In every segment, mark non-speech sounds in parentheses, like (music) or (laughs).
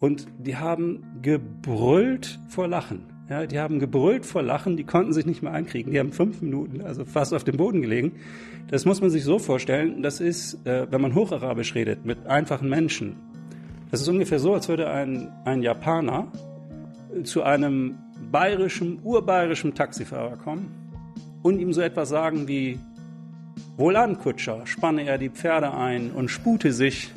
Und die haben gebrüllt vor Lachen. Ja, die haben gebrüllt vor Lachen, die konnten sich nicht mehr einkriegen. Die haben fünf Minuten, also fast auf dem Boden gelegen. Das muss man sich so vorstellen, das ist, äh, wenn man Hocharabisch redet, mit einfachen Menschen. Das ist ungefähr so, als würde ein, ein Japaner zu einem bayerischen, urbayerischen Taxifahrer kommen und ihm so etwas sagen wie, Wohlan, Kutscher, spanne er die Pferde ein und spute sich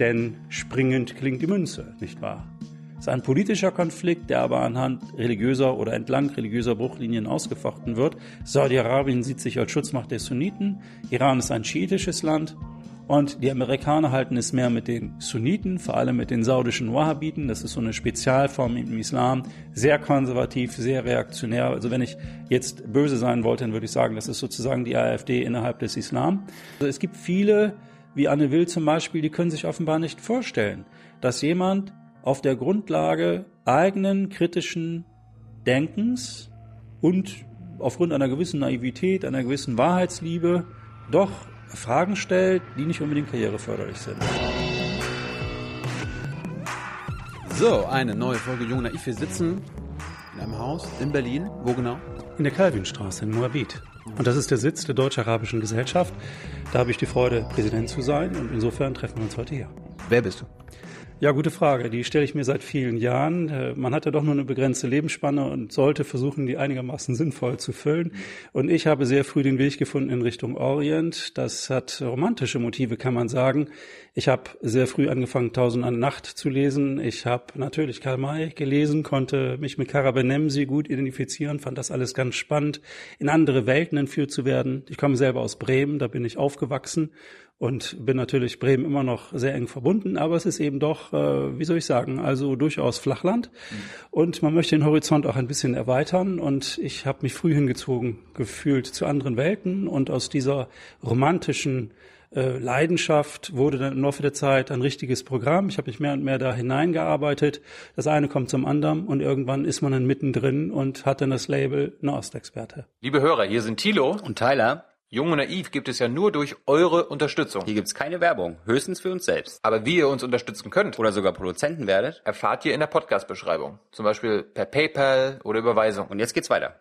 denn springend klingt die Münze, nicht wahr? Es ist ein politischer Konflikt, der aber anhand religiöser oder entlang religiöser Bruchlinien ausgefochten wird. Saudi-Arabien sieht sich als Schutzmacht der Sunniten, Iran ist ein schiitisches Land und die Amerikaner halten es mehr mit den Sunniten, vor allem mit den saudischen Wahhabiten. Das ist so eine Spezialform im Islam, sehr konservativ, sehr reaktionär. Also wenn ich jetzt böse sein wollte, dann würde ich sagen, das ist sozusagen die AfD innerhalb des Islam. Also es gibt viele wie Anne Will zum Beispiel, die können sich offenbar nicht vorstellen, dass jemand auf der Grundlage eigenen kritischen Denkens und aufgrund einer gewissen Naivität, einer gewissen Wahrheitsliebe doch Fragen stellt, die nicht unbedingt karriereförderlich sind. So, eine neue Folge Jung Naiv. Wir sitzen in einem Haus in Berlin. Wo genau? In der Calvinstraße in Moabit. Und das ist der Sitz der Deutsch-Arabischen Gesellschaft. Da habe ich die Freude, Präsident zu sein. Und insofern treffen wir uns heute hier. Wer bist du? Ja, gute Frage. Die stelle ich mir seit vielen Jahren. Äh, man hat ja doch nur eine begrenzte Lebensspanne und sollte versuchen, die einigermaßen (laughs) sinnvoll zu füllen. Und ich habe sehr früh den Weg gefunden in Richtung Orient. Das hat romantische Motive, kann man sagen. Ich habe sehr früh angefangen, Tausend an Nacht zu lesen. Ich habe natürlich Karl May gelesen, konnte mich mit Karabenemsi gut identifizieren, fand das alles ganz spannend, in andere Welten entführt zu werden. Ich komme selber aus Bremen, da bin ich aufgewachsen und bin natürlich Bremen immer noch sehr eng verbunden, aber es ist eben doch, äh, wie soll ich sagen, also durchaus Flachland mhm. und man möchte den Horizont auch ein bisschen erweitern und ich habe mich früh hingezogen gefühlt zu anderen Welten und aus dieser romantischen äh, Leidenschaft wurde dann im Laufe der Zeit ein richtiges Programm. Ich habe mich mehr und mehr da hineingearbeitet. Das eine kommt zum anderen und irgendwann ist man dann mittendrin und hat dann das Label Nahostexperte. Liebe Hörer, hier sind Thilo und Tyler. Jung und Naiv gibt es ja nur durch eure Unterstützung. Hier gibt's keine Werbung, höchstens für uns selbst. Aber wie ihr uns unterstützen könnt oder sogar Produzenten werdet, erfahrt ihr in der Podcast-Beschreibung. Zum Beispiel per PayPal oder Überweisung. Und jetzt geht's weiter.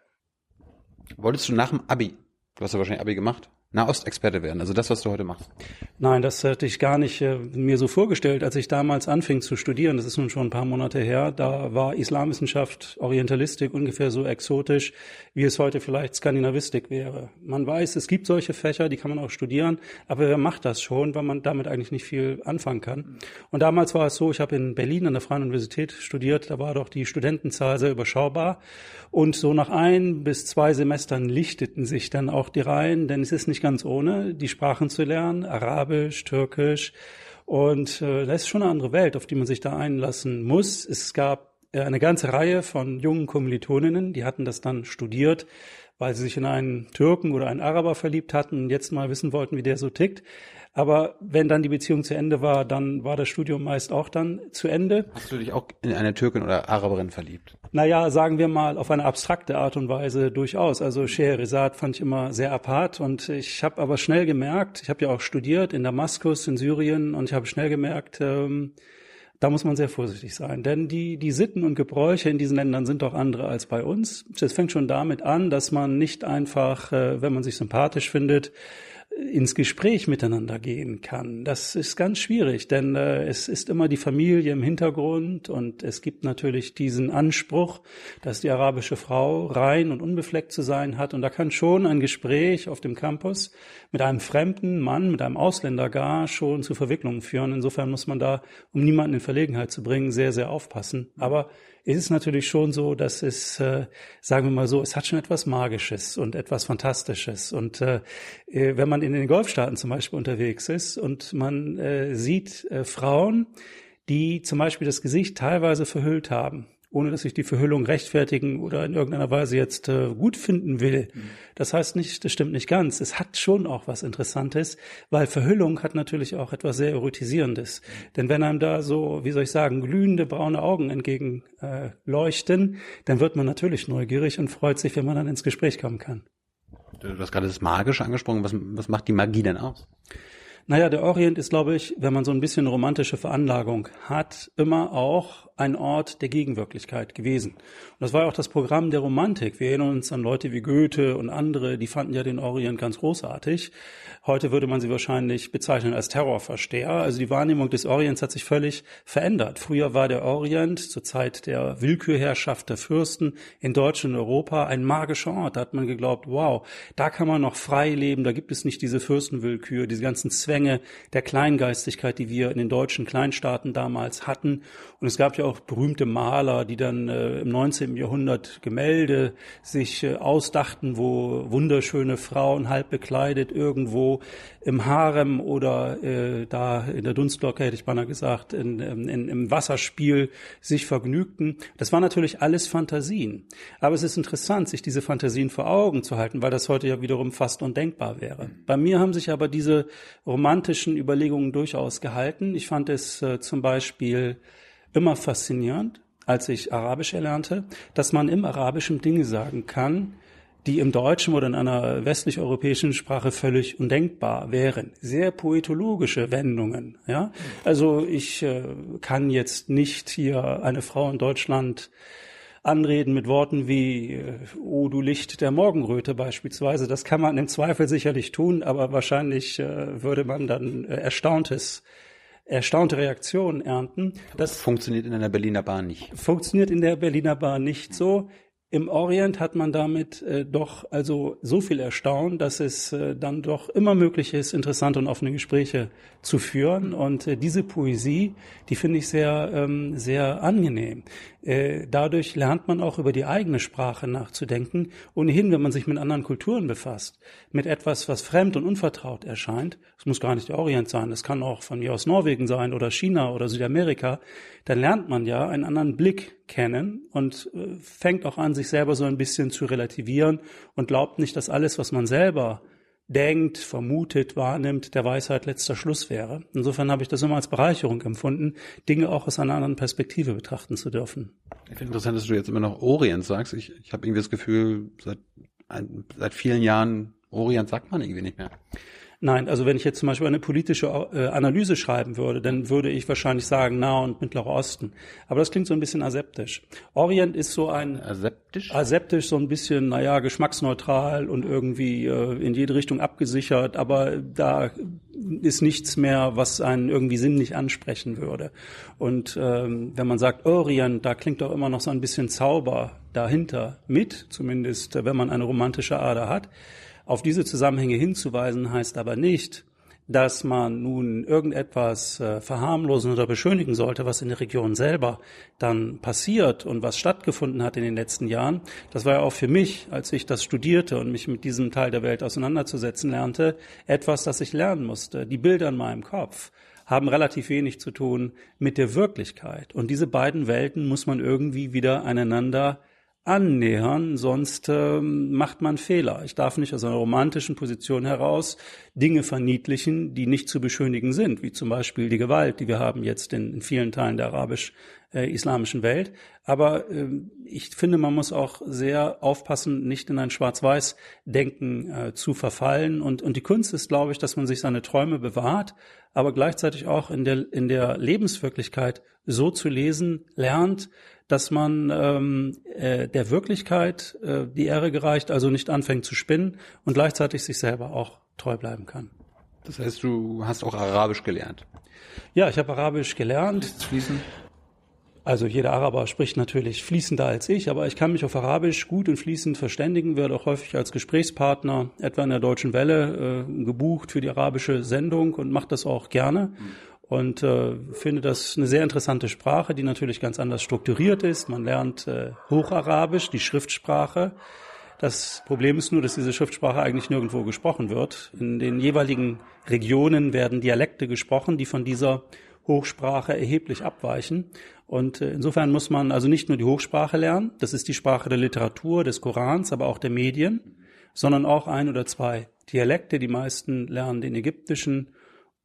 Wolltest du nach dem Abi, du hast ja wahrscheinlich Abi gemacht, Nahostexperte werden, also das, was du heute machst? Nein, das hätte ich gar nicht äh, mir so vorgestellt, als ich damals anfing zu studieren. Das ist nun schon ein paar Monate her. Da war Islamwissenschaft, Orientalistik ungefähr so exotisch, wie es heute vielleicht Skandinavistik wäre. Man weiß, es gibt solche Fächer, die kann man auch studieren, aber wer macht das schon, weil man damit eigentlich nicht viel anfangen kann. Und damals war es so, ich habe in Berlin an der Freien Universität studiert, da war doch die Studentenzahl sehr überschaubar. Und so nach ein bis zwei Semestern lichteten sich dann auch die Reihen, denn es ist nicht ganz ohne, die Sprachen zu lernen, Arabisch, Türkisch. Und äh, das ist schon eine andere Welt, auf die man sich da einlassen muss. Es gab äh, eine ganze Reihe von jungen Kommilitoninnen, die hatten das dann studiert, weil sie sich in einen Türken oder einen Araber verliebt hatten und jetzt mal wissen wollten, wie der so tickt. Aber wenn dann die Beziehung zu Ende war, dann war das Studium meist auch dann zu Ende. Hast du dich auch in eine Türkin oder Araberin verliebt? Naja, sagen wir mal auf eine abstrakte Art und Weise durchaus. Also Scheherazade fand ich immer sehr apart und ich habe aber schnell gemerkt, ich habe ja auch studiert in Damaskus, in Syrien und ich habe schnell gemerkt, ähm, da muss man sehr vorsichtig sein, denn die, die Sitten und Gebräuche in diesen Ländern sind doch andere als bei uns. Es fängt schon damit an, dass man nicht einfach, äh, wenn man sich sympathisch findet, ins Gespräch miteinander gehen kann. Das ist ganz schwierig, denn äh, es ist immer die Familie im Hintergrund und es gibt natürlich diesen Anspruch, dass die arabische Frau rein und unbefleckt zu sein hat. Und da kann schon ein Gespräch auf dem Campus mit einem fremden Mann, mit einem Ausländer gar schon zu Verwicklungen führen. Insofern muss man da, um niemanden in Verlegenheit zu bringen, sehr, sehr aufpassen. Aber ist es natürlich schon so, dass es, äh, sagen wir mal so, es hat schon etwas Magisches und etwas Fantastisches. Und äh, äh, wenn man in den Golfstaaten zum Beispiel unterwegs ist und man äh, sieht äh, Frauen, die zum Beispiel das Gesicht teilweise verhüllt haben, ohne dass ich die Verhüllung rechtfertigen oder in irgendeiner Weise jetzt äh, gut finden will. Mhm. Das heißt nicht, das stimmt nicht ganz. Es hat schon auch was Interessantes, weil Verhüllung hat natürlich auch etwas sehr Erotisierendes. Mhm. Denn wenn einem da so, wie soll ich sagen, glühende braune Augen entgegen äh, leuchten, dann wird man natürlich neugierig und freut sich, wenn man dann ins Gespräch kommen kann. Du hast gerade das Magische angesprochen. Was, was macht die Magie denn aus? Naja, der Orient ist, glaube ich, wenn man so ein bisschen romantische Veranlagung hat, immer auch ein Ort der Gegenwirklichkeit gewesen. Und das war auch das Programm der Romantik. Wir erinnern uns an Leute wie Goethe und andere, die fanden ja den Orient ganz großartig. Heute würde man sie wahrscheinlich bezeichnen als Terrorversteher. Also die Wahrnehmung des Orients hat sich völlig verändert. Früher war der Orient zur Zeit der Willkürherrschaft der Fürsten in Deutschland und Europa ein magischer Ort. Da hat man geglaubt, wow, da kann man noch frei leben, da gibt es nicht diese Fürstenwillkür, diese ganzen Zwänge der Kleingeistigkeit, die wir in den deutschen Kleinstaaten damals hatten. Und es gab ja auch berühmte Maler, die dann äh, im 19. Jahrhundert Gemälde sich äh, ausdachten, wo wunderschöne Frauen halb bekleidet irgendwo im Harem oder äh, da in der Dunstglocke, hätte ich beinahe gesagt, in, in, im Wasserspiel sich vergnügten. Das war natürlich alles Fantasien. Aber es ist interessant, sich diese Fantasien vor Augen zu halten, weil das heute ja wiederum fast undenkbar wäre. Bei mir haben sich aber diese romantischen Überlegungen durchaus gehalten. Ich fand es äh, zum Beispiel immer faszinierend, als ich Arabisch erlernte, dass man im Arabischen Dinge sagen kann, die im Deutschen oder in einer westlich-europäischen Sprache völlig undenkbar wären. Sehr poetologische Wendungen, ja. Also ich äh, kann jetzt nicht hier eine Frau in Deutschland anreden mit Worten wie äh, Oh du Licht der Morgenröte beispielsweise. Das kann man im Zweifel sicherlich tun, aber wahrscheinlich äh, würde man dann äh, erstauntes erstaunte Reaktionen ernten. Das funktioniert in einer Berliner Bahn nicht. Funktioniert in der Berliner Bahn nicht so. Im Orient hat man damit äh, doch also so viel erstaunt, dass es äh, dann doch immer möglich ist, interessante und offene Gespräche zu führen. Und äh, diese Poesie, die finde ich sehr, ähm, sehr angenehm. Äh, dadurch lernt man auch über die eigene Sprache nachzudenken. Ohnehin, wenn man sich mit anderen Kulturen befasst, mit etwas, was fremd und unvertraut erscheint, es muss gar nicht der Orient sein, es kann auch von mir aus Norwegen sein oder China oder Südamerika, dann lernt man ja einen anderen Blick kennen und äh, fängt auch an, sich selber so ein bisschen zu relativieren und glaubt nicht, dass alles, was man selber denkt, vermutet, wahrnimmt, der Weisheit letzter Schluss wäre. Insofern habe ich das immer als Bereicherung empfunden, Dinge auch aus einer anderen Perspektive betrachten zu dürfen. Ich finde interessant, dass du jetzt immer noch Orient sagst. Ich, ich habe irgendwie das Gefühl, seit, seit vielen Jahren Orient sagt man irgendwie nicht mehr. Nein, also wenn ich jetzt zum Beispiel eine politische äh, Analyse schreiben würde, dann würde ich wahrscheinlich sagen Nahe und Mittlerer Osten. Aber das klingt so ein bisschen aseptisch. Orient ist so ein aseptisch, aseptisch so ein bisschen, naja, geschmacksneutral und irgendwie äh, in jede Richtung abgesichert. Aber da ist nichts mehr, was einen irgendwie sinnlich ansprechen würde. Und ähm, wenn man sagt Orient, da klingt doch immer noch so ein bisschen Zauber dahinter mit, zumindest wenn man eine romantische Ader hat. Auf diese Zusammenhänge hinzuweisen heißt aber nicht, dass man nun irgendetwas äh, verharmlosen oder beschönigen sollte, was in der Region selber dann passiert und was stattgefunden hat in den letzten Jahren. Das war ja auch für mich, als ich das studierte und mich mit diesem Teil der Welt auseinanderzusetzen lernte, etwas, das ich lernen musste. Die Bilder in meinem Kopf haben relativ wenig zu tun mit der Wirklichkeit. Und diese beiden Welten muss man irgendwie wieder einander annähern, sonst ähm, macht man Fehler. Ich darf nicht aus einer romantischen Position heraus Dinge verniedlichen, die nicht zu beschönigen sind, wie zum Beispiel die Gewalt, die wir haben jetzt in, in vielen Teilen der arabisch-islamischen äh, Welt. Aber ähm, ich finde, man muss auch sehr aufpassen, nicht in ein Schwarz-Weiß-Denken äh, zu verfallen. Und, und die Kunst ist, glaube ich, dass man sich seine Träume bewahrt, aber gleichzeitig auch in der, in der Lebenswirklichkeit so zu lesen lernt, dass man ähm, äh, der Wirklichkeit äh, die Ehre gereicht, also nicht anfängt zu spinnen und gleichzeitig sich selber auch treu bleiben kann. Das heißt, du hast auch Arabisch gelernt? Ja, ich habe Arabisch gelernt. Fließen? Also jeder Araber spricht natürlich fließender als ich, aber ich kann mich auf Arabisch gut und fließend verständigen, werde auch häufig als Gesprächspartner etwa in der Deutschen Welle äh, gebucht für die arabische Sendung und mache das auch gerne. Mhm und äh, finde das eine sehr interessante Sprache, die natürlich ganz anders strukturiert ist. Man lernt äh, Hocharabisch, die Schriftsprache. Das Problem ist nur, dass diese Schriftsprache eigentlich nirgendwo gesprochen wird. In den jeweiligen Regionen werden Dialekte gesprochen, die von dieser Hochsprache erheblich abweichen. Und äh, insofern muss man also nicht nur die Hochsprache lernen, das ist die Sprache der Literatur, des Korans, aber auch der Medien, sondern auch ein oder zwei Dialekte. Die meisten lernen den ägyptischen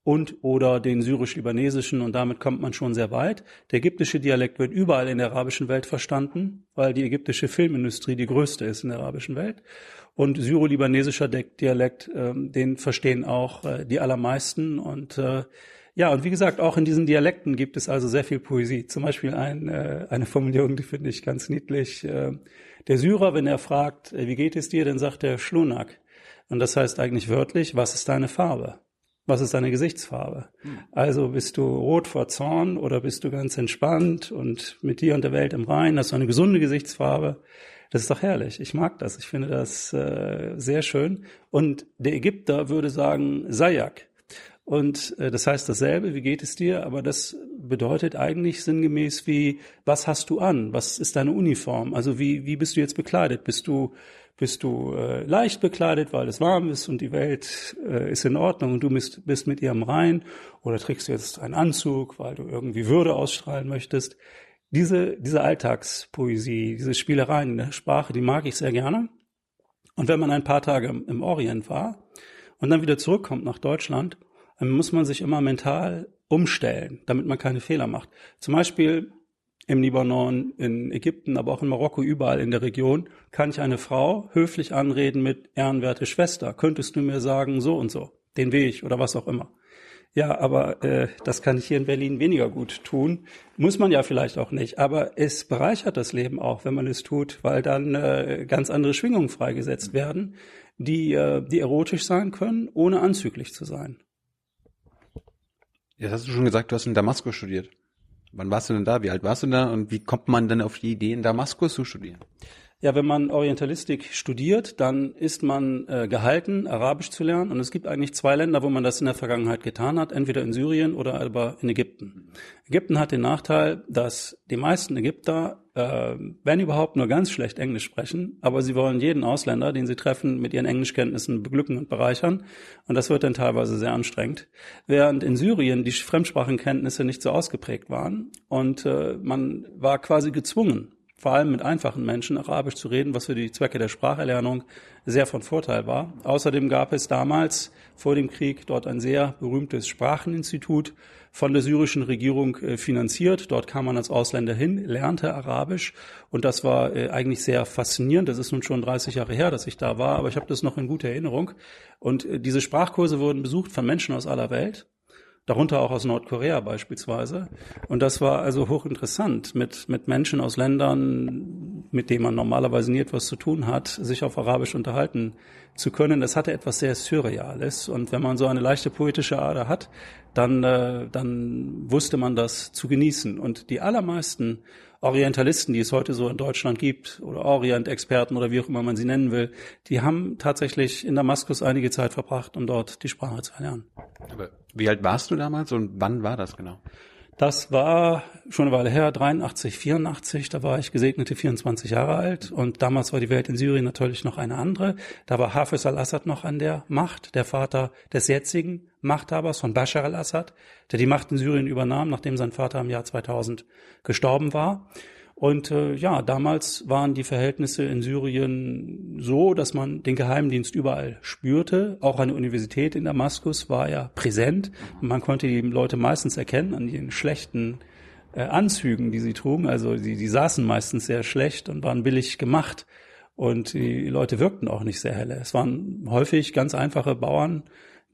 und oder den syrisch-libanesischen und damit kommt man schon sehr weit. Der ägyptische Dialekt wird überall in der arabischen Welt verstanden, weil die ägyptische Filmindustrie die größte ist in der arabischen Welt. Und syro-libanesischer Dialekt, äh, den verstehen auch äh, die allermeisten und äh, ja, und wie gesagt, auch in diesen Dialekten gibt es also sehr viel Poesie. Zum Beispiel ein, äh, eine Formulierung, die finde ich ganz niedlich. Äh, der Syrer, wenn er fragt, äh, wie geht es dir, dann sagt er Schlunak. Und das heißt eigentlich wörtlich, was ist deine Farbe? Was ist deine Gesichtsfarbe? Hm. Also bist du rot vor Zorn oder bist du ganz entspannt und mit dir und der Welt im Rein? Hast du eine gesunde Gesichtsfarbe? Das ist doch herrlich. Ich mag das. Ich finde das äh, sehr schön. Und der Ägypter würde sagen Sayak. Und äh, das heißt dasselbe, wie geht es dir? Aber das bedeutet eigentlich sinngemäß wie, was hast du an? Was ist deine Uniform? Also wie, wie bist du jetzt bekleidet? Bist du bist du äh, leicht bekleidet, weil es warm ist und die Welt äh, ist in Ordnung und du bist, bist mit ihr im Rein oder trägst du jetzt einen Anzug, weil du irgendwie Würde ausstrahlen möchtest. Diese, diese Alltagspoesie, diese Spielereien in der Sprache, die mag ich sehr gerne. Und wenn man ein paar Tage im Orient war und dann wieder zurückkommt nach Deutschland, dann muss man sich immer mental umstellen, damit man keine Fehler macht. Zum Beispiel im Libanon, in Ägypten, aber auch in Marokko, überall in der Region, kann ich eine Frau höflich anreden mit ehrenwerte Schwester. Könntest du mir sagen, so und so, den Weg oder was auch immer. Ja, aber äh, das kann ich hier in Berlin weniger gut tun. Muss man ja vielleicht auch nicht. Aber es bereichert das Leben auch, wenn man es tut, weil dann äh, ganz andere Schwingungen freigesetzt werden, die, äh, die erotisch sein können, ohne anzüglich zu sein. Jetzt hast du schon gesagt, du hast in Damaskus studiert. Wann warst du denn da? Wie alt warst du da? Und wie kommt man denn auf die Idee, in Damaskus zu studieren? Ja, wenn man Orientalistik studiert, dann ist man äh, gehalten, Arabisch zu lernen. Und es gibt eigentlich zwei Länder, wo man das in der Vergangenheit getan hat, entweder in Syrien oder aber in Ägypten. Ägypten hat den Nachteil, dass die meisten Ägypter, äh, wenn überhaupt, nur ganz schlecht Englisch sprechen, aber sie wollen jeden Ausländer, den sie treffen, mit ihren Englischkenntnissen beglücken und bereichern. Und das wird dann teilweise sehr anstrengend. Während in Syrien die Fremdsprachenkenntnisse nicht so ausgeprägt waren und äh, man war quasi gezwungen, vor allem mit einfachen Menschen Arabisch zu reden, was für die Zwecke der Spracherlernung sehr von Vorteil war. Außerdem gab es damals vor dem Krieg dort ein sehr berühmtes Spracheninstitut von der syrischen Regierung äh, finanziert. Dort kam man als Ausländer hin, lernte Arabisch und das war äh, eigentlich sehr faszinierend. Das ist nun schon 30 Jahre her, dass ich da war, aber ich habe das noch in guter Erinnerung. Und äh, diese Sprachkurse wurden besucht von Menschen aus aller Welt darunter auch aus Nordkorea beispielsweise. Und das war also hochinteressant, mit, mit Menschen aus Ländern, mit denen man normalerweise nie etwas zu tun hat, sich auf Arabisch unterhalten zu können. Das hatte etwas sehr Surreales. Und wenn man so eine leichte poetische Ader hat, dann, äh, dann wusste man das zu genießen. Und die allermeisten Orientalisten, die es heute so in Deutschland gibt, oder Orient-Experten oder wie auch immer man sie nennen will, die haben tatsächlich in Damaskus einige Zeit verbracht, um dort die Sprache zu erlernen. Aber wie alt warst du damals und wann war das genau? Das war schon eine Weile her, 83, 84, da war ich gesegnete 24 Jahre alt und damals war die Welt in Syrien natürlich noch eine andere. Da war Hafiz al-Assad noch an der Macht, der Vater des jetzigen Machthabers von Bashar al-Assad, der die Macht in Syrien übernahm, nachdem sein Vater im Jahr 2000 gestorben war. Und äh, ja, damals waren die Verhältnisse in Syrien so, dass man den Geheimdienst überall spürte. Auch eine Universität in Damaskus war ja präsent. Man konnte die Leute meistens erkennen an ihren schlechten äh, Anzügen, die sie trugen. Also die, die saßen meistens sehr schlecht und waren billig gemacht. Und die Leute wirkten auch nicht sehr helle. Es waren häufig ganz einfache Bauern,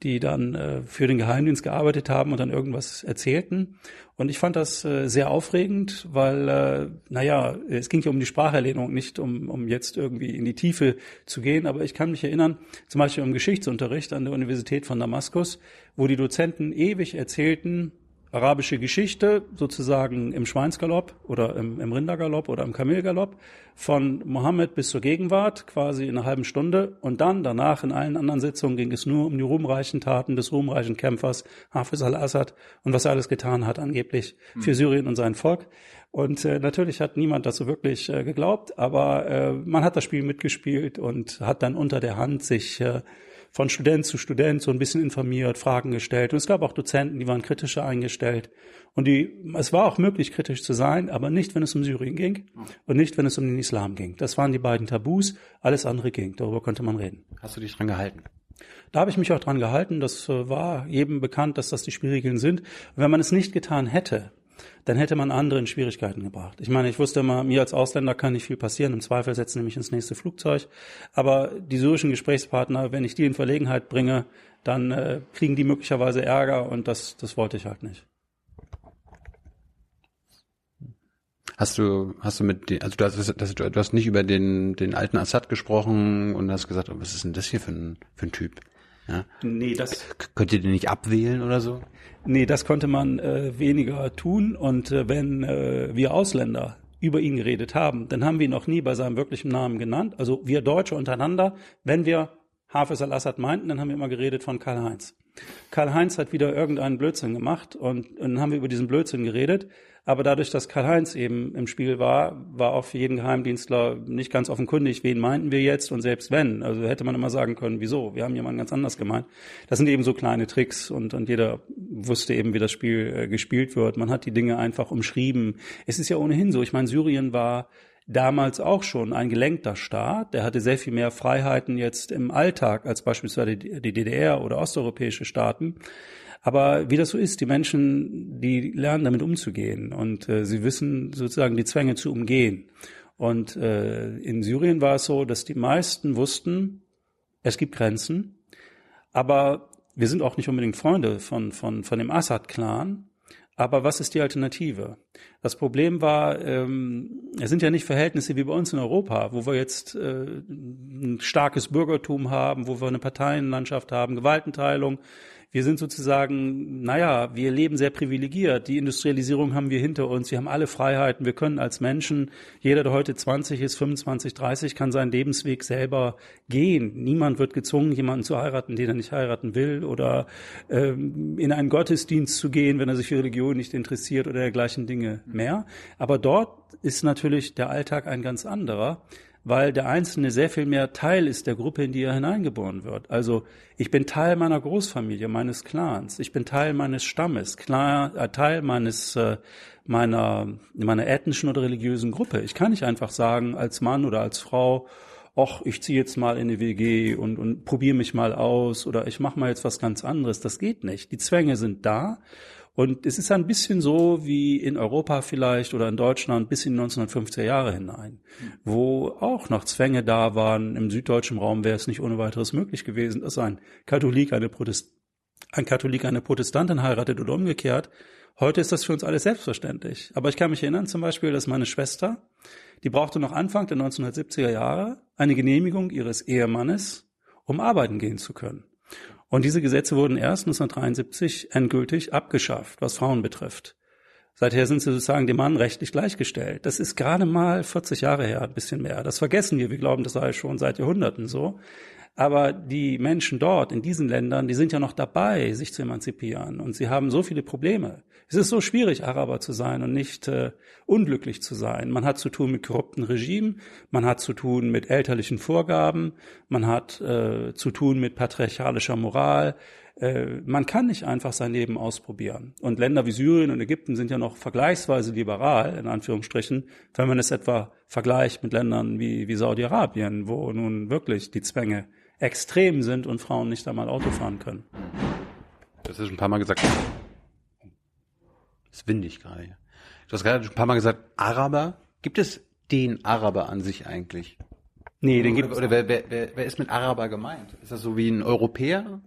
die dann äh, für den Geheimdienst gearbeitet haben und dann irgendwas erzählten. Und ich fand das äh, sehr aufregend, weil, äh, naja, es ging ja um die Spracherlehnung, nicht um, um jetzt irgendwie in die Tiefe zu gehen. Aber ich kann mich erinnern, zum Beispiel im Geschichtsunterricht an der Universität von Damaskus, wo die Dozenten ewig erzählten, arabische Geschichte sozusagen im Schweinsgalopp oder im, im Rindergalopp oder im Kamelgalopp von Mohammed bis zur Gegenwart, quasi in einer halben Stunde. Und dann danach in allen anderen Sitzungen ging es nur um die ruhmreichen Taten des ruhmreichen Kämpfers Hafiz al-Assad und was er alles getan hat angeblich für Syrien und sein Volk. Und äh, natürlich hat niemand das so wirklich äh, geglaubt, aber äh, man hat das Spiel mitgespielt und hat dann unter der Hand sich äh, von Student zu Student so ein bisschen informiert, Fragen gestellt. Und es gab auch Dozenten, die waren kritischer eingestellt. Und die, es war auch möglich, kritisch zu sein, aber nicht, wenn es um Syrien ging und nicht, wenn es um den Islam ging. Das waren die beiden Tabus. Alles andere ging. Darüber konnte man reden. Hast du dich dran gehalten? Da habe ich mich auch dran gehalten. Das äh, war jedem bekannt, dass das die Spielregeln sind. Wenn man es nicht getan hätte, dann hätte man andere in Schwierigkeiten gebracht. Ich meine, ich wusste immer, mir als Ausländer kann nicht viel passieren. Im Zweifel setzen sie mich ins nächste Flugzeug. Aber die syrischen Gesprächspartner, wenn ich die in Verlegenheit bringe, dann äh, kriegen die möglicherweise Ärger und das, das wollte ich halt nicht. Hast du, hast du mit, den, also du hast, das, du hast nicht über den, den alten Assad gesprochen und hast gesagt, oh, was ist denn das hier für ein, für ein Typ? Ja. Nee, das. Könnt ihr den nicht abwählen oder so? Nee, das konnte man äh, weniger tun. Und äh, wenn äh, wir Ausländer über ihn geredet haben, dann haben wir ihn auch nie bei seinem wirklichen Namen genannt. Also wir Deutsche untereinander, wenn wir Hafez al-Assad meinten, dann haben wir immer geredet von Karl-Heinz. Karl-Heinz hat wieder irgendeinen Blödsinn gemacht und, und dann haben wir über diesen Blödsinn geredet. Aber dadurch, dass Karl-Heinz eben im Spiel war, war auch für jeden Geheimdienstler nicht ganz offenkundig, wen meinten wir jetzt und selbst wenn. Also hätte man immer sagen können, wieso? Wir haben jemanden ganz anders gemeint. Das sind eben so kleine Tricks und, und jeder wusste eben, wie das Spiel äh, gespielt wird. Man hat die Dinge einfach umschrieben. Es ist ja ohnehin so. Ich meine, Syrien war damals auch schon ein gelenkter Staat. Der hatte sehr viel mehr Freiheiten jetzt im Alltag als beispielsweise die DDR oder osteuropäische Staaten. Aber wie das so ist, die Menschen, die lernen damit umzugehen und äh, sie wissen sozusagen die Zwänge zu umgehen. Und äh, in Syrien war es so, dass die meisten wussten, es gibt Grenzen, aber wir sind auch nicht unbedingt Freunde von, von, von dem Assad-Clan. Aber was ist die Alternative? Das Problem war, ähm, es sind ja nicht Verhältnisse wie bei uns in Europa, wo wir jetzt äh, ein starkes Bürgertum haben, wo wir eine Parteienlandschaft haben, Gewaltenteilung wir sind sozusagen, naja, wir leben sehr privilegiert. Die Industrialisierung haben wir hinter uns. Wir haben alle Freiheiten. Wir können als Menschen, jeder, der heute 20 ist, 25, 30, kann seinen Lebensweg selber gehen. Niemand wird gezwungen, jemanden zu heiraten, den er nicht heiraten will oder ähm, in einen Gottesdienst zu gehen, wenn er sich für Religion nicht interessiert oder dergleichen Dinge mehr. Aber dort ist natürlich der Alltag ein ganz anderer weil der Einzelne sehr viel mehr Teil ist der Gruppe, in die er hineingeboren wird. Also ich bin Teil meiner Großfamilie, meines Clans, ich bin Teil meines Stammes, äh, Teil meines äh, meiner meiner ethnischen oder religiösen Gruppe. Ich kann nicht einfach sagen als Mann oder als Frau, ach, ich ziehe jetzt mal in eine WG und, und probiere mich mal aus oder ich mache mal jetzt was ganz anderes. Das geht nicht. Die Zwänge sind da und es ist ein bisschen so wie in Europa vielleicht oder in Deutschland bis in die 1950er Jahre hinein, wo auch noch Zwänge da waren. Im süddeutschen Raum wäre es nicht ohne weiteres möglich gewesen, dass ein Katholik eine Protest ein Katholik eine Protestantin heiratet oder umgekehrt. Heute ist das für uns alles selbstverständlich. Aber ich kann mich erinnern zum Beispiel, dass meine Schwester, die brauchte noch Anfang der 1970er Jahre eine Genehmigung ihres Ehemannes, um arbeiten gehen zu können. Und diese Gesetze wurden erst 1973 endgültig abgeschafft, was Frauen betrifft. Seither sind sie sozusagen dem Mann rechtlich gleichgestellt. Das ist gerade mal 40 Jahre her, ein bisschen mehr. Das vergessen wir. Wir glauben, das sei schon seit Jahrhunderten so. Aber die Menschen dort, in diesen Ländern, die sind ja noch dabei, sich zu emanzipieren. Und sie haben so viele Probleme. Es ist so schwierig, Araber zu sein und nicht äh, unglücklich zu sein. Man hat zu tun mit korrupten Regimen, man hat zu tun mit elterlichen Vorgaben, man hat äh, zu tun mit patriarchalischer Moral. Äh, man kann nicht einfach sein Leben ausprobieren. Und Länder wie Syrien und Ägypten sind ja noch vergleichsweise liberal, in Anführungsstrichen, wenn man es etwa vergleicht mit Ländern wie, wie Saudi-Arabien, wo nun wirklich die Zwänge extrem sind und Frauen nicht einmal Auto fahren können. Das ist schon ein paar Mal gesagt. Ist windig gerade hier. Du hast gerade schon ein paar Mal gesagt, Araber. Gibt es den Araber an sich eigentlich? Nee, den gibt es. Oder wer, wer, wer, wer ist mit Araber gemeint? Ist das so wie ein Europäer?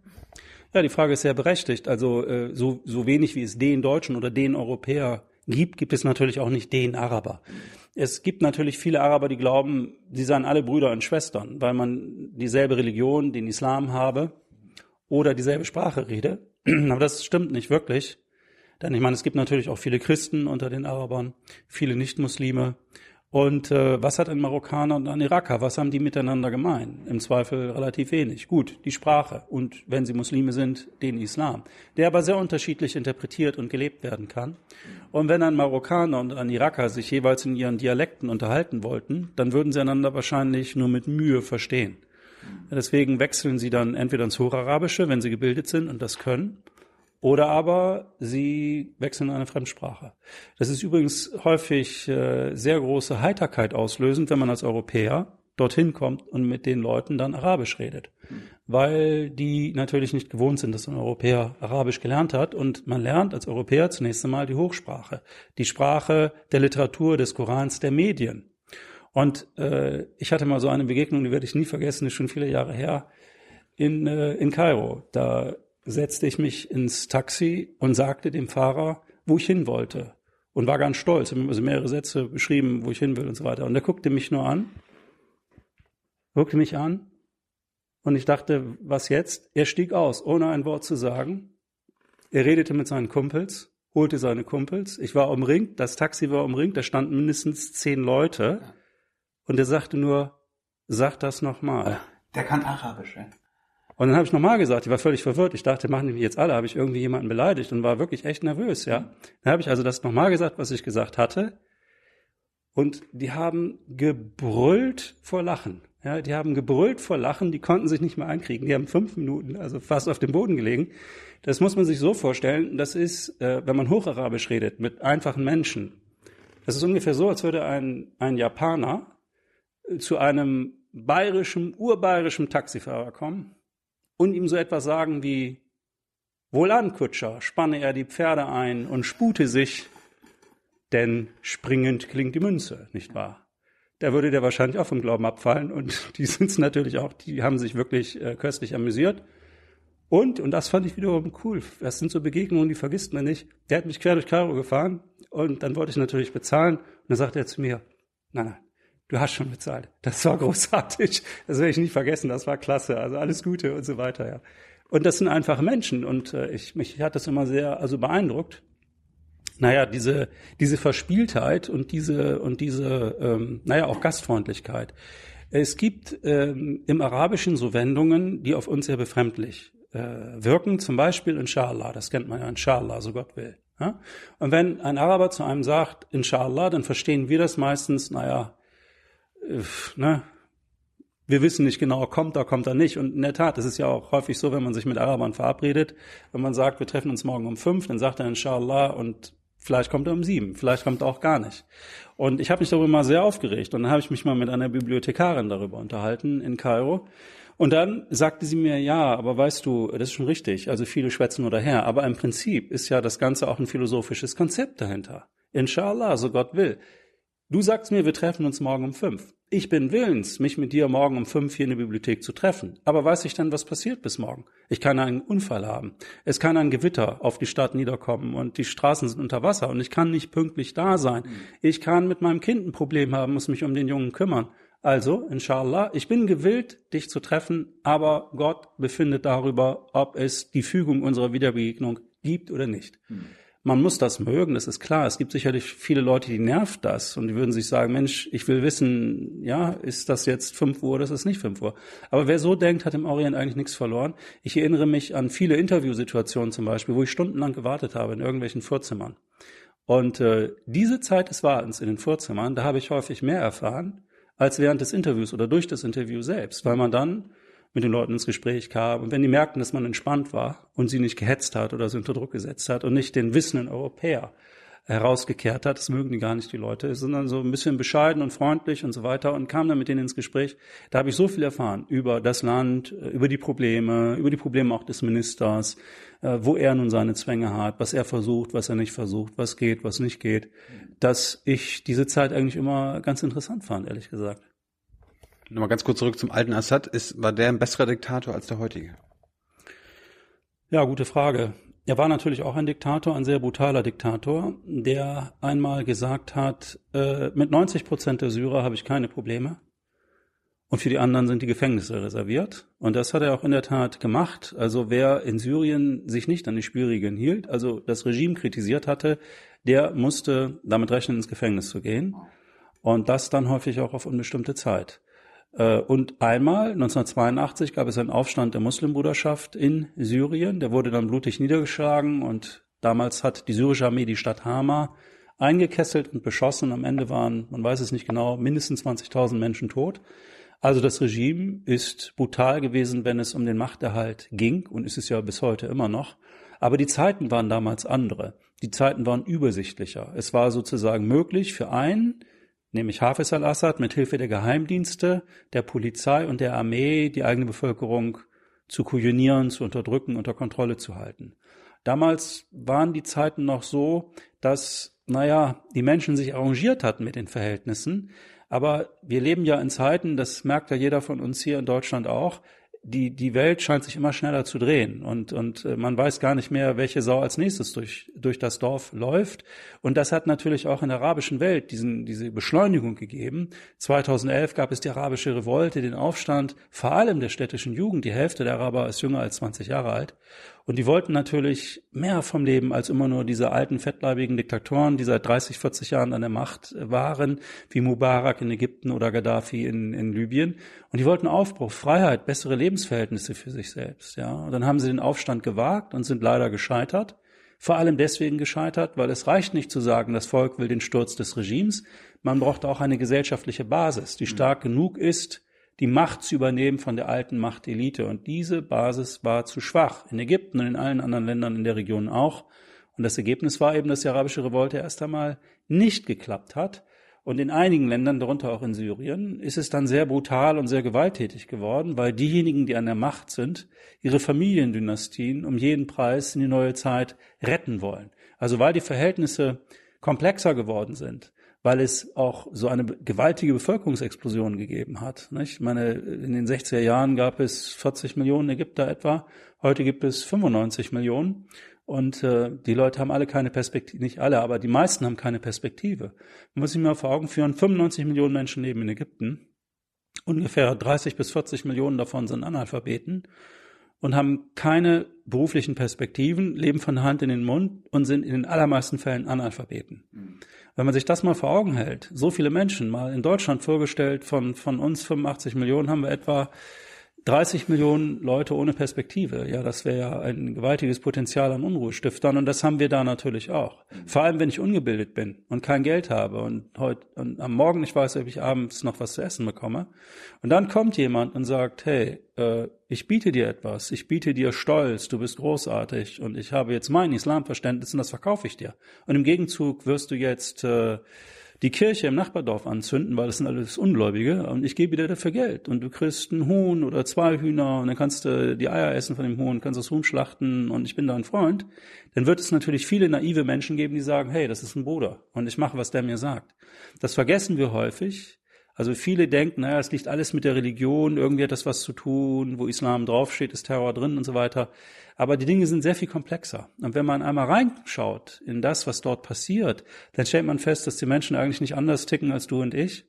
Ja, die Frage ist sehr berechtigt. Also äh, so, so wenig wie es den Deutschen oder den Europäer gibt, gibt es natürlich auch nicht den Araber. Es gibt natürlich viele Araber, die glauben, sie seien alle Brüder und Schwestern, weil man dieselbe Religion, den Islam habe oder dieselbe Sprache rede. (clears throat) Aber das stimmt nicht wirklich. Denn ich meine, es gibt natürlich auch viele Christen unter den Arabern, viele Nichtmuslime. Und äh, was hat ein Marokkaner und ein Iraker? Was haben die miteinander gemein? Im Zweifel relativ wenig. Gut, die Sprache und wenn sie Muslime sind, den Islam, der aber sehr unterschiedlich interpretiert und gelebt werden kann. Und wenn ein Marokkaner und ein Iraker sich jeweils in ihren Dialekten unterhalten wollten, dann würden sie einander wahrscheinlich nur mit Mühe verstehen. Deswegen wechseln sie dann entweder ins Hocharabische, wenn sie gebildet sind und das können, oder aber sie wechseln eine Fremdsprache. Das ist übrigens häufig äh, sehr große Heiterkeit auslösend, wenn man als Europäer dorthin kommt und mit den Leuten dann Arabisch redet. Weil die natürlich nicht gewohnt sind, dass ein Europäer Arabisch gelernt hat. Und man lernt als Europäer zunächst einmal die Hochsprache, die Sprache der Literatur, des Korans, der Medien. Und äh, ich hatte mal so eine Begegnung, die werde ich nie vergessen, ist schon viele Jahre her, in, äh, in Kairo. Da setzte ich mich ins Taxi und sagte dem Fahrer, wo ich hin wollte. Und war ganz stolz. Ich habe also mehrere Sätze beschrieben, wo ich hin will und so weiter. Und er guckte mich nur an, guckte mich an und ich dachte, was jetzt? Er stieg aus, ohne ein Wort zu sagen. Er redete mit seinen Kumpels, holte seine Kumpels. Ich war umringt, das Taxi war umringt, da standen mindestens zehn Leute. Und er sagte nur, sag das nochmal. Der kann Arabisch, ja. Und dann habe ich nochmal gesagt, ich war völlig verwirrt. Ich dachte, machen die mich jetzt alle? Habe ich irgendwie jemanden beleidigt und war wirklich echt nervös, ja. Dann habe ich also das nochmal gesagt, was ich gesagt hatte. Und die haben gebrüllt vor Lachen. Ja, die haben gebrüllt vor Lachen, die konnten sich nicht mehr einkriegen. Die haben fünf Minuten, also fast auf dem Boden gelegen. Das muss man sich so vorstellen, das ist, äh, wenn man Hocharabisch redet, mit einfachen Menschen. Das ist ungefähr so, als würde ein, ein Japaner zu einem bayerischen, urbayerischen Taxifahrer kommen und ihm so etwas sagen wie, Wohlan, Kutscher, spanne er die Pferde ein und spute sich, denn springend klingt die Münze, nicht wahr? Da würde der wahrscheinlich auch vom Glauben abfallen und (laughs) die sind natürlich auch, die haben sich wirklich äh, köstlich amüsiert. Und, und das fand ich wiederum cool, das sind so Begegnungen, die vergisst man nicht. Der hat mich quer durch Kairo gefahren und dann wollte ich natürlich bezahlen und dann sagte er zu mir, nein, nein, du hast schon bezahlt. Das war großartig. Das werde ich nicht vergessen. Das war klasse. Also alles Gute und so weiter, ja. Und das sind einfache Menschen und äh, ich, mich hat das immer sehr also beeindruckt. Naja, diese, diese Verspieltheit und diese, und diese, ähm, naja, auch Gastfreundlichkeit. Es gibt ähm, im Arabischen so Wendungen, die auf uns sehr befremdlich äh, wirken. Zum Beispiel Inshallah, das kennt man ja, Inshallah, so Gott will. Ja? Und wenn ein Araber zu einem sagt, Inshallah, dann verstehen wir das meistens, naja, ne, wir wissen nicht genau, kommt er, kommt er nicht. Und in der Tat, es ist ja auch häufig so, wenn man sich mit Arabern verabredet, wenn man sagt, wir treffen uns morgen um fünf, dann sagt er Inshallah und vielleicht kommt er um sieben, vielleicht kommt er auch gar nicht. Und ich habe mich darüber mal sehr aufgeregt und dann habe ich mich mal mit einer Bibliothekarin darüber unterhalten in Kairo. Und dann sagte sie mir, ja, aber weißt du, das ist schon richtig, also viele schwätzen nur daher, aber im Prinzip ist ja das Ganze auch ein philosophisches Konzept dahinter. Inshallah, so Gott will. Du sagst mir, wir treffen uns morgen um fünf. Ich bin willens, mich mit dir morgen um fünf hier in der Bibliothek zu treffen. Aber weiß ich denn, was passiert bis morgen? Ich kann einen Unfall haben. Es kann ein Gewitter auf die Stadt niederkommen und die Straßen sind unter Wasser und ich kann nicht pünktlich da sein. Ich kann mit meinem Kind ein Problem haben, muss mich um den Jungen kümmern. Also, inshallah, ich bin gewillt, dich zu treffen, aber Gott befindet darüber, ob es die Fügung unserer Wiederbegegnung gibt oder nicht. Mhm. Man muss das mögen, das ist klar. Es gibt sicherlich viele Leute, die nervt das und die würden sich sagen, Mensch, ich will wissen, ja, ist das jetzt fünf Uhr oder ist das nicht fünf Uhr? Aber wer so denkt, hat im Orient eigentlich nichts verloren. Ich erinnere mich an viele Interviewsituationen zum Beispiel, wo ich stundenlang gewartet habe in irgendwelchen Vorzimmern. Und äh, diese Zeit des Wartens in den Vorzimmern, da habe ich häufig mehr erfahren als während des Interviews oder durch das Interview selbst, weil man dann mit den Leuten ins Gespräch kam. Und wenn die merkten, dass man entspannt war und sie nicht gehetzt hat oder sie unter Druck gesetzt hat und nicht den wissenden Europäer herausgekehrt hat, das mögen die gar nicht, die Leute, sondern so ein bisschen bescheiden und freundlich und so weiter und kam dann mit denen ins Gespräch. Da habe ich so viel erfahren über das Land, über die Probleme, über die Probleme auch des Ministers, äh, wo er nun seine Zwänge hat, was er versucht, was er nicht versucht, was geht, was nicht geht, dass ich diese Zeit eigentlich immer ganz interessant fand, ehrlich gesagt. Nochmal ganz kurz zurück zum alten Assad. Ist, war der ein besserer Diktator als der heutige? Ja, gute Frage. Er war natürlich auch ein Diktator, ein sehr brutaler Diktator, der einmal gesagt hat, äh, mit 90 Prozent der Syrer habe ich keine Probleme und für die anderen sind die Gefängnisse reserviert. Und das hat er auch in der Tat gemacht. Also wer in Syrien sich nicht an die Spielregeln hielt, also das Regime kritisiert hatte, der musste damit rechnen, ins Gefängnis zu gehen. Und das dann häufig auch auf unbestimmte Zeit. Äh, und einmal, 1982, gab es einen Aufstand der Muslimbruderschaft in Syrien. Der wurde dann blutig niedergeschlagen und damals hat die syrische Armee die Stadt Hama eingekesselt und beschossen. Am Ende waren, man weiß es nicht genau, mindestens 20.000 Menschen tot. Also das Regime ist brutal gewesen, wenn es um den Machterhalt ging und ist es ja bis heute immer noch. Aber die Zeiten waren damals andere. Die Zeiten waren übersichtlicher. Es war sozusagen möglich für einen, nämlich Hafiz al-Assad mit Hilfe der Geheimdienste, der Polizei und der Armee die eigene Bevölkerung zu kujonieren, zu unterdrücken, unter Kontrolle zu halten. Damals waren die Zeiten noch so, dass, naja, die Menschen sich arrangiert hatten mit den Verhältnissen. Aber wir leben ja in Zeiten, das merkt ja jeder von uns hier in Deutschland auch, die, die Welt scheint sich immer schneller zu drehen und, und äh, man weiß gar nicht mehr, welche Sau als nächstes durch, durch das Dorf läuft. Und das hat natürlich auch in der arabischen Welt diesen, diese Beschleunigung gegeben. 2011 gab es die arabische Revolte, den Aufstand, vor allem der städtischen Jugend. Die Hälfte der Araber ist jünger als 20 Jahre alt. Und die wollten natürlich mehr vom Leben als immer nur diese alten, fettleibigen Diktatoren, die seit 30, 40 Jahren an der Macht waren, wie Mubarak in Ägypten oder Gaddafi in, in Libyen. Und die wollten Aufbruch, Freiheit, bessere Lebensverhältnisse für sich selbst. Ja, und dann haben sie den Aufstand gewagt und sind leider gescheitert. Vor allem deswegen gescheitert, weil es reicht nicht zu sagen, das Volk will den Sturz des Regimes. Man braucht auch eine gesellschaftliche Basis, die stark genug ist, die Macht zu übernehmen von der alten Machtelite. Und diese Basis war zu schwach. In Ägypten und in allen anderen Ländern in der Region auch. Und das Ergebnis war eben, dass die arabische Revolte erst einmal nicht geklappt hat. Und in einigen Ländern, darunter auch in Syrien, ist es dann sehr brutal und sehr gewalttätig geworden, weil diejenigen, die an der Macht sind, ihre Familiendynastien um jeden Preis in die neue Zeit retten wollen. Also weil die Verhältnisse komplexer geworden sind, weil es auch so eine gewaltige Bevölkerungsexplosion gegeben hat. Nicht? Ich meine, in den 60er Jahren gab es 40 Millionen Ägypter etwa, heute gibt es 95 Millionen. Und äh, die Leute haben alle keine Perspektive, nicht alle, aber die meisten haben keine Perspektive. Man muss sich mal vor Augen führen, 95 Millionen Menschen leben in Ägypten. Ungefähr 30 bis 40 Millionen davon sind Analphabeten und haben keine beruflichen Perspektiven, leben von der Hand in den Mund und sind in den allermeisten Fällen Analphabeten. Mhm. Wenn man sich das mal vor Augen hält, so viele Menschen mal in Deutschland vorgestellt, von, von uns 85 Millionen haben wir etwa 30 Millionen Leute ohne Perspektive. Ja, das wäre ja ein gewaltiges Potenzial an Unruhestiftern und das haben wir da natürlich auch. Vor allem, wenn ich ungebildet bin und kein Geld habe und heute und am Morgen nicht weiß, ob ich abends noch was zu essen bekomme. Und dann kommt jemand und sagt, hey, äh, ich biete dir etwas, ich biete dir Stolz, du bist großartig und ich habe jetzt mein Islamverständnis und das verkaufe ich dir. Und im Gegenzug wirst du jetzt äh, die Kirche im Nachbardorf anzünden, weil das sind alles Ungläubige. Und ich gebe dir dafür Geld. Und du kriegst einen Huhn oder zwei Hühner und dann kannst du die Eier essen von dem Huhn, kannst das Huhn schlachten. Und ich bin dein Freund, dann wird es natürlich viele naive Menschen geben, die sagen, hey, das ist ein Bruder. Und ich mache, was der mir sagt. Das vergessen wir häufig, also viele denken, naja, es liegt alles mit der Religion, irgendwie hat das was zu tun, wo Islam draufsteht, ist Terror drin und so weiter. Aber die Dinge sind sehr viel komplexer. Und wenn man einmal reinschaut in das, was dort passiert, dann stellt man fest, dass die Menschen eigentlich nicht anders ticken als du und ich.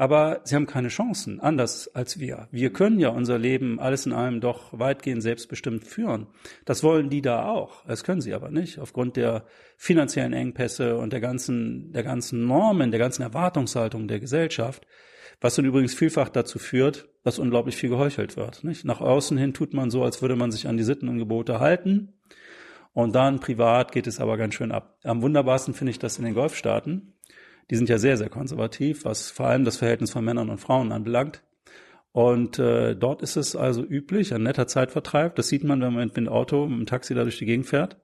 Aber sie haben keine Chancen, anders als wir. Wir können ja unser Leben alles in allem doch weitgehend selbstbestimmt führen. Das wollen die da auch. Das können sie aber nicht, aufgrund der finanziellen Engpässe und der ganzen, der ganzen Normen, der ganzen Erwartungshaltung der Gesellschaft. Was dann übrigens vielfach dazu führt, dass unglaublich viel geheuchelt wird. Nicht? Nach außen hin tut man so, als würde man sich an die Sitten und Gebote halten. Und dann privat geht es aber ganz schön ab. Am wunderbarsten finde ich das in den Golfstaaten. Die sind ja sehr, sehr konservativ, was vor allem das Verhältnis von Männern und Frauen anbelangt. Und äh, dort ist es also üblich, ein netter Zeitvertreib. Das sieht man, wenn man mit dem Auto, mit dem Taxi da durch die Gegend fährt.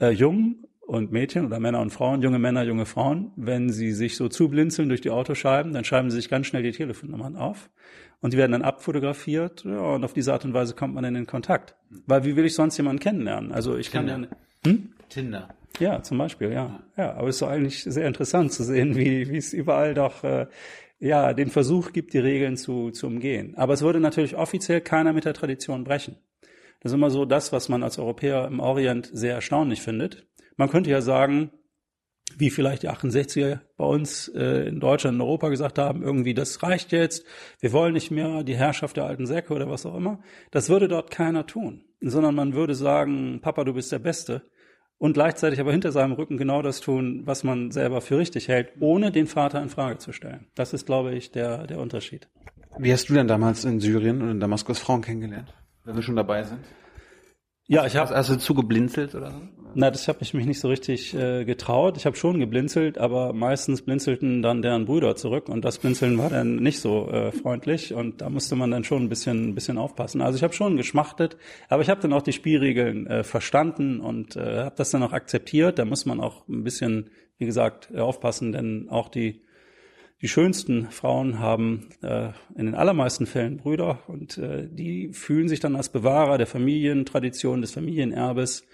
Äh, jung und Mädchen oder Männer und Frauen, junge Männer, junge Frauen, wenn sie sich so zublinzeln durch die Autoscheiben, dann schreiben sie sich ganz schnell die Telefonnummern auf und die werden dann abfotografiert ja, und auf diese Art und Weise kommt man dann in Kontakt. Weil wie will ich sonst jemanden kennenlernen? Also ich Tinder. kann ja, hm? Tinder. Ja, zum Beispiel, ja. Ja, aber es ist doch eigentlich sehr interessant zu sehen, wie, wie es überall doch äh, ja den Versuch gibt, die Regeln zu, zu umgehen. Aber es würde natürlich offiziell keiner mit der Tradition brechen. Das ist immer so das, was man als Europäer im Orient sehr erstaunlich findet man könnte ja sagen, wie vielleicht die 68er bei uns äh, in Deutschland, in Europa gesagt haben, irgendwie, das reicht jetzt, wir wollen nicht mehr die Herrschaft der alten Säcke oder was auch immer. Das würde dort keiner tun, sondern man würde sagen, Papa, du bist der Beste und gleichzeitig aber hinter seinem Rücken genau das tun, was man selber für richtig hält, ohne den Vater in Frage zu stellen. Das ist, glaube ich, der, der Unterschied. Wie hast du denn damals in Syrien und in Damaskus Frauen kennengelernt, wenn wir schon dabei sind? Ja, ich habe. Hast du zugeblinzelt oder so? Na, das habe ich mich nicht so richtig äh, getraut. Ich habe schon geblinzelt, aber meistens blinzelten dann deren Brüder zurück und das Blinzeln war dann nicht so äh, freundlich und da musste man dann schon ein bisschen, ein bisschen aufpassen. Also ich habe schon geschmachtet, aber ich habe dann auch die Spielregeln äh, verstanden und äh, habe das dann auch akzeptiert. Da muss man auch ein bisschen, wie gesagt, aufpassen, denn auch die die schönsten Frauen haben äh, in den allermeisten Fällen Brüder und äh, die fühlen sich dann als Bewahrer der Familientradition, des Familienerbes.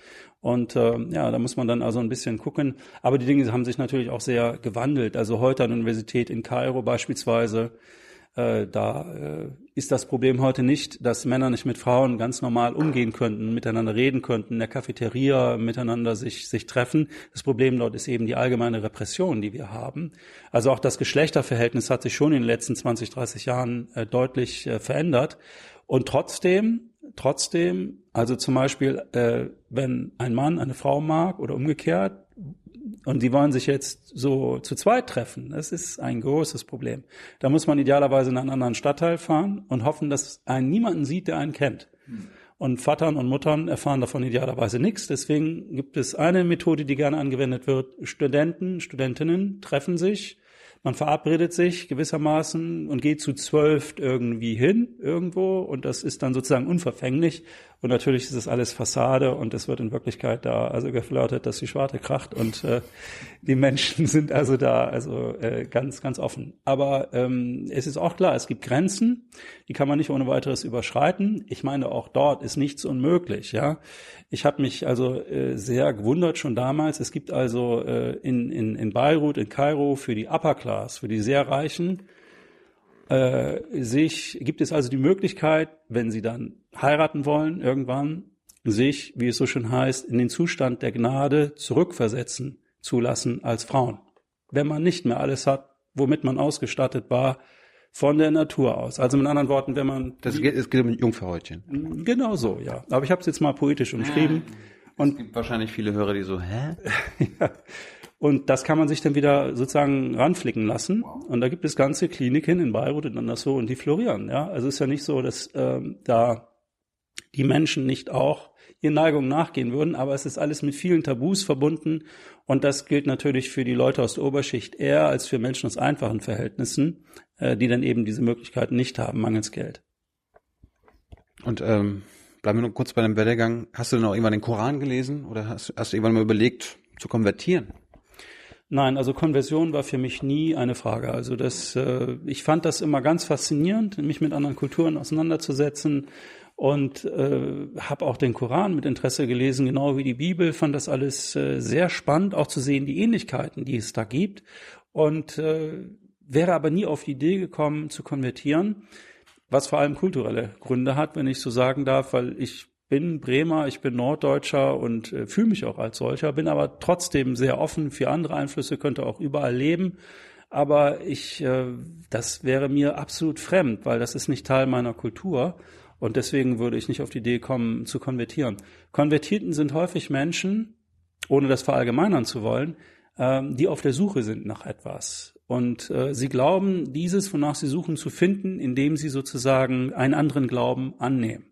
Und äh, ja, da muss man dann also ein bisschen gucken. Aber die Dinge haben sich natürlich auch sehr gewandelt. Also heute an der Universität in Kairo beispielsweise äh, da äh, ist das Problem heute nicht, dass Männer nicht mit Frauen ganz normal umgehen könnten, miteinander reden könnten, in der Cafeteria miteinander sich, sich treffen. Das Problem dort ist eben die allgemeine Repression, die wir haben. Also auch das Geschlechterverhältnis hat sich schon in den letzten 20, 30 Jahren äh, deutlich äh, verändert. Und trotzdem, trotzdem, also zum Beispiel, äh, wenn ein Mann eine Frau mag oder umgekehrt, und die wollen sich jetzt so zu zweit treffen. Das ist ein großes Problem. Da muss man idealerweise in einen anderen Stadtteil fahren und hoffen, dass einen niemanden sieht, der einen kennt. Und Vatern und Muttern erfahren davon idealerweise nichts. Deswegen gibt es eine Methode, die gerne angewendet wird. Studenten, Studentinnen treffen sich man verabredet sich gewissermaßen und geht zu zwölf irgendwie hin irgendwo und das ist dann sozusagen unverfänglich und natürlich ist es alles Fassade und es wird in Wirklichkeit da also geflirtet, dass die Schwarte kracht und äh, die Menschen (laughs) sind also da also äh, ganz, ganz offen. Aber ähm, es ist auch klar, es gibt Grenzen, die kann man nicht ohne weiteres überschreiten. Ich meine, auch dort ist nichts unmöglich. Ja, Ich habe mich also äh, sehr gewundert schon damals. Es gibt also äh, in, in, in Beirut, in Kairo für die Upper Class, für die sehr Reichen, äh, sich, gibt es also die Möglichkeit, wenn sie dann heiraten wollen, irgendwann, sich, wie es so schön heißt, in den Zustand der Gnade zurückversetzen zulassen als Frauen. Wenn man nicht mehr alles hat, womit man ausgestattet war, von der Natur aus. Also mit anderen Worten, wenn man das geht, es geht um Jungferhäutchen. Genau so, ja. Aber ich habe es jetzt mal poetisch umschrieben. Und es gibt wahrscheinlich viele Hörer, die so, hä? (laughs) (laughs) ja. Und das kann man sich dann wieder sozusagen ranflicken lassen. Und da gibt es ganze Kliniken in Beirut und anderswo und die florieren. Ja, also es ist ja nicht so, dass ähm, da die Menschen nicht auch ihren Neigungen nachgehen würden, aber es ist alles mit vielen Tabus verbunden und das gilt natürlich für die Leute aus der Oberschicht eher als für Menschen aus einfachen Verhältnissen, äh, die dann eben diese Möglichkeiten nicht haben, mangels Geld. Und ähm, bleiben wir noch kurz bei dem Werdegang. Hast du denn auch irgendwann den Koran gelesen oder hast, hast du irgendwann mal überlegt zu konvertieren? Nein, also Konversion war für mich nie eine Frage. Also das, äh, ich fand das immer ganz faszinierend, mich mit anderen Kulturen auseinanderzusetzen und äh, habe auch den Koran mit Interesse gelesen, genau wie die Bibel. Fand das alles äh, sehr spannend, auch zu sehen die Ähnlichkeiten, die es da gibt. Und äh, wäre aber nie auf die Idee gekommen zu konvertieren, was vor allem kulturelle Gründe hat, wenn ich so sagen darf, weil ich bin Bremer, ich bin Norddeutscher und äh, fühle mich auch als solcher, bin aber trotzdem sehr offen für andere Einflüsse, könnte auch überall leben. Aber ich, äh, das wäre mir absolut fremd, weil das ist nicht Teil meiner Kultur. Und deswegen würde ich nicht auf die Idee kommen, zu konvertieren. Konvertierten sind häufig Menschen, ohne das verallgemeinern zu wollen, äh, die auf der Suche sind nach etwas. Und äh, sie glauben, dieses, wonach sie suchen, zu finden, indem sie sozusagen einen anderen Glauben annehmen.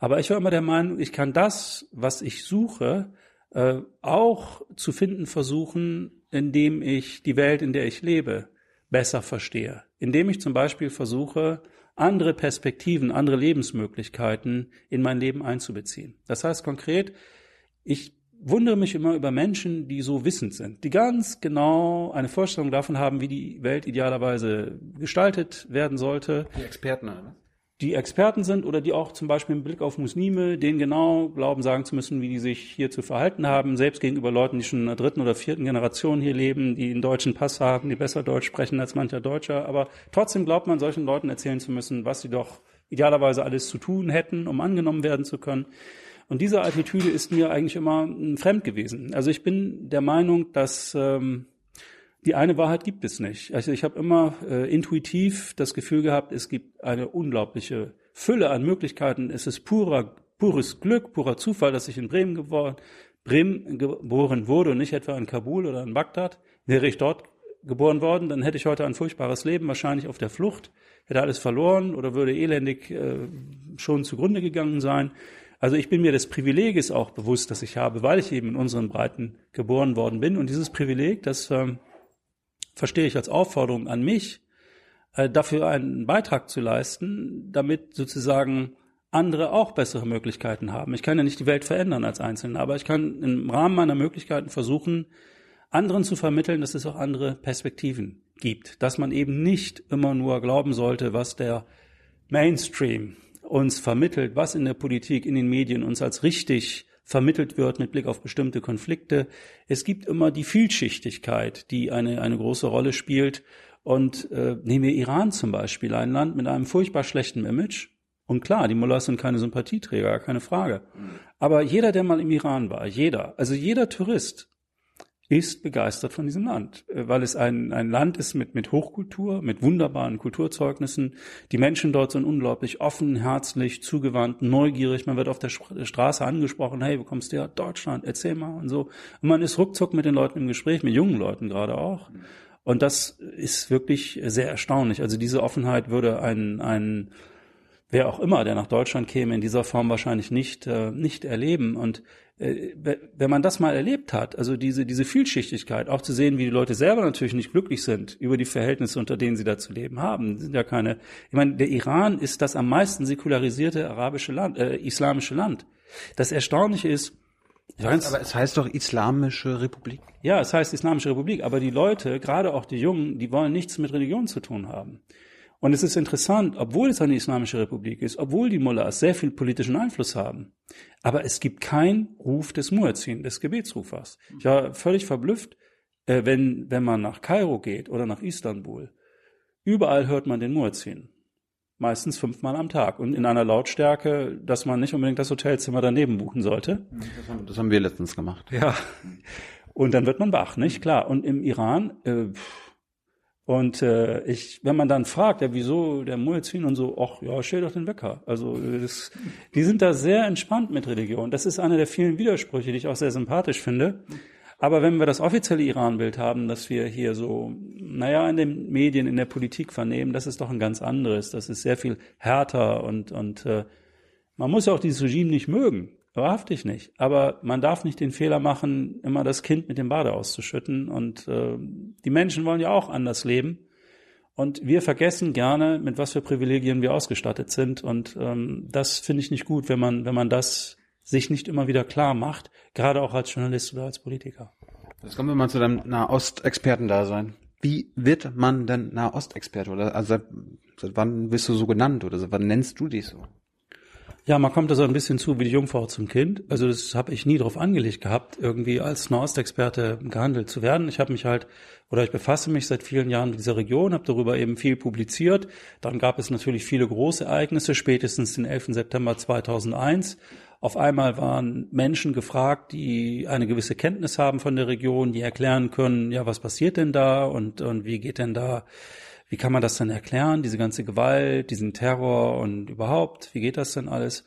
Aber ich war immer der Meinung, ich kann das, was ich suche, äh, auch zu finden versuchen, indem ich die Welt, in der ich lebe, besser verstehe. Indem ich zum Beispiel versuche, andere Perspektiven, andere Lebensmöglichkeiten in mein Leben einzubeziehen. Das heißt konkret, ich wundere mich immer über Menschen, die so wissend sind, die ganz genau eine Vorstellung davon haben, wie die Welt idealerweise gestaltet werden sollte. Die Experten, oder? Die Experten sind oder die auch zum Beispiel im Blick auf Muslime, denen genau glauben, sagen zu müssen, wie die sich hier zu verhalten haben, selbst gegenüber Leuten, die schon in der dritten oder vierten Generation hier leben, die einen deutschen Pass haben, die besser Deutsch sprechen als mancher Deutscher. Aber trotzdem glaubt man, solchen Leuten erzählen zu müssen, was sie doch idealerweise alles zu tun hätten, um angenommen werden zu können. Und diese Attitüde ist mir eigentlich immer fremd gewesen. Also ich bin der Meinung, dass ähm, die eine Wahrheit gibt es nicht. Also ich habe immer äh, intuitiv das Gefühl gehabt, es gibt eine unglaubliche Fülle an Möglichkeiten. Es ist purer, pures Glück, purer Zufall, dass ich in Bremen geworden, Bremen geboren wurde und nicht etwa in Kabul oder in Bagdad. Wäre ich dort geboren worden, dann hätte ich heute ein furchtbares Leben, wahrscheinlich auf der Flucht, hätte alles verloren oder würde elendig äh, schon zugrunde gegangen sein. Also ich bin mir des Privileges auch bewusst, dass ich habe, weil ich eben in unseren Breiten geboren worden bin. Und dieses Privileg, das äh, verstehe ich als Aufforderung an mich, äh, dafür einen Beitrag zu leisten, damit sozusagen andere auch bessere Möglichkeiten haben. Ich kann ja nicht die Welt verändern als Einzelner, aber ich kann im Rahmen meiner Möglichkeiten versuchen, anderen zu vermitteln, dass es auch andere Perspektiven gibt, dass man eben nicht immer nur glauben sollte, was der Mainstream uns vermittelt, was in der Politik, in den Medien uns als richtig vermittelt wird mit Blick auf bestimmte Konflikte. Es gibt immer die Vielschichtigkeit, die eine, eine große Rolle spielt. Und äh, nehmen wir Iran zum Beispiel, ein Land mit einem furchtbar schlechten Image. Und klar, die Mullahs sind keine Sympathieträger, keine Frage. Aber jeder, der mal im Iran war, jeder, also jeder Tourist ist begeistert von diesem Land, äh, weil es ein, ein Land ist mit, mit Hochkultur, mit wunderbaren Kulturzeugnissen. Die Menschen dort sind unglaublich offen, herzlich, zugewandt, neugierig. Man wird auf der Straße angesprochen, hey, wo kommst du her? Deutschland, erzähl mal und so. Und man ist ruckzuck mit den Leuten im Gespräch, mit jungen Leuten gerade auch. Und das ist wirklich sehr erstaunlich. Also diese Offenheit würde ein, ein wer auch immer, der nach Deutschland käme, in dieser Form wahrscheinlich nicht, äh, nicht erleben. Und wenn man das mal erlebt hat, also diese, diese Vielschichtigkeit, auch zu sehen, wie die Leute selber natürlich nicht glücklich sind über die Verhältnisse, unter denen sie da zu leben haben, sind ja keine, ich meine, der Iran ist das am meisten säkularisierte arabische Land, äh, islamische Land. Das Erstaunliche ist, Ganz, aber es heißt doch Islamische Republik. Ja, es heißt Islamische Republik, aber die Leute, gerade auch die Jungen, die wollen nichts mit Religion zu tun haben. Und es ist interessant, obwohl es eine islamische Republik ist, obwohl die Mullahs sehr viel politischen Einfluss haben, aber es gibt keinen Ruf des Muezzin, des Gebetsrufers. Ich war völlig verblüfft, äh, wenn, wenn man nach Kairo geht oder nach Istanbul. Überall hört man den Muezzin. Meistens fünfmal am Tag und in einer Lautstärke, dass man nicht unbedingt das Hotelzimmer daneben buchen sollte. Das haben, das haben wir letztens gemacht. Ja. Und dann wird man wach, nicht? Klar. Und im Iran, äh, und äh, ich, wenn man dann fragt, ja, wieso der Muezzin und so, ach ja, stell doch den Wecker. Also das, die sind da sehr entspannt mit Religion. Das ist einer der vielen Widersprüche, die ich auch sehr sympathisch finde. Aber wenn wir das offizielle Iran-Bild haben, das wir hier so, naja, in den Medien, in der Politik vernehmen, das ist doch ein ganz anderes. Das ist sehr viel härter und, und äh, man muss ja auch dieses Regime nicht mögen. Wahrhaftig nicht. Aber man darf nicht den Fehler machen, immer das Kind mit dem Bade auszuschütten. Und äh, die Menschen wollen ja auch anders leben. Und wir vergessen gerne, mit was für Privilegien wir ausgestattet sind. Und ähm, das finde ich nicht gut, wenn man, wenn man das sich nicht immer wieder klar macht, gerade auch als Journalist oder als Politiker. Jetzt kommen wir mal zu deinem Nahostexperten-Dasein. Wie wird man denn Nahostexperte? Oder also seit, seit wann bist du so genannt oder seit wann nennst du dich so? Ja, man kommt da so ein bisschen zu wie die Jungfrau zum Kind. Also das habe ich nie darauf angelegt gehabt, irgendwie als Nahostexperte gehandelt zu werden. Ich habe mich halt oder ich befasse mich seit vielen Jahren mit dieser Region, habe darüber eben viel publiziert. Dann gab es natürlich viele große Ereignisse, spätestens den 11. September 2001. Auf einmal waren Menschen gefragt, die eine gewisse Kenntnis haben von der Region, die erklären können, ja, was passiert denn da und, und wie geht denn da wie kann man das denn erklären, diese ganze Gewalt, diesen Terror und überhaupt, wie geht das denn alles?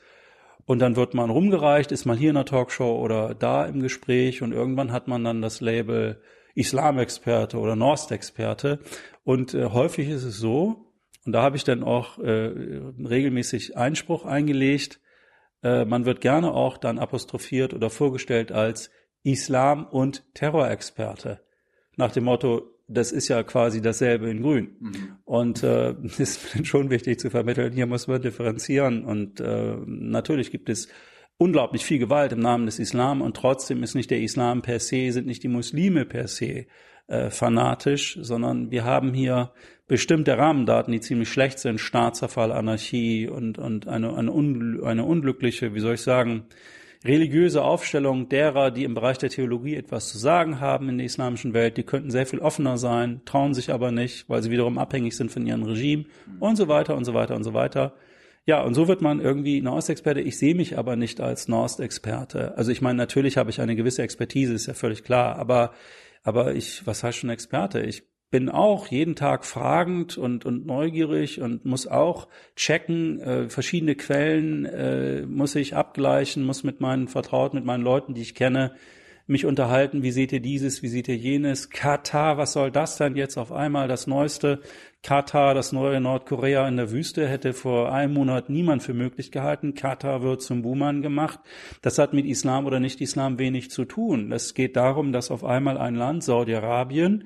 Und dann wird man rumgereicht, ist mal hier in der Talkshow oder da im Gespräch und irgendwann hat man dann das Label Islamexperte oder Norst-Experte. Und äh, häufig ist es so, und da habe ich dann auch äh, regelmäßig Einspruch eingelegt, äh, man wird gerne auch dann apostrophiert oder vorgestellt als Islam- und Terrorexperte. Nach dem Motto, das ist ja quasi dasselbe in Grün. Mhm. Und äh, (laughs) ist schon wichtig zu vermitteln, hier muss man differenzieren. Und äh, natürlich gibt es unglaublich viel Gewalt im Namen des Islam und trotzdem ist nicht der Islam per se, sind nicht die Muslime per se äh, fanatisch, sondern wir haben hier bestimmte Rahmendaten, die ziemlich schlecht sind, Staatszerfall, Anarchie und, und eine, eine unglückliche, wie soll ich sagen, religiöse Aufstellung derer, die im Bereich der Theologie etwas zu sagen haben in der islamischen Welt, die könnten sehr viel offener sein, trauen sich aber nicht, weil sie wiederum abhängig sind von ihrem Regime und so weiter und so weiter und so weiter. Ja, und so wird man irgendwie Norst-Experte. Ich sehe mich aber nicht als Norst-Experte. Also ich meine, natürlich habe ich eine gewisse Expertise, ist ja völlig klar, aber, aber ich, was heißt schon Experte? Ich bin auch jeden Tag fragend und, und neugierig und muss auch checken, äh, verschiedene Quellen äh, muss ich abgleichen, muss mit meinen Vertrauten, mit meinen Leuten, die ich kenne, mich unterhalten, wie seht ihr dieses, wie seht ihr jenes, Katar, was soll das denn jetzt auf einmal, das Neueste, Katar, das neue Nordkorea in der Wüste, hätte vor einem Monat niemand für möglich gehalten, Katar wird zum Buhmann gemacht, das hat mit Islam oder Nicht-Islam wenig zu tun, es geht darum, dass auf einmal ein Land, Saudi-Arabien,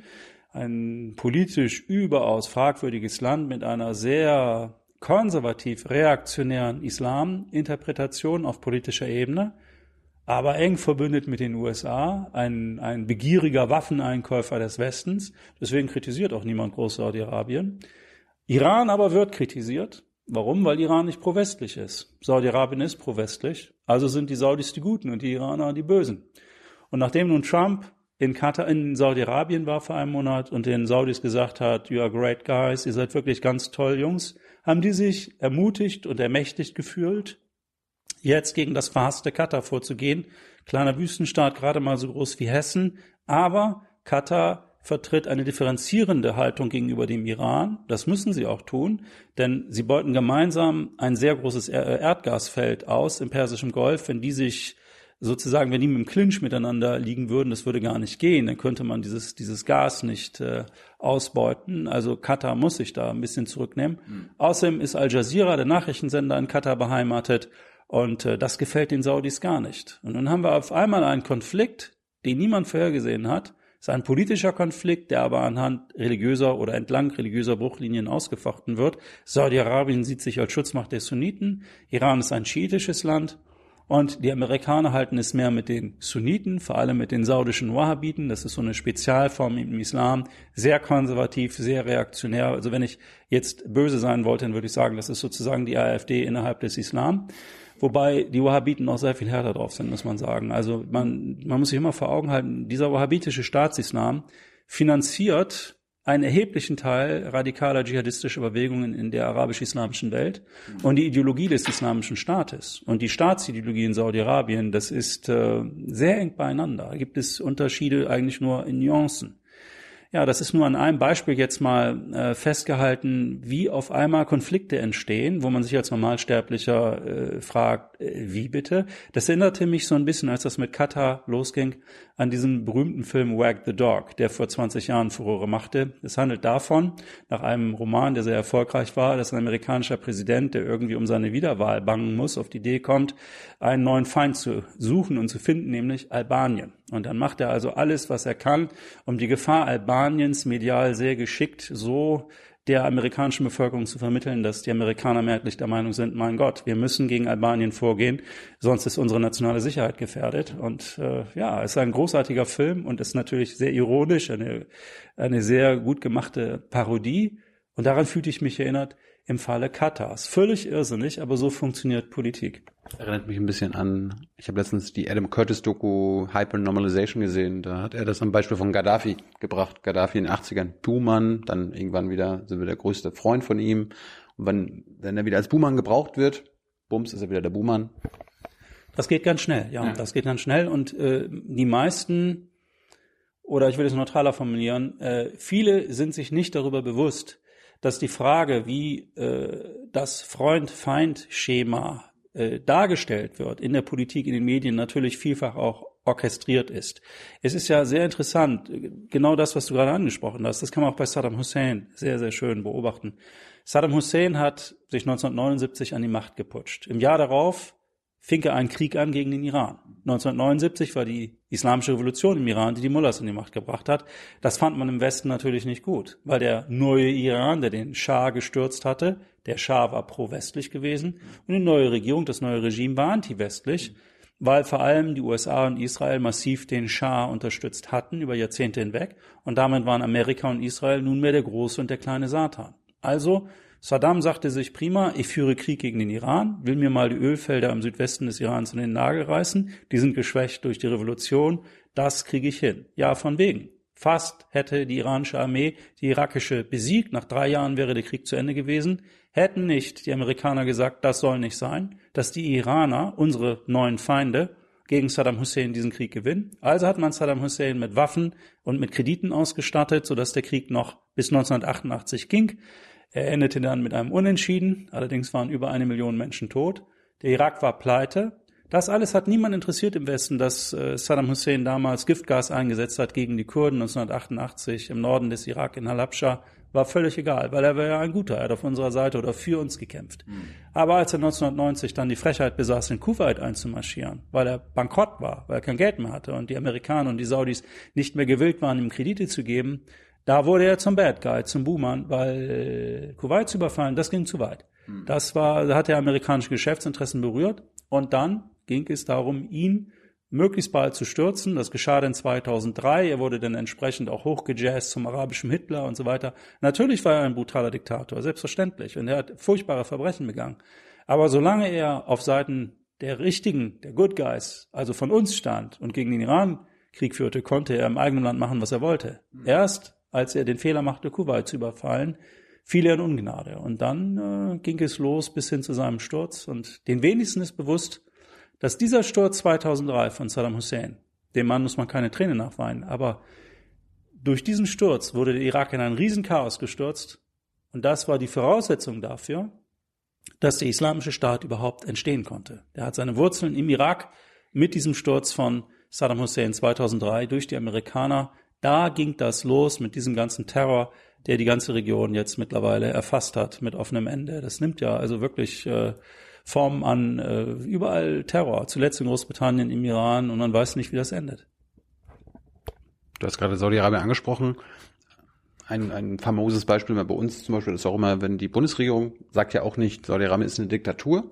ein politisch überaus fragwürdiges Land mit einer sehr konservativ reaktionären Islaminterpretation auf politischer Ebene aber eng verbündet mit den USA, ein, ein begieriger Waffeneinkäufer des Westens. Deswegen kritisiert auch niemand groß Saudi-Arabien. Iran aber wird kritisiert. Warum? Weil Iran nicht pro-westlich ist. Saudi-Arabien ist pro-westlich. Also sind die Saudis die Guten und die Iraner die Bösen. Und nachdem nun Trump in Katar, in Saudi-Arabien war vor einem Monat und den Saudis gesagt hat, you are great guys, ihr seid wirklich ganz toll, Jungs, haben die sich ermutigt und ermächtigt gefühlt, jetzt gegen das verhasste Katar vorzugehen. Kleiner Wüstenstaat, gerade mal so groß wie Hessen, aber Katar vertritt eine differenzierende Haltung gegenüber dem Iran. Das müssen sie auch tun, denn sie beuten gemeinsam ein sehr großes Erdgasfeld aus im Persischen Golf. Wenn die sich sozusagen, wenn die mit dem Clinch miteinander liegen würden, das würde gar nicht gehen. Dann könnte man dieses, dieses Gas nicht äh, ausbeuten. Also Katar muss sich da ein bisschen zurücknehmen. Mhm. Außerdem ist Al Jazeera, der Nachrichtensender in Katar beheimatet. Und äh, das gefällt den Saudis gar nicht. Und nun haben wir auf einmal einen Konflikt, den niemand vorhergesehen hat. Es ist ein politischer Konflikt, der aber anhand religiöser oder entlang religiöser Bruchlinien ausgefochten wird. Saudi-Arabien sieht sich als Schutzmacht der Sunniten. Iran ist ein schiitisches Land. Und die Amerikaner halten es mehr mit den Sunniten, vor allem mit den saudischen Wahhabiten. Das ist so eine Spezialform im Islam. Sehr konservativ, sehr reaktionär. Also wenn ich jetzt böse sein wollte, dann würde ich sagen, das ist sozusagen die AfD innerhalb des Islam. Wobei die Wahhabiten auch sehr viel härter drauf sind, muss man sagen. Also man, man muss sich immer vor Augen halten, dieser wahhabitische Staatsislam finanziert einen erheblichen Teil radikaler dschihadistischer Bewegungen in der arabisch-islamischen Welt und die Ideologie des islamischen Staates und die Staatsideologie in Saudi-Arabien, das ist äh, sehr eng beieinander. Da gibt es Unterschiede eigentlich nur in Nuancen. Ja, das ist nur an einem Beispiel jetzt mal äh, festgehalten, wie auf einmal Konflikte entstehen, wo man sich als Normalsterblicher äh, fragt, wie bitte? Das erinnerte mich so ein bisschen, als das mit Katar losging, an diesen berühmten Film Wag the Dog, der vor 20 Jahren Furore machte. Es handelt davon, nach einem Roman, der sehr erfolgreich war, dass ein amerikanischer Präsident, der irgendwie um seine Wiederwahl bangen muss, auf die Idee kommt, einen neuen Feind zu suchen und zu finden, nämlich Albanien. Und dann macht er also alles, was er kann, um die Gefahr Albaniens medial sehr geschickt so der amerikanischen Bevölkerung zu vermitteln, dass die Amerikaner merklich der Meinung sind, mein Gott, wir müssen gegen Albanien vorgehen, sonst ist unsere nationale Sicherheit gefährdet. Und äh, ja, es ist ein großartiger Film und ist natürlich sehr ironisch, eine, eine sehr gut gemachte Parodie. Und daran fühlte ich mich erinnert, im Falle Katars. Völlig irrsinnig, aber so funktioniert Politik. Erinnert mich ein bisschen an, ich habe letztens die Adam Curtis Doku Hyper Normalization gesehen. Da hat er das am Beispiel von Gaddafi gebracht. Gaddafi in den 80ern, Buhmann, dann irgendwann wieder sind wir der größte Freund von ihm. Und wenn, wenn er wieder als Buhmann gebraucht wird, bums, ist er wieder der Buhmann. Das geht ganz schnell, ja, ja. das geht ganz schnell. Und äh, die meisten, oder ich will es neutraler formulieren, äh, viele sind sich nicht darüber bewusst, dass die Frage, wie äh, das Freund-Feind-Schema äh, dargestellt wird in der Politik, in den Medien, natürlich vielfach auch orchestriert ist. Es ist ja sehr interessant, genau das, was du gerade angesprochen hast, das kann man auch bei Saddam Hussein sehr, sehr schön beobachten. Saddam Hussein hat sich 1979 an die Macht geputscht. Im Jahr darauf fing er einen Krieg an gegen den Iran. 1979 war die islamische Revolution im Iran, die die Mullahs in die Macht gebracht hat. Das fand man im Westen natürlich nicht gut, weil der neue Iran, der den Schah gestürzt hatte, der Schah war pro-westlich gewesen und die neue Regierung, das neue Regime war anti-westlich, weil vor allem die USA und Israel massiv den Schah unterstützt hatten über Jahrzehnte hinweg und damit waren Amerika und Israel nunmehr der große und der kleine Satan. Also Saddam sagte sich prima, ich führe Krieg gegen den Iran, will mir mal die Ölfelder im Südwesten des Irans in den Nagel reißen, die sind geschwächt durch die Revolution, das kriege ich hin. Ja, von wegen. Fast hätte die iranische Armee die irakische besiegt, nach drei Jahren wäre der Krieg zu Ende gewesen, hätten nicht die Amerikaner gesagt, das soll nicht sein, dass die Iraner, unsere neuen Feinde, gegen Saddam Hussein diesen Krieg gewinnen. Also hat man Saddam Hussein mit Waffen und mit Krediten ausgestattet, sodass der Krieg noch bis 1988 ging. Er endete dann mit einem Unentschieden, allerdings waren über eine Million Menschen tot. Der Irak war pleite. Das alles hat niemand interessiert im Westen, dass äh, Saddam Hussein damals Giftgas eingesetzt hat gegen die Kurden 1988 im Norden des Irak in Halabscha. War völlig egal, weil er war ja ein guter, er hat auf unserer Seite oder für uns gekämpft. Mhm. Aber als er 1990 dann die Frechheit besaß, in Kuwait einzumarschieren, weil er bankrott war, weil er kein Geld mehr hatte und die Amerikaner und die Saudis nicht mehr gewillt waren, ihm Kredite zu geben, da wurde er zum Bad Guy, zum Buhmann, weil Kuwait zu überfallen, das ging zu weit. Hm. Das war, da hat er amerikanische Geschäftsinteressen berührt und dann ging es darum, ihn möglichst bald zu stürzen. Das geschah dann 2003. Er wurde dann entsprechend auch hochgejazzt zum arabischen Hitler und so weiter. Natürlich war er ein brutaler Diktator, selbstverständlich. Und er hat furchtbare Verbrechen begangen. Aber solange er auf Seiten der richtigen, der Good Guys, also von uns stand und gegen den Iran Krieg führte, konnte er im eigenen Land machen, was er wollte. Erst als er den Fehler machte, Kuwait zu überfallen, fiel er in Ungnade. Und dann äh, ging es los bis hin zu seinem Sturz. Und den wenigsten ist bewusst, dass dieser Sturz 2003 von Saddam Hussein, dem Mann muss man keine Tränen nachweinen, aber durch diesen Sturz wurde der Irak in ein Riesenchaos gestürzt. Und das war die Voraussetzung dafür, dass der islamische Staat überhaupt entstehen konnte. Der hat seine Wurzeln im Irak mit diesem Sturz von Saddam Hussein 2003 durch die Amerikaner. Da ging das los mit diesem ganzen Terror, der die ganze Region jetzt mittlerweile erfasst hat mit offenem Ende. Das nimmt ja also wirklich äh, Formen an, äh, überall Terror, zuletzt in Großbritannien, im Iran und man weiß nicht, wie das endet. Du hast gerade Saudi-Arabien angesprochen. Ein, ein famoses Beispiel bei uns zum Beispiel ist auch immer, wenn die Bundesregierung sagt ja auch nicht, Saudi-Arabien ist eine Diktatur,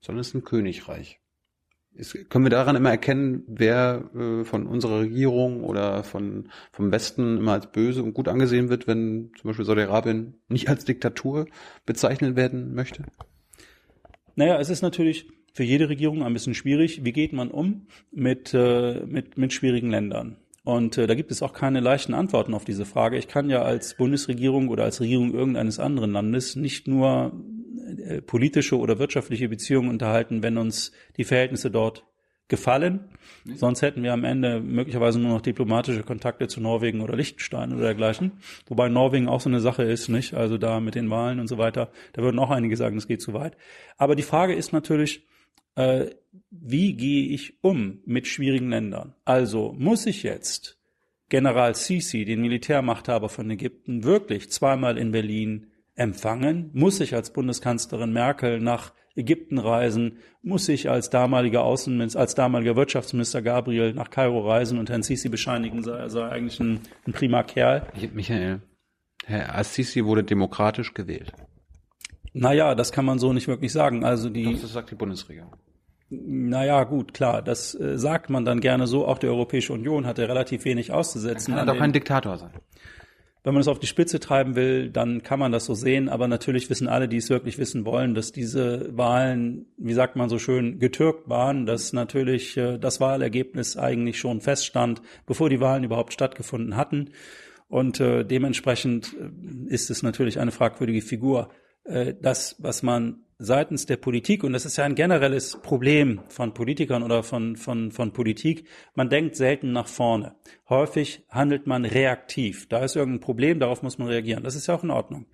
sondern es ist ein Königreich. Ist, können wir daran immer erkennen, wer äh, von unserer Regierung oder von, vom Westen immer als böse und gut angesehen wird, wenn zum Beispiel Saudi-Arabien nicht als Diktatur bezeichnet werden möchte? Naja, es ist natürlich für jede Regierung ein bisschen schwierig. Wie geht man um mit, äh, mit, mit schwierigen Ländern? Und äh, da gibt es auch keine leichten Antworten auf diese Frage. Ich kann ja als Bundesregierung oder als Regierung irgendeines anderen Landes nicht nur äh, politische oder wirtschaftliche Beziehungen unterhalten, wenn uns die Verhältnisse dort gefallen. Nee. Sonst hätten wir am Ende möglicherweise nur noch diplomatische Kontakte zu Norwegen oder Liechtenstein oder dergleichen. Wobei Norwegen auch so eine Sache ist, nicht? Also da mit den Wahlen und so weiter. Da würden auch einige sagen, es geht zu weit. Aber die Frage ist natürlich, äh, wie gehe ich um mit schwierigen Ländern? Also muss ich jetzt General Sisi, den Militärmachthaber von Ägypten, wirklich zweimal in Berlin empfangen? Muss ich als Bundeskanzlerin Merkel nach Ägypten reisen? Muss ich als damaliger Außenminister, als damaliger Wirtschaftsminister Gabriel nach Kairo reisen und Herrn Sisi bescheinigen, sei, sei eigentlich ein, ein prima Kerl? Michael, Herr Assisi wurde demokratisch gewählt. Naja, das kann man so nicht wirklich sagen. Also die. das sagt die Bundesregierung. Naja, gut, klar, das äh, sagt man dann gerne so. Auch die Europäische Union hatte relativ wenig auszusetzen. Kann er doch kein Diktator sein. Wenn man es auf die Spitze treiben will, dann kann man das so sehen. Aber natürlich wissen alle, die es wirklich wissen wollen, dass diese Wahlen, wie sagt man so schön, getürkt waren, dass natürlich äh, das Wahlergebnis eigentlich schon feststand, bevor die Wahlen überhaupt stattgefunden hatten. Und äh, dementsprechend äh, ist es natürlich eine fragwürdige Figur. Das, was man seitens der Politik, und das ist ja ein generelles Problem von Politikern oder von, von, von Politik, man denkt selten nach vorne. Häufig handelt man reaktiv. Da ist irgendein Problem, darauf muss man reagieren. Das ist ja auch in Ordnung.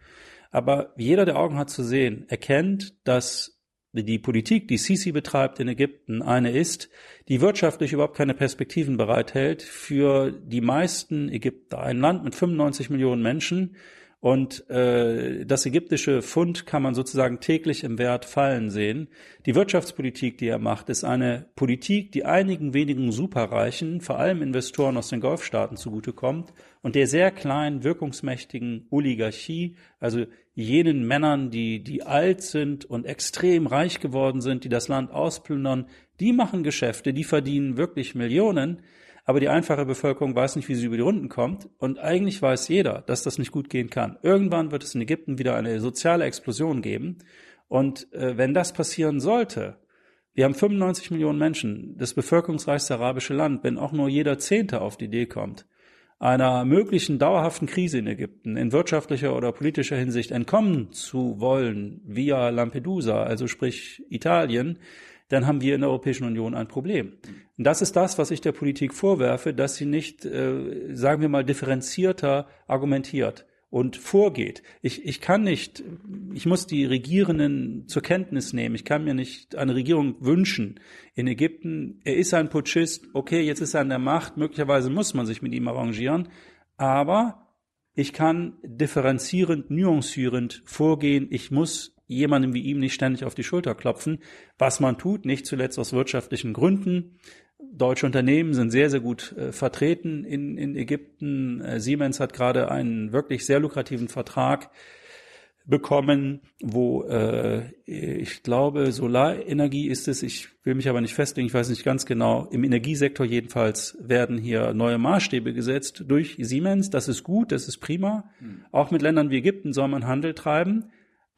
Aber jeder, der Augen hat zu sehen, erkennt, dass die Politik, die Sisi betreibt in Ägypten, eine ist, die wirtschaftlich überhaupt keine Perspektiven bereithält für die meisten Ägypter. Ein Land mit 95 Millionen Menschen, und äh, das ägyptische Pfund kann man sozusagen täglich im Wert fallen sehen. Die Wirtschaftspolitik, die er macht, ist eine Politik, die einigen wenigen Superreichen, vor allem Investoren aus den Golfstaaten zugutekommt und der sehr kleinen, wirkungsmächtigen Oligarchie, also jenen Männern, die, die alt sind und extrem reich geworden sind, die das Land ausplündern, die machen Geschäfte, die verdienen wirklich Millionen, aber die einfache Bevölkerung weiß nicht, wie sie über die Runden kommt. Und eigentlich weiß jeder, dass das nicht gut gehen kann. Irgendwann wird es in Ägypten wieder eine soziale Explosion geben. Und äh, wenn das passieren sollte, wir haben 95 Millionen Menschen, das bevölkerungsreichste arabische Land, wenn auch nur jeder Zehnte auf die Idee kommt, einer möglichen dauerhaften Krise in Ägypten in wirtschaftlicher oder politischer Hinsicht entkommen zu wollen via Lampedusa, also sprich Italien, dann haben wir in der Europäischen Union ein Problem. Und das ist das, was ich der Politik vorwerfe, dass sie nicht, äh, sagen wir mal, differenzierter argumentiert und vorgeht. Ich, ich kann nicht, ich muss die Regierenden zur Kenntnis nehmen. Ich kann mir nicht eine Regierung wünschen in Ägypten. Er ist ein Putschist, okay, jetzt ist er an der Macht, möglicherweise muss man sich mit ihm arrangieren, aber ich kann differenzierend, nuancierend vorgehen. Ich muss jemandem wie ihm nicht ständig auf die Schulter klopfen, was man tut, nicht zuletzt aus wirtschaftlichen Gründen. Deutsche Unternehmen sind sehr, sehr gut äh, vertreten in, in Ägypten. Äh, Siemens hat gerade einen wirklich sehr lukrativen Vertrag bekommen, wo äh, ich glaube, Solarenergie ist es, ich will mich aber nicht festlegen, ich weiß nicht ganz genau, im Energiesektor jedenfalls werden hier neue Maßstäbe gesetzt durch Siemens. Das ist gut, das ist prima. Mhm. Auch mit Ländern wie Ägypten soll man Handel treiben.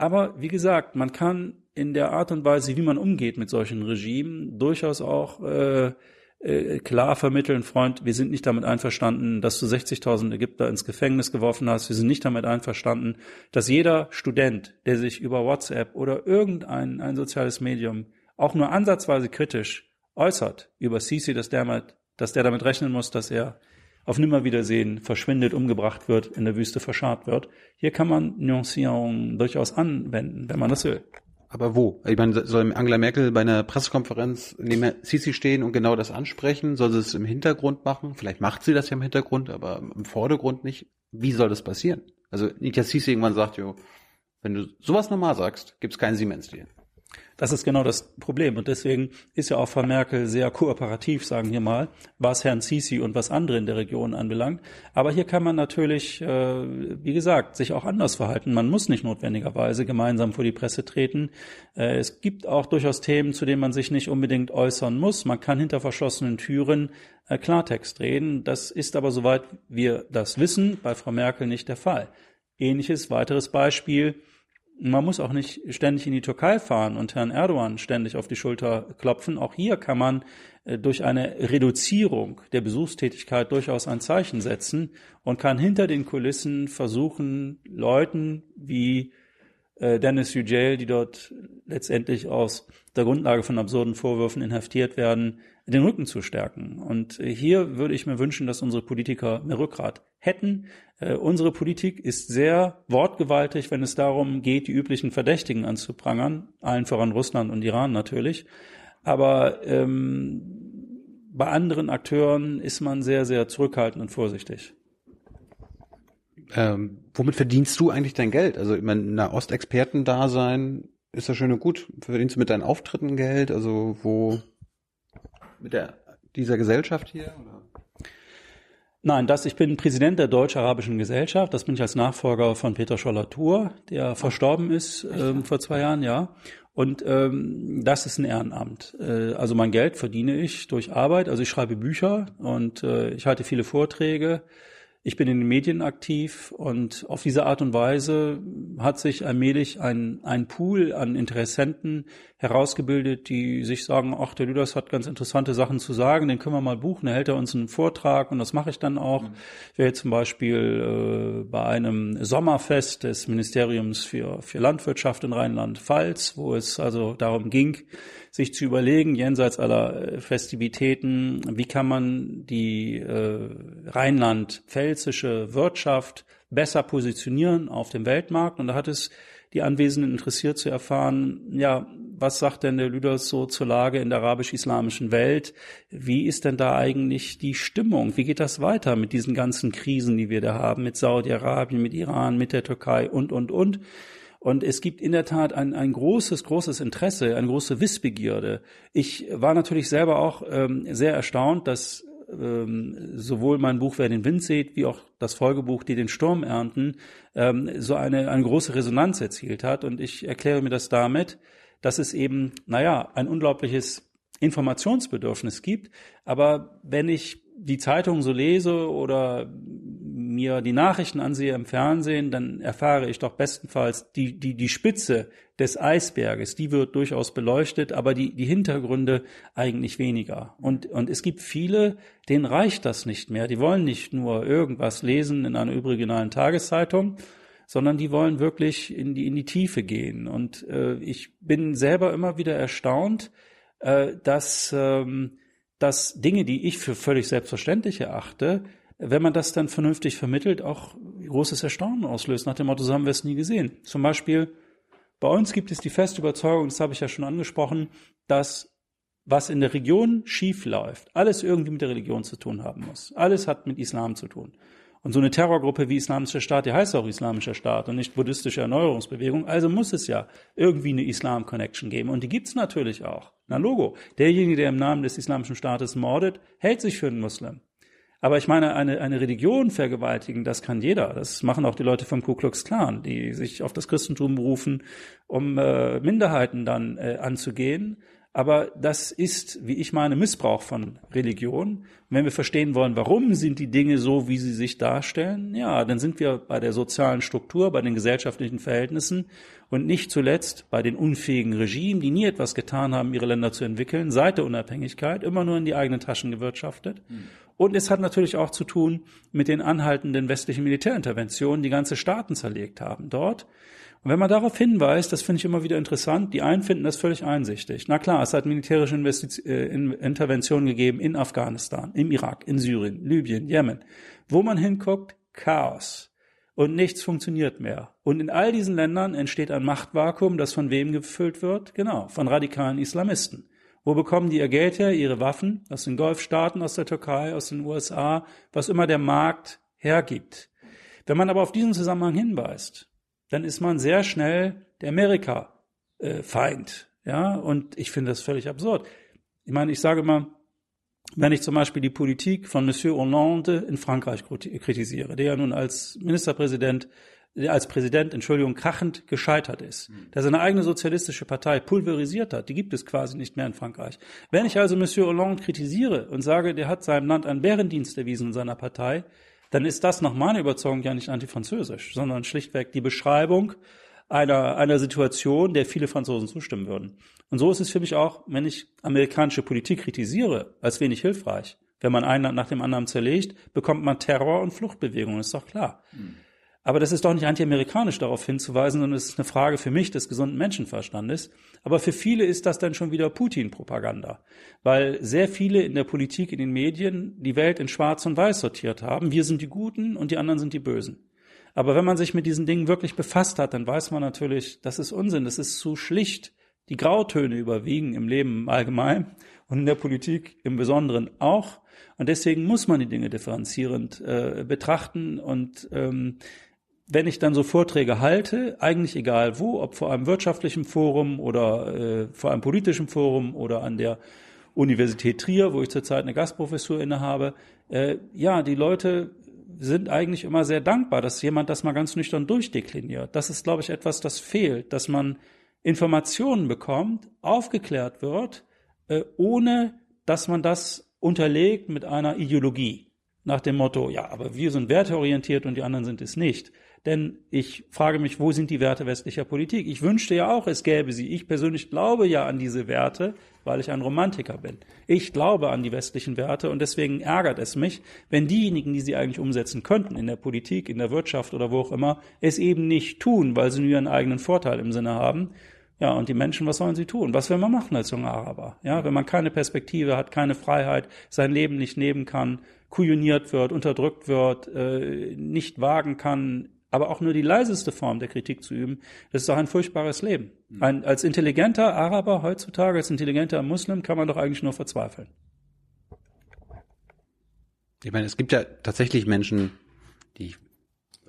Aber wie gesagt, man kann in der Art und Weise, wie man umgeht mit solchen Regimen, durchaus auch äh, äh, klar vermitteln, Freund, wir sind nicht damit einverstanden, dass du 60.000 Ägypter ins Gefängnis geworfen hast. Wir sind nicht damit einverstanden, dass jeder Student, der sich über WhatsApp oder irgendein ein soziales Medium auch nur ansatzweise kritisch äußert über Sisi, dass der, mit, dass der damit rechnen muss, dass er auf Nimmerwiedersehen verschwindet, umgebracht wird, in der Wüste verscharrt wird. Hier kann man Nuancierungen durchaus anwenden, wenn man das will. Aber wo? Ich meine, soll Angela Merkel bei einer Pressekonferenz neben Sisi stehen und genau das ansprechen? Soll sie es im Hintergrund machen? Vielleicht macht sie das ja im Hintergrund, aber im Vordergrund nicht. Wie soll das passieren? Also nicht, dass Sisi irgendwann sagt, jo, wenn du sowas normal sagst, gibt's keinen Siemens-Deal. Das ist genau das Problem. Und deswegen ist ja auch Frau Merkel sehr kooperativ, sagen wir mal, was Herrn Sisi und was andere in der Region anbelangt. Aber hier kann man natürlich, äh, wie gesagt, sich auch anders verhalten. Man muss nicht notwendigerweise gemeinsam vor die Presse treten. Äh, es gibt auch durchaus Themen, zu denen man sich nicht unbedingt äußern muss. Man kann hinter verschlossenen Türen äh, Klartext reden. Das ist aber, soweit wir das wissen, bei Frau Merkel nicht der Fall. Ähnliches weiteres Beispiel man muss auch nicht ständig in die Türkei fahren und Herrn Erdogan ständig auf die Schulter klopfen. Auch hier kann man äh, durch eine Reduzierung der Besuchstätigkeit durchaus ein Zeichen setzen und kann hinter den Kulissen versuchen, Leuten wie äh, Dennis Yücel, die dort letztendlich aus der Grundlage von absurden Vorwürfen inhaftiert werden, den Rücken zu stärken. Und äh, hier würde ich mir wünschen, dass unsere Politiker mehr Rückgrat hätten. Äh, unsere Politik ist sehr wortgewaltig, wenn es darum geht, die üblichen Verdächtigen anzuprangern, allen voran Russland und Iran natürlich. Aber ähm, bei anderen Akteuren ist man sehr, sehr zurückhaltend und vorsichtig. Ähm, womit verdienst du eigentlich dein Geld? Also ich meine, Ostexperten-Dasein ist ja schön und gut. Verdienst du mit deinen Auftritten Geld? Also wo mit der dieser Gesellschaft hier? Oder? Nein, das, ich bin Präsident der Deutsch-Arabischen Gesellschaft. Das bin ich als Nachfolger von Peter Scholler-Tour, der verstorben ist ähm, vor zwei Jahren, ja. Und ähm, das ist ein Ehrenamt. Äh, also mein Geld verdiene ich durch Arbeit. Also ich schreibe Bücher und äh, ich halte viele Vorträge. Ich bin in den Medien aktiv und auf diese Art und Weise hat sich allmählich ein, ein Pool an Interessenten herausgebildet, die sich sagen, ach, der Lüders hat ganz interessante Sachen zu sagen, den können wir mal buchen, da hält er uns einen Vortrag und das mache ich dann auch. Mhm. Ich wäre zum Beispiel äh, bei einem Sommerfest des Ministeriums für, für Landwirtschaft in Rheinland-Pfalz, wo es also darum ging, sich zu überlegen, jenseits aller äh, Festivitäten, wie kann man die äh, rheinland-pfälzische Wirtschaft besser positionieren auf dem Weltmarkt. Und da hat es die Anwesenden interessiert zu erfahren, ja, was sagt denn der Lüders so zur Lage in der arabisch-islamischen Welt? Wie ist denn da eigentlich die Stimmung? Wie geht das weiter mit diesen ganzen Krisen, die wir da haben, mit Saudi-Arabien, mit Iran, mit der Türkei und, und, und? Und es gibt in der Tat ein, ein großes, großes Interesse, eine große Wissbegierde. Ich war natürlich selber auch ähm, sehr erstaunt, dass ähm, sowohl mein Buch Wer den Wind sieht, wie auch das Folgebuch Die den Sturm ernten, ähm, so eine, eine große Resonanz erzielt hat. Und ich erkläre mir das damit, dass es eben, naja, ein unglaubliches Informationsbedürfnis gibt. Aber wenn ich die Zeitung so lese oder mir die Nachrichten ansehe im Fernsehen, dann erfahre ich doch bestenfalls die, die, die Spitze des Eisberges, die wird durchaus beleuchtet, aber die, die Hintergründe eigentlich weniger. Und, und es gibt viele, denen reicht das nicht mehr. Die wollen nicht nur irgendwas lesen in einer überregionalen Tageszeitung, sondern die wollen wirklich in die, in die Tiefe gehen. Und äh, ich bin selber immer wieder erstaunt, äh, dass, ähm, dass Dinge, die ich für völlig selbstverständlich erachte, wenn man das dann vernünftig vermittelt, auch großes Erstaunen auslöst, nach dem Motto, so haben wir es nie gesehen. Zum Beispiel, bei uns gibt es die feste Überzeugung, das habe ich ja schon angesprochen, dass was in der Region schief läuft, alles irgendwie mit der Religion zu tun haben muss. Alles hat mit Islam zu tun. Und so eine Terrorgruppe wie Islamischer Staat, die heißt auch Islamischer Staat und nicht buddhistische Erneuerungsbewegung. Also muss es ja irgendwie eine Islam-Connection geben. Und die gibt's natürlich auch. Na Logo. Derjenige, der im Namen des Islamischen Staates mordet, hält sich für einen Muslim. Aber ich meine, eine, eine Religion vergewaltigen, das kann jeder. Das machen auch die Leute vom Ku Klux Klan, die sich auf das Christentum berufen, um äh, Minderheiten dann äh, anzugehen. Aber das ist, wie ich meine, Missbrauch von Religion. Wenn wir verstehen wollen, warum sind die Dinge so, wie sie sich darstellen, ja, dann sind wir bei der sozialen Struktur, bei den gesellschaftlichen Verhältnissen und nicht zuletzt bei den unfähigen Regimen, die nie etwas getan haben, ihre Länder zu entwickeln, seit der Unabhängigkeit, immer nur in die eigenen Taschen gewirtschaftet. Mhm. Und es hat natürlich auch zu tun mit den anhaltenden westlichen Militärinterventionen, die ganze Staaten zerlegt haben dort. Und wenn man darauf hinweist, das finde ich immer wieder interessant, die einen finden das völlig einsichtig. Na klar, es hat militärische Investiz äh, Interventionen gegeben in Afghanistan, im Irak, in Syrien, Libyen, Jemen. Wo man hinguckt, Chaos. Und nichts funktioniert mehr. Und in all diesen Ländern entsteht ein Machtvakuum, das von wem gefüllt wird? Genau, von radikalen Islamisten. Wo bekommen die ihr Geld her, ihre Waffen? Aus den Golfstaaten, aus der Türkei, aus den USA, was immer der Markt hergibt. Wenn man aber auf diesen Zusammenhang hinweist, dann ist man sehr schnell der Amerika-Feind. Ja, und ich finde das völlig absurd. Ich meine, ich sage mal, wenn ich zum Beispiel die Politik von Monsieur Hollande in Frankreich kritisiere, der ja nun als Ministerpräsident, als Präsident, Entschuldigung, krachend gescheitert ist, mhm. der seine eigene sozialistische Partei pulverisiert hat, die gibt es quasi nicht mehr in Frankreich. Wenn ich also Monsieur Hollande kritisiere und sage, der hat seinem Land einen Bärendienst erwiesen in seiner Partei, dann ist das nach meiner Überzeugung ja nicht antifranzösisch, sondern schlichtweg die Beschreibung einer, einer Situation, der viele Franzosen zustimmen würden. Und so ist es für mich auch, wenn ich amerikanische Politik kritisiere, als wenig hilfreich. Wenn man ein Land nach dem anderen zerlegt, bekommt man Terror und Fluchtbewegungen, ist doch klar. Mhm. Aber das ist doch nicht antiamerikanisch darauf hinzuweisen, sondern es ist eine Frage für mich des gesunden Menschenverstandes. Aber für viele ist das dann schon wieder Putin-Propaganda, weil sehr viele in der Politik, in den Medien die Welt in Schwarz und Weiß sortiert haben. Wir sind die Guten und die anderen sind die Bösen. Aber wenn man sich mit diesen Dingen wirklich befasst hat, dann weiß man natürlich, das ist Unsinn, das ist zu schlicht. Die Grautöne überwiegen im Leben allgemein und in der Politik im Besonderen auch. Und deswegen muss man die Dinge differenzierend äh, betrachten und ähm, wenn ich dann so Vorträge halte, eigentlich egal wo, ob vor einem wirtschaftlichen Forum oder äh, vor einem politischen Forum oder an der Universität Trier, wo ich zurzeit eine Gastprofessur innehabe, äh, ja, die Leute sind eigentlich immer sehr dankbar, dass jemand das mal ganz nüchtern durchdekliniert. Das ist, glaube ich, etwas, das fehlt, dass man Informationen bekommt, aufgeklärt wird, äh, ohne dass man das unterlegt mit einer Ideologie. Nach dem Motto, ja, aber wir sind werteorientiert und die anderen sind es nicht. Denn ich frage mich, wo sind die Werte westlicher Politik? Ich wünschte ja auch, es gäbe sie. Ich persönlich glaube ja an diese Werte, weil ich ein Romantiker bin. Ich glaube an die westlichen Werte und deswegen ärgert es mich, wenn diejenigen, die sie eigentlich umsetzen könnten in der Politik, in der Wirtschaft oder wo auch immer, es eben nicht tun, weil sie nur ihren eigenen Vorteil im Sinne haben. Ja, und die Menschen, was sollen sie tun? Was will man machen als junger Araber? Ja, wenn man keine Perspektive hat, keine Freiheit, sein Leben nicht leben kann, kujoniert wird, unterdrückt wird, äh, nicht wagen kann, aber auch nur die leiseste Form der Kritik zu üben, das ist doch ein furchtbares Leben. Mhm. Ein, als intelligenter Araber heutzutage, als intelligenter Muslim kann man doch eigentlich nur verzweifeln. Ich meine, es gibt ja tatsächlich Menschen, die,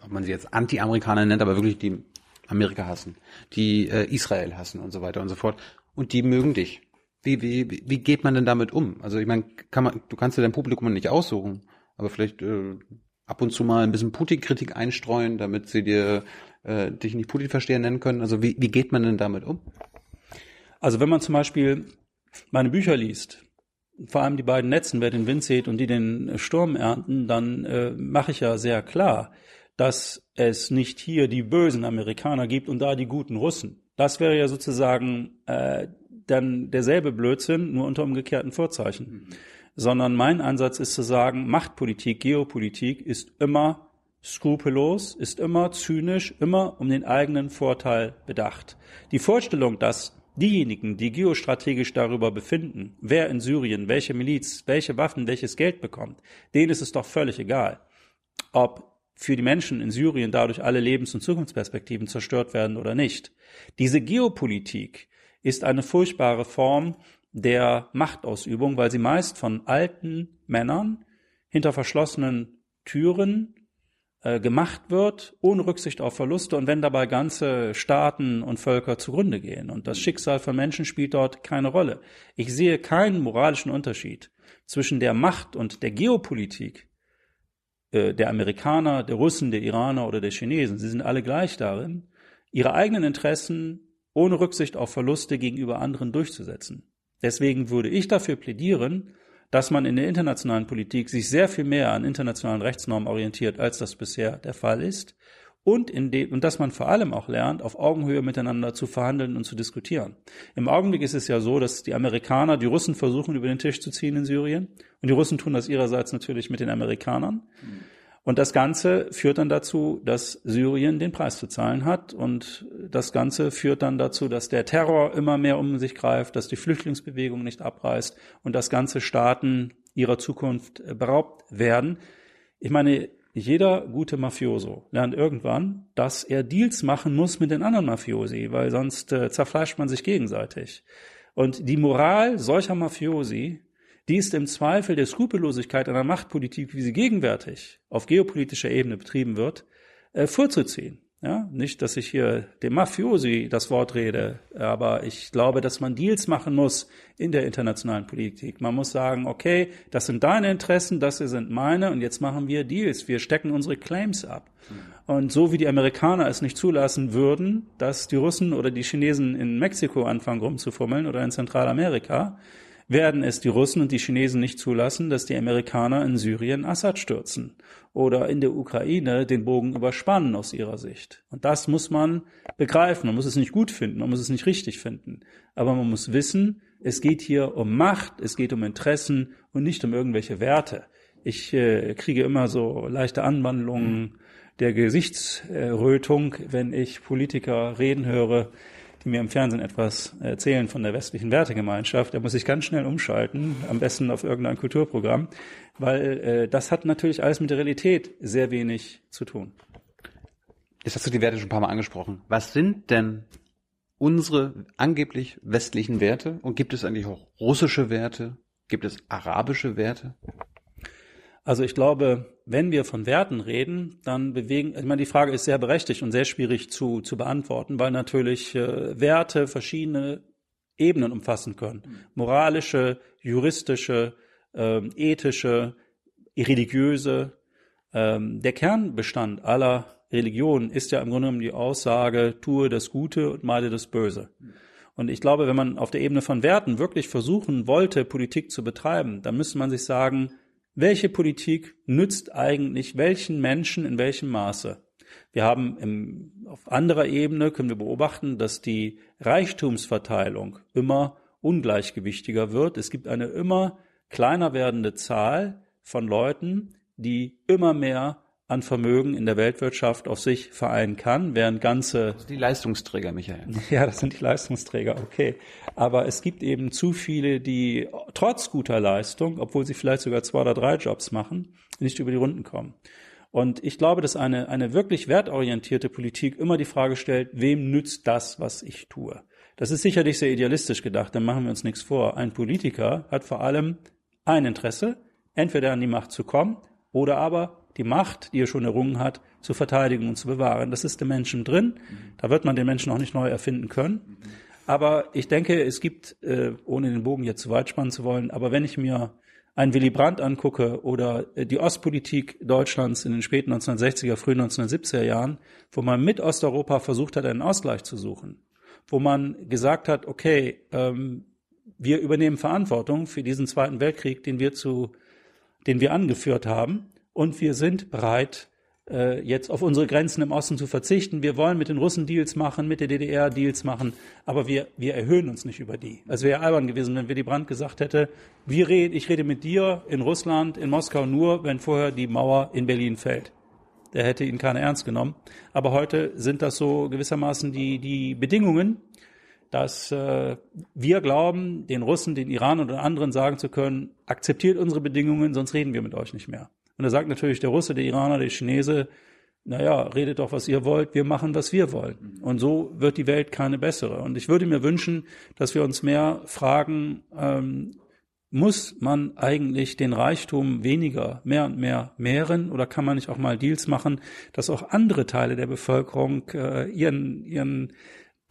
ob man sie jetzt Anti-Amerikaner nennt, aber wirklich die Amerika hassen, die äh, Israel hassen und so weiter und so fort. Und die mögen dich. Wie, wie, wie geht man denn damit um? Also ich meine, kann man, du kannst dir dein Publikum nicht aussuchen, aber vielleicht äh, ab und zu mal ein bisschen Putin-Kritik einstreuen, damit sie dir äh, dich nicht Putin-Versteher nennen können? Also wie, wie geht man denn damit um? Also wenn man zum Beispiel meine Bücher liest, vor allem die beiden Netzen, wer den Wind sieht und die den Sturm ernten, dann äh, mache ich ja sehr klar, dass es nicht hier die bösen Amerikaner gibt und da die guten Russen. Das wäre ja sozusagen äh, dann derselbe Blödsinn, nur unter umgekehrten Vorzeichen. Mhm sondern mein Ansatz ist zu sagen, Machtpolitik, Geopolitik ist immer skrupellos, ist immer zynisch, immer um den eigenen Vorteil bedacht. Die Vorstellung, dass diejenigen, die geostrategisch darüber befinden, wer in Syrien, welche Miliz, welche Waffen, welches Geld bekommt, denen ist es doch völlig egal, ob für die Menschen in Syrien dadurch alle Lebens- und Zukunftsperspektiven zerstört werden oder nicht. Diese Geopolitik ist eine furchtbare Form der Machtausübung, weil sie meist von alten Männern hinter verschlossenen Türen äh, gemacht wird, ohne Rücksicht auf Verluste und wenn dabei ganze Staaten und Völker zugrunde gehen. Und das Schicksal von Menschen spielt dort keine Rolle. Ich sehe keinen moralischen Unterschied zwischen der Macht und der Geopolitik äh, der Amerikaner, der Russen, der Iraner oder der Chinesen, sie sind alle gleich darin, ihre eigenen Interessen ohne Rücksicht auf Verluste gegenüber anderen durchzusetzen. Deswegen würde ich dafür plädieren, dass man in der internationalen Politik sich sehr viel mehr an internationalen Rechtsnormen orientiert, als das bisher der Fall ist, und, in de und dass man vor allem auch lernt, auf Augenhöhe miteinander zu verhandeln und zu diskutieren. Im Augenblick ist es ja so, dass die Amerikaner die Russen versuchen, über den Tisch zu ziehen in Syrien. Und die Russen tun das ihrerseits natürlich mit den Amerikanern. Und das Ganze führt dann dazu, dass Syrien den Preis zu zahlen hat. Und das Ganze führt dann dazu, dass der Terror immer mehr um sich greift, dass die Flüchtlingsbewegung nicht abreißt und dass ganze Staaten ihrer Zukunft beraubt werden. Ich meine, jeder gute Mafioso lernt irgendwann, dass er Deals machen muss mit den anderen Mafiosi, weil sonst äh, zerfleischt man sich gegenseitig. Und die Moral solcher Mafiosi, die ist im Zweifel der Skrupellosigkeit einer Machtpolitik, wie sie gegenwärtig auf geopolitischer Ebene betrieben wird, äh, vorzuziehen. Ja, nicht, dass ich hier dem Mafiosi das Wort rede, aber ich glaube, dass man Deals machen muss in der internationalen Politik. Man muss sagen, okay, das sind deine Interessen, das sind meine und jetzt machen wir Deals. Wir stecken unsere Claims ab. Und so wie die Amerikaner es nicht zulassen würden, dass die Russen oder die Chinesen in Mexiko anfangen rumzufummeln oder in Zentralamerika, werden es die Russen und die Chinesen nicht zulassen, dass die Amerikaner in Syrien Assad stürzen oder in der Ukraine den Bogen überspannen aus ihrer Sicht. Und das muss man begreifen. Man muss es nicht gut finden, man muss es nicht richtig finden. Aber man muss wissen, es geht hier um Macht, es geht um Interessen und nicht um irgendwelche Werte. Ich äh, kriege immer so leichte Anwandlungen der Gesichtsrötung, wenn ich Politiker reden höre, die mir im Fernsehen etwas erzählen von der westlichen Wertegemeinschaft, da muss ich ganz schnell umschalten, am besten auf irgendein Kulturprogramm, weil äh, das hat natürlich alles mit der Realität sehr wenig zu tun. Jetzt hast du die Werte schon ein paar Mal angesprochen. Was sind denn unsere angeblich westlichen Werte? Und gibt es eigentlich auch russische Werte? Gibt es arabische Werte? Also ich glaube, wenn wir von Werten reden, dann bewegen, ich meine, die Frage ist sehr berechtigt und sehr schwierig zu, zu beantworten, weil natürlich äh, Werte verschiedene Ebenen umfassen können. Moralische, juristische, äh, ethische, religiöse. Ähm, der Kernbestand aller Religionen ist ja im Grunde genommen die Aussage, tue das Gute und meide das Böse. Und ich glaube, wenn man auf der Ebene von Werten wirklich versuchen wollte, Politik zu betreiben, dann müsste man sich sagen, welche Politik nützt eigentlich welchen Menschen in welchem Maße? Wir haben im, auf anderer Ebene können wir beobachten, dass die Reichtumsverteilung immer ungleichgewichtiger wird. Es gibt eine immer kleiner werdende Zahl von Leuten, die immer mehr an Vermögen in der Weltwirtschaft auf sich vereinen kann, während ganze. die Leistungsträger, Michael. (laughs) Ja, das sind die Leistungsträger, okay. Aber es gibt eben zu viele, die trotz guter Leistung, obwohl sie vielleicht sogar zwei oder drei Jobs machen, nicht über die Runden kommen. Und ich glaube, dass eine, eine wirklich wertorientierte Politik immer die Frage stellt, wem nützt das, was ich tue? Das ist sicherlich sehr idealistisch gedacht, dann machen wir uns nichts vor. Ein Politiker hat vor allem ein Interesse, entweder an die Macht zu kommen oder aber die Macht, die er schon errungen hat, zu verteidigen und zu bewahren. Das ist dem Menschen drin. Da wird man den Menschen auch nicht neu erfinden können. Aber ich denke, es gibt, äh, ohne den Bogen jetzt zu weit spannen zu wollen, aber wenn ich mir einen Willy Brandt angucke oder äh, die Ostpolitik Deutschlands in den späten 1960er, frühen 1970er Jahren, wo man mit Osteuropa versucht hat, einen Ausgleich zu suchen, wo man gesagt hat, okay, ähm, wir übernehmen Verantwortung für diesen Zweiten Weltkrieg, den wir zu, den wir angeführt haben und wir sind bereit, äh, jetzt auf unsere Grenzen im Osten zu verzichten. Wir wollen mit den Russen Deals machen, mit der DDR Deals machen, aber wir, wir erhöhen uns nicht über die. Es wäre albern gewesen, wenn Willy Brandt gesagt hätte, wir reden, ich rede mit dir in Russland, in Moskau nur, wenn vorher die Mauer in Berlin fällt. Der hätte ihn keiner ernst genommen. Aber heute sind das so gewissermaßen die, die Bedingungen, dass äh, wir glauben, den Russen, den Iran oder anderen sagen zu können, akzeptiert unsere Bedingungen, sonst reden wir mit euch nicht mehr. Und da sagt natürlich der Russe, der Iraner, der Chinese, naja, redet doch, was ihr wollt, wir machen, was wir wollen. Und so wird die Welt keine bessere. Und ich würde mir wünschen, dass wir uns mehr fragen, ähm, muss man eigentlich den Reichtum weniger, mehr und mehr mehren oder kann man nicht auch mal Deals machen, dass auch andere Teile der Bevölkerung äh, ihren, ihren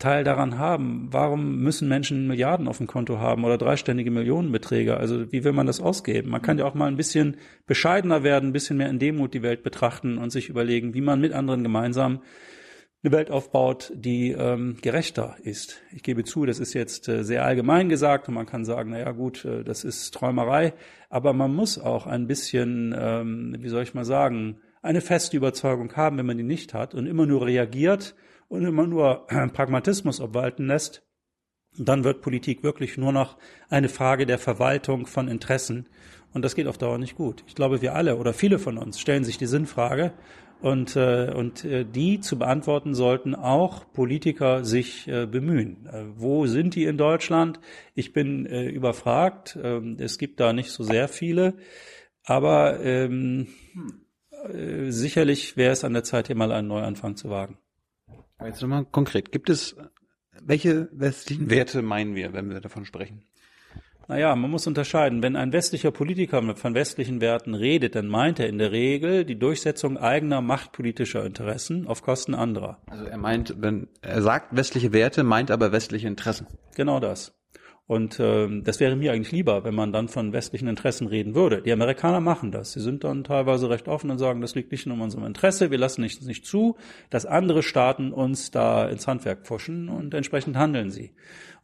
Teil daran haben? Warum müssen Menschen Milliarden auf dem Konto haben oder dreistellige Millionenbeträge? Also wie will man das ausgeben? Man kann ja auch mal ein bisschen bescheidener werden, ein bisschen mehr in Demut die Welt betrachten und sich überlegen, wie man mit anderen gemeinsam eine Welt aufbaut, die ähm, gerechter ist. Ich gebe zu, das ist jetzt äh, sehr allgemein gesagt und man kann sagen, na ja gut, äh, das ist Träumerei, aber man muss auch ein bisschen, ähm, wie soll ich mal sagen, eine feste Überzeugung haben, wenn man die nicht hat und immer nur reagiert und immer nur Pragmatismus obwalten lässt, dann wird Politik wirklich nur noch eine Frage der Verwaltung von Interessen. Und das geht auf Dauer nicht gut. Ich glaube, wir alle oder viele von uns stellen sich die Sinnfrage und, äh, und äh, die zu beantworten sollten auch Politiker sich äh, bemühen. Äh, wo sind die in Deutschland? Ich bin äh, überfragt. Ähm, es gibt da nicht so sehr viele. Aber ähm, äh, sicherlich wäre es an der Zeit, hier mal einen Neuanfang zu wagen. Jetzt nochmal konkret. Gibt es, welche westlichen Werte meinen wir, wenn wir davon sprechen? Naja, man muss unterscheiden. Wenn ein westlicher Politiker von westlichen Werten redet, dann meint er in der Regel die Durchsetzung eigener machtpolitischer Interessen auf Kosten anderer. Also er meint, wenn er sagt westliche Werte, meint aber westliche Interessen. Genau das. Und ähm, das wäre mir eigentlich lieber, wenn man dann von westlichen Interessen reden würde. Die Amerikaner machen das. Sie sind dann teilweise recht offen und sagen, das liegt nicht in unserem Interesse. Wir lassen nicht, nicht zu, dass andere Staaten uns da ins Handwerk pfuschen und entsprechend handeln sie.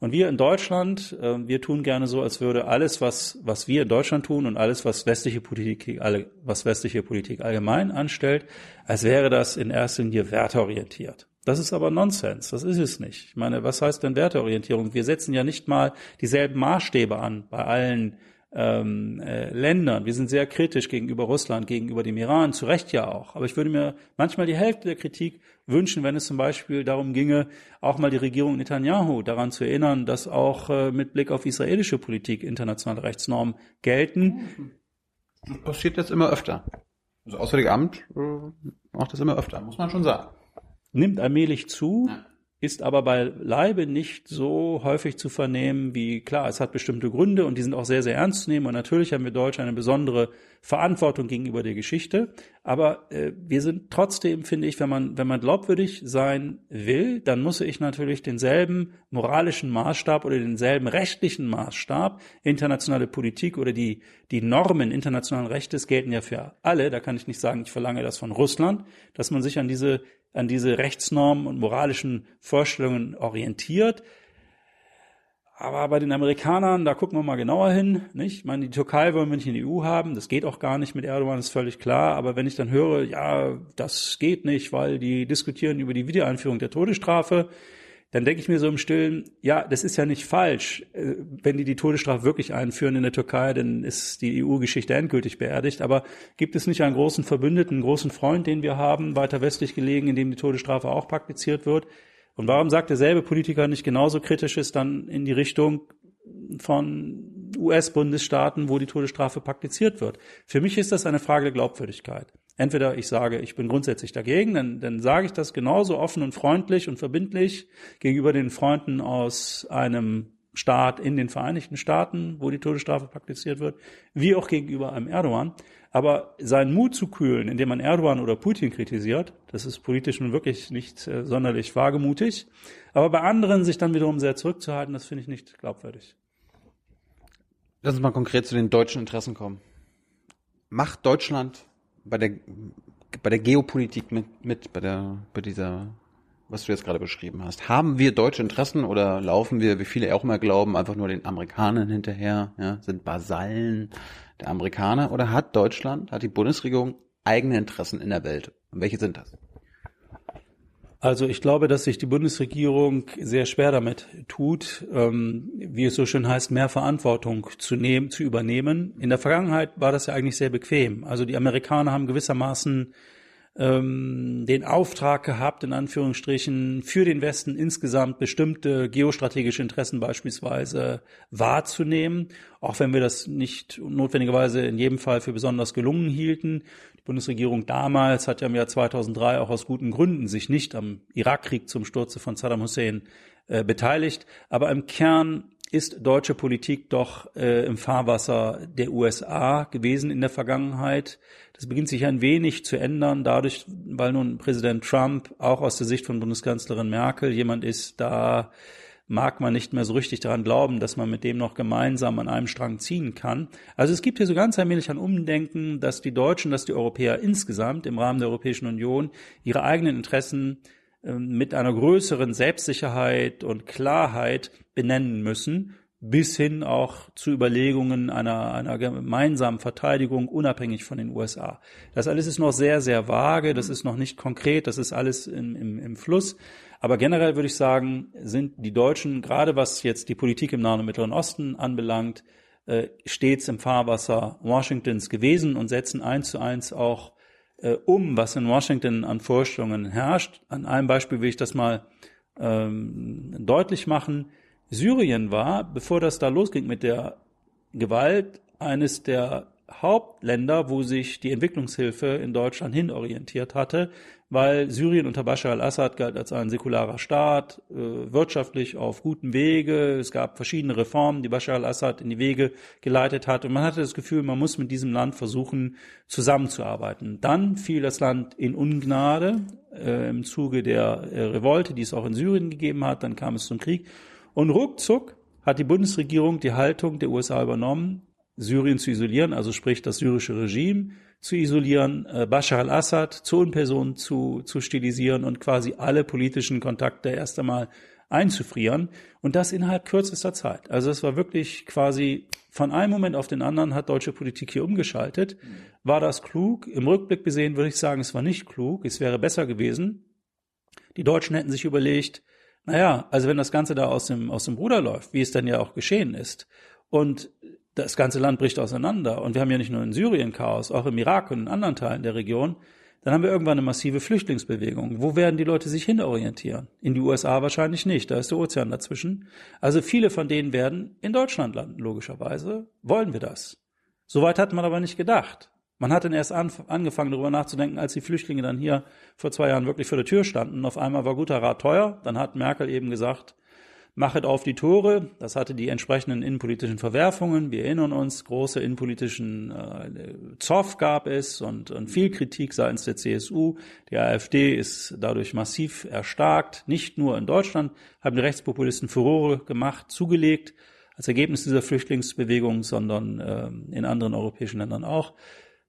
Und wir in Deutschland, äh, wir tun gerne so, als würde alles, was, was wir in Deutschland tun und alles, was westliche Politik, alle, was westliche Politik allgemein anstellt, als wäre das in erster Linie werteorientiert. Das ist aber Nonsens. Das ist es nicht. Ich meine, was heißt denn Werteorientierung? Wir setzen ja nicht mal dieselben Maßstäbe an bei allen ähm, äh, Ländern. Wir sind sehr kritisch gegenüber Russland, gegenüber dem Iran, zu Recht ja auch. Aber ich würde mir manchmal die Hälfte der Kritik wünschen, wenn es zum Beispiel darum ginge, auch mal die Regierung Netanyahu daran zu erinnern, dass auch äh, mit Blick auf israelische Politik internationale Rechtsnormen gelten. Das passiert jetzt immer öfter. Das Auswärtige Amt äh, macht das immer öfter, muss man schon sagen nimmt allmählich zu, ist aber beileibe nicht so häufig zu vernehmen wie, klar, es hat bestimmte Gründe und die sind auch sehr, sehr ernst zu nehmen. Und natürlich haben wir Deutsche eine besondere Verantwortung gegenüber der Geschichte. Aber äh, wir sind trotzdem, finde ich, wenn man, wenn man glaubwürdig sein will, dann muss ich natürlich denselben moralischen Maßstab oder denselben rechtlichen Maßstab, internationale Politik oder die, die Normen internationalen Rechtes gelten ja für alle. Da kann ich nicht sagen, ich verlange das von Russland, dass man sich an diese an diese Rechtsnormen und moralischen Vorstellungen orientiert. Aber bei den Amerikanern, da gucken wir mal genauer hin, nicht? Ich meine, die Türkei wollen wir nicht in die EU haben, das geht auch gar nicht mit Erdogan, ist völlig klar. Aber wenn ich dann höre, ja, das geht nicht, weil die diskutieren über die Wiedereinführung der Todesstrafe, dann denke ich mir so im Stillen, ja, das ist ja nicht falsch. Äh, wenn die die Todesstrafe wirklich einführen in der Türkei, dann ist die EU-Geschichte endgültig beerdigt. Aber gibt es nicht einen großen Verbündeten, einen großen Freund, den wir haben, weiter westlich gelegen, in dem die Todesstrafe auch praktiziert wird? Und warum sagt derselbe Politiker nicht genauso kritisches dann in die Richtung von US-Bundesstaaten, wo die Todesstrafe praktiziert wird? Für mich ist das eine Frage der Glaubwürdigkeit. Entweder ich sage, ich bin grundsätzlich dagegen, dann, dann sage ich das genauso offen und freundlich und verbindlich gegenüber den Freunden aus einem Staat in den Vereinigten Staaten, wo die Todesstrafe praktiziert wird, wie auch gegenüber einem Erdogan. Aber seinen Mut zu kühlen, indem man Erdogan oder Putin kritisiert, das ist politisch nun wirklich nicht äh, sonderlich wagemutig. Aber bei anderen sich dann wiederum sehr zurückzuhalten, das finde ich nicht glaubwürdig. Lass uns mal konkret zu den deutschen Interessen kommen. Macht Deutschland bei der bei der Geopolitik mit, mit bei der bei dieser was du jetzt gerade beschrieben hast. Haben wir deutsche Interessen oder laufen wir, wie viele auch immer glauben, einfach nur den Amerikanern hinterher, ja, sind Basallen der Amerikaner oder hat Deutschland, hat die Bundesregierung eigene Interessen in der Welt? Und welche sind das? Also ich glaube, dass sich die Bundesregierung sehr schwer damit tut, ähm, wie es so schön heißt, mehr Verantwortung zu nehmen, zu übernehmen. In der Vergangenheit war das ja eigentlich sehr bequem. Also die Amerikaner haben gewissermaßen ähm, den Auftrag gehabt, in Anführungsstrichen, für den Westen insgesamt bestimmte geostrategische Interessen beispielsweise wahrzunehmen, auch wenn wir das nicht notwendigerweise in jedem Fall für besonders gelungen hielten. Bundesregierung damals hat ja im Jahr 2003 auch aus guten Gründen sich nicht am Irakkrieg zum Sturze von Saddam Hussein äh, beteiligt. Aber im Kern ist deutsche Politik doch äh, im Fahrwasser der USA gewesen in der Vergangenheit. Das beginnt sich ein wenig zu ändern, dadurch, weil nun Präsident Trump auch aus der Sicht von Bundeskanzlerin Merkel jemand ist, da mag man nicht mehr so richtig daran glauben, dass man mit dem noch gemeinsam an einem Strang ziehen kann. Also es gibt hier so ganz allmählich ein Umdenken, dass die Deutschen, dass die Europäer insgesamt im Rahmen der Europäischen Union ihre eigenen Interessen mit einer größeren Selbstsicherheit und Klarheit benennen müssen, bis hin auch zu Überlegungen einer, einer gemeinsamen Verteidigung unabhängig von den USA. Das alles ist noch sehr, sehr vage, das ist noch nicht konkret, das ist alles im, im, im Fluss. Aber generell würde ich sagen, sind die Deutschen, gerade was jetzt die Politik im Nahen und Mittleren Osten anbelangt, äh, stets im Fahrwasser Washingtons gewesen und setzen eins zu eins auch äh, um, was in Washington an Vorstellungen herrscht. An einem Beispiel will ich das mal ähm, deutlich machen. Syrien war, bevor das da losging mit der Gewalt, eines der Hauptländer, wo sich die Entwicklungshilfe in Deutschland hinorientiert hatte, weil Syrien unter Bashar al-Assad galt als ein säkularer Staat, äh, wirtschaftlich auf gutem Wege. Es gab verschiedene Reformen, die Bashar al-Assad in die Wege geleitet hat. Und man hatte das Gefühl, man muss mit diesem Land versuchen, zusammenzuarbeiten. Dann fiel das Land in Ungnade äh, im Zuge der äh, Revolte, die es auch in Syrien gegeben hat. Dann kam es zum Krieg. Und ruckzuck hat die Bundesregierung die Haltung der USA übernommen, Syrien zu isolieren, also sprich das syrische Regime zu isolieren, äh, Bashar al-Assad zur Unperson zu, zu stilisieren und quasi alle politischen Kontakte erst einmal einzufrieren und das innerhalb kürzester Zeit. Also es war wirklich quasi von einem Moment auf den anderen hat deutsche Politik hier umgeschaltet. War das klug? Im Rückblick gesehen würde ich sagen, es war nicht klug. Es wäre besser gewesen. Die Deutschen hätten sich überlegt, naja, also wenn das Ganze da aus dem, aus dem Ruder läuft, wie es dann ja auch geschehen ist, und das ganze Land bricht auseinander und wir haben ja nicht nur in Syrien Chaos, auch im Irak und in anderen Teilen der Region, dann haben wir irgendwann eine massive Flüchtlingsbewegung. Wo werden die Leute sich hinorientieren? In die USA wahrscheinlich nicht, da ist der Ozean dazwischen. Also viele von denen werden in Deutschland landen, logischerweise. Wollen wir das? Soweit hat man aber nicht gedacht. Man hat dann erst angefangen darüber nachzudenken, als die Flüchtlinge dann hier vor zwei Jahren wirklich vor der Tür standen. Auf einmal war guter Rat teuer. Dann hat Merkel eben gesagt, machet auf die Tore. Das hatte die entsprechenden innenpolitischen Verwerfungen. Wir erinnern uns, große innenpolitischen äh, Zoff gab es und, und viel Kritik seitens der CSU. Die AfD ist dadurch massiv erstarkt. Nicht nur in Deutschland haben die Rechtspopulisten Furore gemacht, zugelegt als Ergebnis dieser Flüchtlingsbewegung, sondern äh, in anderen europäischen Ländern auch.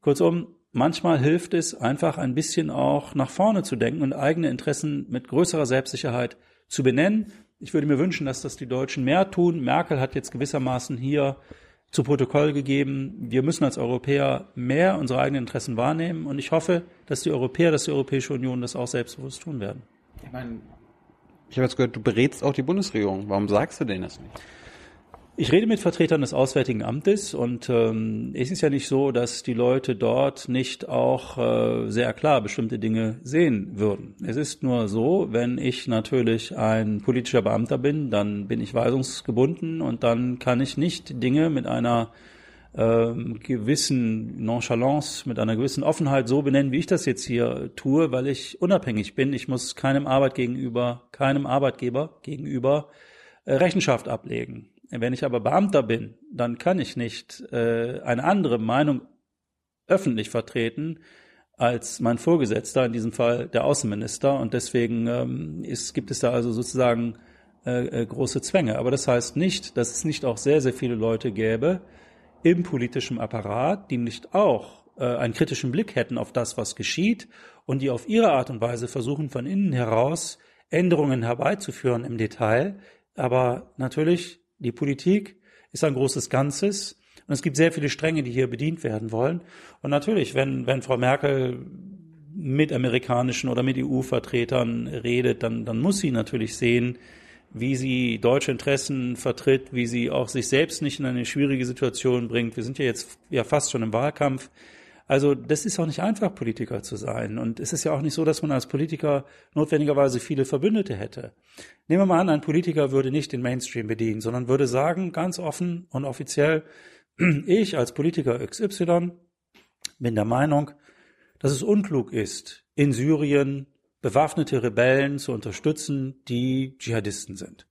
Kurzum, manchmal hilft es einfach ein bisschen auch nach vorne zu denken und eigene Interessen mit größerer Selbstsicherheit zu benennen ich würde mir wünschen, dass das die Deutschen mehr tun. Merkel hat jetzt gewissermaßen hier zu Protokoll gegeben, wir müssen als Europäer mehr unsere eigenen Interessen wahrnehmen. Und ich hoffe, dass die Europäer, dass die Europäische Union das auch selbstbewusst tun werden. Ich meine, ich habe jetzt gehört, du berätst auch die Bundesregierung. Warum sagst du denen das nicht? Ich rede mit Vertretern des Auswärtigen Amtes und ähm, es ist ja nicht so, dass die Leute dort nicht auch äh, sehr klar bestimmte Dinge sehen würden. Es ist nur so, wenn ich natürlich ein politischer Beamter bin, dann bin ich weisungsgebunden und dann kann ich nicht Dinge mit einer ähm, gewissen Nonchalance, mit einer gewissen Offenheit so benennen, wie ich das jetzt hier tue, weil ich unabhängig bin. Ich muss keinem Arbeit gegenüber, keinem Arbeitgeber gegenüber äh, Rechenschaft ablegen. Wenn ich aber Beamter bin, dann kann ich nicht äh, eine andere Meinung öffentlich vertreten als mein Vorgesetzter, in diesem Fall der Außenminister. Und deswegen ähm, ist, gibt es da also sozusagen äh, äh, große Zwänge. Aber das heißt nicht, dass es nicht auch sehr, sehr viele Leute gäbe im politischen Apparat, die nicht auch äh, einen kritischen Blick hätten auf das, was geschieht und die auf ihre Art und Weise versuchen, von innen heraus Änderungen herbeizuführen im Detail. Aber natürlich die Politik ist ein großes Ganzes und es gibt sehr viele Stränge, die hier bedient werden wollen. Und natürlich, wenn, wenn Frau Merkel mit amerikanischen oder mit EU-Vertretern redet, dann, dann muss sie natürlich sehen, wie sie deutsche Interessen vertritt, wie sie auch sich selbst nicht in eine schwierige Situation bringt. Wir sind ja jetzt ja fast schon im Wahlkampf. Also das ist auch nicht einfach, Politiker zu sein. Und es ist ja auch nicht so, dass man als Politiker notwendigerweise viele Verbündete hätte. Nehmen wir mal an, ein Politiker würde nicht den Mainstream bedienen, sondern würde sagen, ganz offen und offiziell, (clears throat) ich als Politiker XY bin der Meinung, dass es unklug ist, in Syrien bewaffnete Rebellen zu unterstützen, die Dschihadisten sind.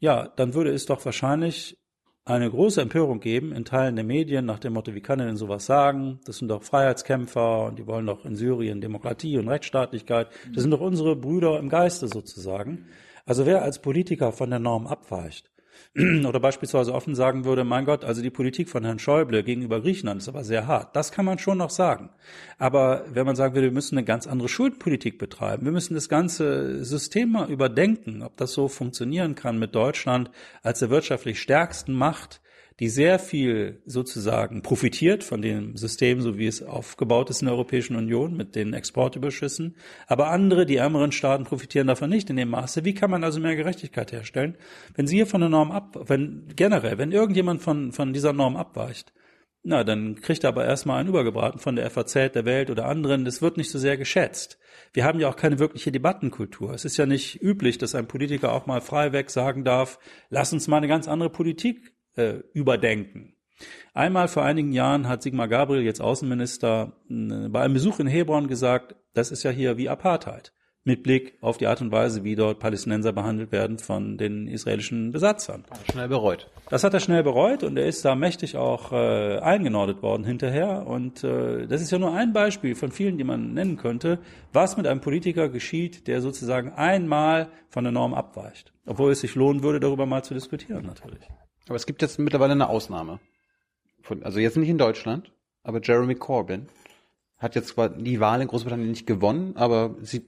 ja, dann würde es doch wahrscheinlich eine große Empörung geben in Teilen der Medien nach dem Motto, wie kann er denn sowas sagen? Das sind doch Freiheitskämpfer und die wollen doch in Syrien Demokratie und Rechtsstaatlichkeit. Das sind doch unsere Brüder im Geiste sozusagen. Also wer als Politiker von der Norm abweicht, (clears throat) oder beispielsweise offen sagen würde, mein Gott, also die Politik von Herrn Schäuble gegenüber Griechenland ist aber sehr hart. Das kann man schon noch sagen. Aber wenn man sagen würde, wir müssen eine ganz andere Schuldenpolitik betreiben, wir müssen das ganze System mal überdenken, ob das so funktionieren kann mit Deutschland als der wirtschaftlich stärksten Macht, die sehr viel sozusagen profitiert von dem System, so wie es aufgebaut ist in der Europäischen Union mit den Exportüberschüssen. Aber andere, die ärmeren Staaten, profitieren davon nicht in dem Maße. Wie kann man also mehr Gerechtigkeit herstellen? Wenn Sie hier von der Norm ab, wenn generell, wenn irgendjemand von, von dieser Norm abweicht, na, dann kriegt er aber erstmal einen übergebraten von der FAZ, der Welt oder anderen. Das wird nicht so sehr geschätzt. Wir haben ja auch keine wirkliche Debattenkultur. Es ist ja nicht üblich, dass ein Politiker auch mal freiweg sagen darf, lass uns mal eine ganz andere Politik äh, überdenken. Einmal vor einigen Jahren hat Sigmar Gabriel, jetzt Außenminister, bei einem Besuch in Hebron gesagt, das ist ja hier wie Apartheid. Mit Blick auf die Art und Weise, wie dort Palästinenser behandelt werden von den israelischen Besatzern. Schnell bereut. Das hat er schnell bereut und er ist da mächtig auch äh, eingenordet worden hinterher. Und äh, das ist ja nur ein Beispiel von vielen, die man nennen könnte, was mit einem Politiker geschieht, der sozusagen einmal von der Norm abweicht. Obwohl es sich lohnen würde, darüber mal zu diskutieren, natürlich. Aber es gibt jetzt mittlerweile eine Ausnahme. Von, also jetzt nicht in Deutschland, aber Jeremy Corbyn hat jetzt zwar die Wahl in Großbritannien nicht gewonnen, aber sieht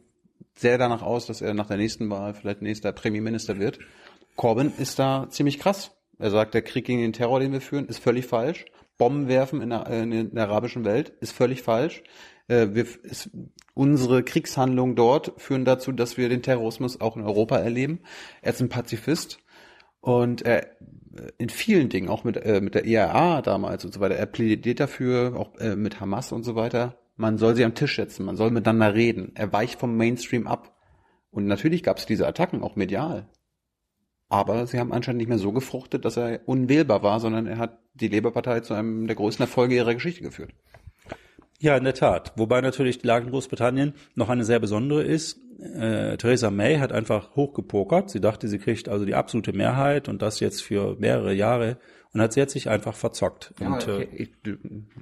sehr danach aus, dass er nach der nächsten Wahl vielleicht nächster Premierminister wird. Corbyn ist da ziemlich krass. Er sagt, der Krieg gegen den Terror, den wir führen, ist völlig falsch. Bomben werfen in der, in der arabischen Welt ist völlig falsch. Äh, wir, ist, unsere Kriegshandlungen dort führen dazu, dass wir den Terrorismus auch in Europa erleben. Er ist ein Pazifist und er in vielen Dingen, auch mit, äh, mit der IAA damals und so weiter, er plädiert dafür, auch äh, mit Hamas und so weiter, man soll sie am Tisch setzen, man soll miteinander reden. Er weicht vom Mainstream ab. Und natürlich gab es diese Attacken, auch medial. Aber sie haben anscheinend nicht mehr so gefruchtet, dass er unwählbar war, sondern er hat die Labour-Partei zu einem der größten Erfolge ihrer Geschichte geführt. Ja, in der Tat. Wobei natürlich die Lage in Großbritannien noch eine sehr besondere ist. Äh, Theresa May hat einfach hochgepokert. Sie dachte, sie kriegt also die absolute Mehrheit und das jetzt für mehrere Jahre und hat sie jetzt sich einfach verzockt. Ja, und, äh, ich,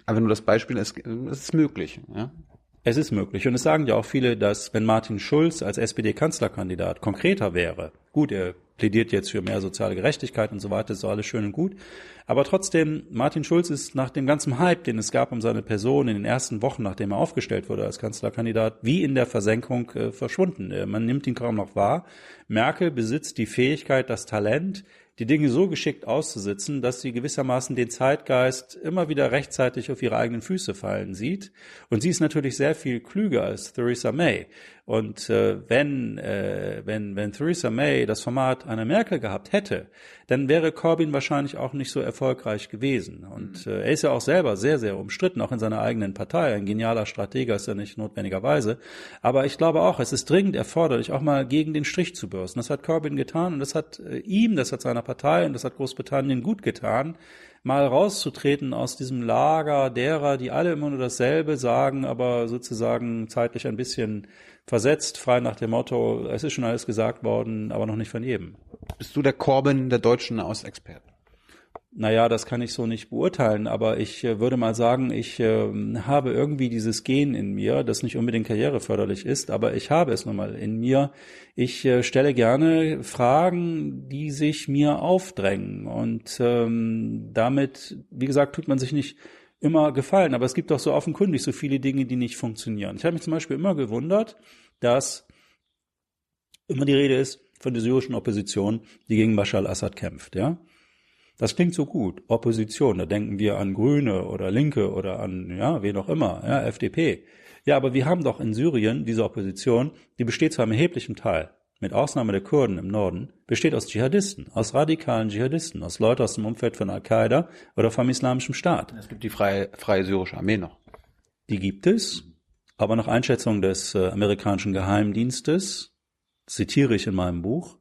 aber nur das Beispiel ist, es ist möglich. Ja? Es ist möglich. Und es sagen ja auch viele, dass wenn Martin Schulz als SPD-Kanzlerkandidat konkreter wäre, gut, er plädiert jetzt für mehr soziale Gerechtigkeit und so weiter, ist so alles schön und gut. Aber trotzdem, Martin Schulz ist nach dem ganzen Hype, den es gab um seine Person in den ersten Wochen, nachdem er aufgestellt wurde als Kanzlerkandidat, wie in der Versenkung äh, verschwunden. Äh, man nimmt ihn kaum noch wahr. Merkel besitzt die Fähigkeit, das Talent, die Dinge so geschickt auszusitzen, dass sie gewissermaßen den Zeitgeist immer wieder rechtzeitig auf ihre eigenen Füße fallen sieht. Und sie ist natürlich sehr viel klüger als Theresa May. Und äh, wenn, äh, wenn, wenn Theresa May das Format einer Merkel gehabt hätte, dann wäre Corbyn wahrscheinlich auch nicht so erfolgreich gewesen. Und äh, er ist ja auch selber sehr, sehr umstritten, auch in seiner eigenen Partei. Ein genialer Strateger ist er nicht notwendigerweise. Aber ich glaube auch, es ist dringend erforderlich, auch mal gegen den Strich zu bürsten. Das hat Corbyn getan und das hat äh, ihm, das hat seiner Partei und das hat Großbritannien gut getan mal rauszutreten aus diesem Lager derer, die alle immer nur dasselbe sagen, aber sozusagen zeitlich ein bisschen versetzt, frei nach dem Motto, es ist schon alles gesagt worden, aber noch nicht von jedem. Bist du der Corbyn der deutschen Ausexperten? Naja, das kann ich so nicht beurteilen, aber ich äh, würde mal sagen, ich äh, habe irgendwie dieses Gen in mir, das nicht unbedingt karriereförderlich ist, aber ich habe es nun mal in mir. Ich äh, stelle gerne Fragen, die sich mir aufdrängen und ähm, damit, wie gesagt, tut man sich nicht immer gefallen, aber es gibt doch so offenkundig so viele Dinge, die nicht funktionieren. Ich habe mich zum Beispiel immer gewundert, dass immer die Rede ist von der syrischen Opposition, die gegen Bashar al-Assad kämpft, ja. Das klingt so gut. Opposition, da denken wir an Grüne oder Linke oder an, ja, wen auch immer, ja, FDP. Ja, aber wir haben doch in Syrien diese Opposition, die besteht zwar im erheblichen Teil, mit Ausnahme der Kurden im Norden, besteht aus Dschihadisten, aus radikalen Dschihadisten, aus Leuten aus dem Umfeld von Al-Qaida oder vom Islamischen Staat. Es gibt die freie, freie syrische Armee noch. Die gibt es, aber nach Einschätzung des äh, amerikanischen Geheimdienstes, zitiere ich in meinem Buch,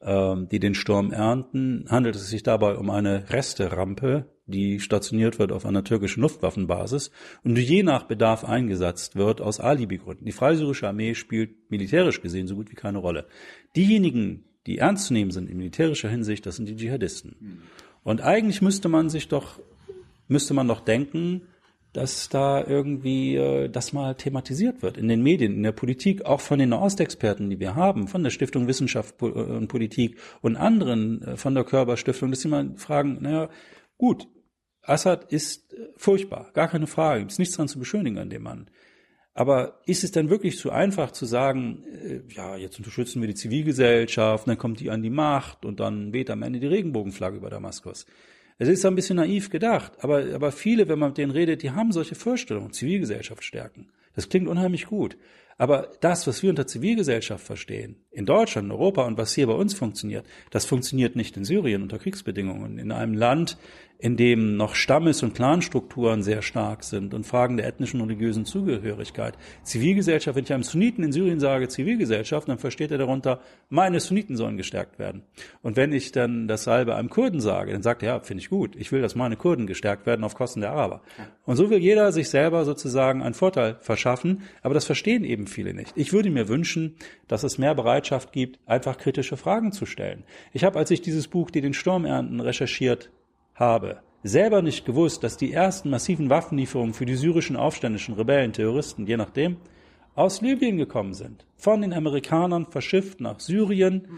ähm, die den Sturm ernten, handelt es sich dabei um eine Resterampe, die stationiert wird auf einer türkischen Luftwaffenbasis und die je nach Bedarf eingesetzt wird aus Alibi-Gründen. Die Freisyrische Armee spielt militärisch gesehen so gut wie keine Rolle. Diejenigen, die ernst zu nehmen sind in militärischer Hinsicht, das sind die Dschihadisten. Und eigentlich müsste man sich doch, müsste man doch denken, dass da irgendwie äh, das mal thematisiert wird in den Medien, in der Politik, auch von den Nahostexperten, die wir haben, von der Stiftung Wissenschaft äh, und Politik und anderen äh, von der Körperstiftung, dass sie mal fragen, naja, gut, Assad ist äh, furchtbar, gar keine Frage, gibt es nichts dran zu beschönigen an dem Mann. Aber ist es dann wirklich zu einfach zu sagen, äh, ja, jetzt unterstützen wir die Zivilgesellschaft, dann kommt die an die Macht und dann weht am Ende die Regenbogenflagge über Damaskus? Es ist ein bisschen naiv gedacht, aber, aber viele, wenn man mit denen redet, die haben solche Vorstellungen, Zivilgesellschaft stärken. Das klingt unheimlich gut. Aber das, was wir unter Zivilgesellschaft verstehen, in Deutschland, in Europa und was hier bei uns funktioniert, das funktioniert nicht in Syrien unter Kriegsbedingungen. In einem Land, in dem noch Stammes- und Clanstrukturen sehr stark sind und Fragen der ethnischen und religiösen Zugehörigkeit. Zivilgesellschaft, wenn ich einem Sunniten in Syrien sage Zivilgesellschaft, dann versteht er darunter, meine Sunniten sollen gestärkt werden. Und wenn ich dann dasselbe einem Kurden sage, dann sagt er, ja, finde ich gut, ich will, dass meine Kurden gestärkt werden auf Kosten der Araber. Und so will jeder sich selber sozusagen einen Vorteil verschaffen, aber das verstehen eben viele nicht. Ich würde mir wünschen, dass es mehr Bereitschaft gibt, einfach kritische Fragen zu stellen. Ich habe, als ich dieses Buch, die den Sturm ernten, recherchiert habe, selber nicht gewusst, dass die ersten massiven Waffenlieferungen für die syrischen aufständischen Rebellen, Terroristen, je nachdem, aus Libyen gekommen sind. Von den Amerikanern verschifft nach Syrien.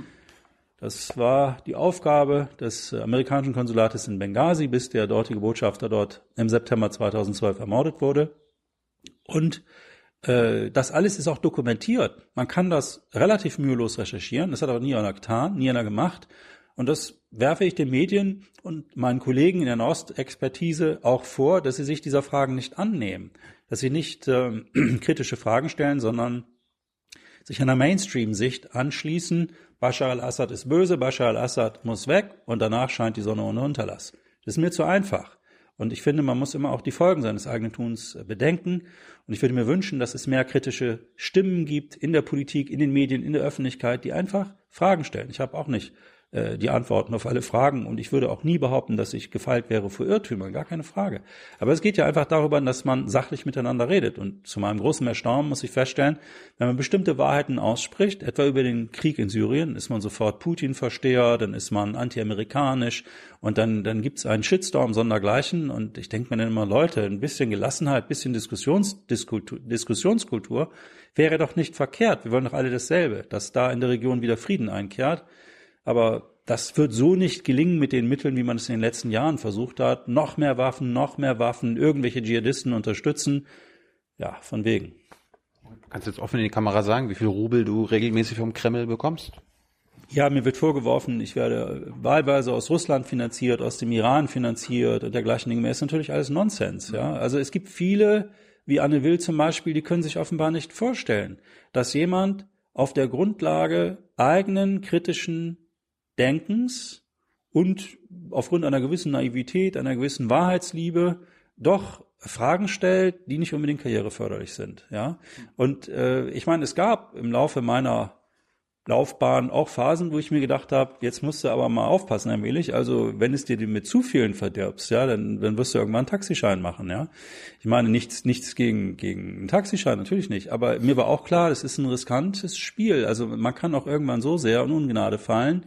Das war die Aufgabe des amerikanischen Konsulates in Benghazi, bis der dortige Botschafter dort im September 2012 ermordet wurde. Und äh, das alles ist auch dokumentiert. Man kann das relativ mühelos recherchieren. Das hat aber nie einer getan, nie einer gemacht. Und das werfe ich den Medien und meinen Kollegen in der Nost-Expertise auch vor, dass sie sich dieser Fragen nicht annehmen, dass sie nicht äh, (clears throat) kritische Fragen stellen, sondern sich einer Mainstream-Sicht anschließen. Bashar al-Assad ist böse, Bashar al-Assad muss weg und danach scheint die Sonne ohne Unterlass. Das ist mir zu einfach. Und ich finde, man muss immer auch die Folgen seines eigenen Tuns äh, bedenken. Und ich würde mir wünschen, dass es mehr kritische Stimmen gibt in der Politik, in den Medien, in der Öffentlichkeit, die einfach Fragen stellen. Ich habe auch nicht die Antworten auf alle Fragen. Und ich würde auch nie behaupten, dass ich gefeilt wäre vor Irrtümern, gar keine Frage. Aber es geht ja einfach darüber, dass man sachlich miteinander redet. Und zu meinem großen Erstaunen muss ich feststellen, wenn man bestimmte Wahrheiten ausspricht, etwa über den Krieg in Syrien, ist man sofort Putin-Versteher, dann ist man anti-amerikanisch und dann, dann gibt's einen Shitstorm sondergleichen. Und ich denke mir dann immer, Leute, ein bisschen Gelassenheit, ein bisschen Diskussions, Diskussionskultur wäre doch nicht verkehrt. Wir wollen doch alle dasselbe, dass da in der Region wieder Frieden einkehrt. Aber das wird so nicht gelingen mit den Mitteln, wie man es in den letzten Jahren versucht hat. Noch mehr Waffen, noch mehr Waffen, irgendwelche Dschihadisten unterstützen. Ja, von wegen. Kannst du jetzt offen in die Kamera sagen, wie viel Rubel du regelmäßig vom Kreml bekommst? Ja, mir wird vorgeworfen, ich werde wahlweise aus Russland finanziert, aus dem Iran finanziert und dergleichen Dinge mehr. Ist natürlich alles Nonsens, ja. Also es gibt viele, wie Anne Will zum Beispiel, die können sich offenbar nicht vorstellen, dass jemand auf der Grundlage eigenen kritischen Denkens und aufgrund einer gewissen Naivität, einer gewissen Wahrheitsliebe doch Fragen stellt, die nicht unbedingt karriereförderlich sind. Ja, und äh, ich meine, es gab im Laufe meiner Laufbahn auch Phasen, wo ich mir gedacht habe, jetzt musst du aber mal aufpassen, Herr Mehlich. Also wenn es dir mit zu vielen verdirbst, ja, dann, dann wirst du irgendwann einen Taxischein machen, ja. Ich meine, nichts, nichts gegen, gegen einen Taxischein, natürlich nicht. Aber mir war auch klar, das ist ein riskantes Spiel. Also man kann auch irgendwann so sehr in Ungnade fallen,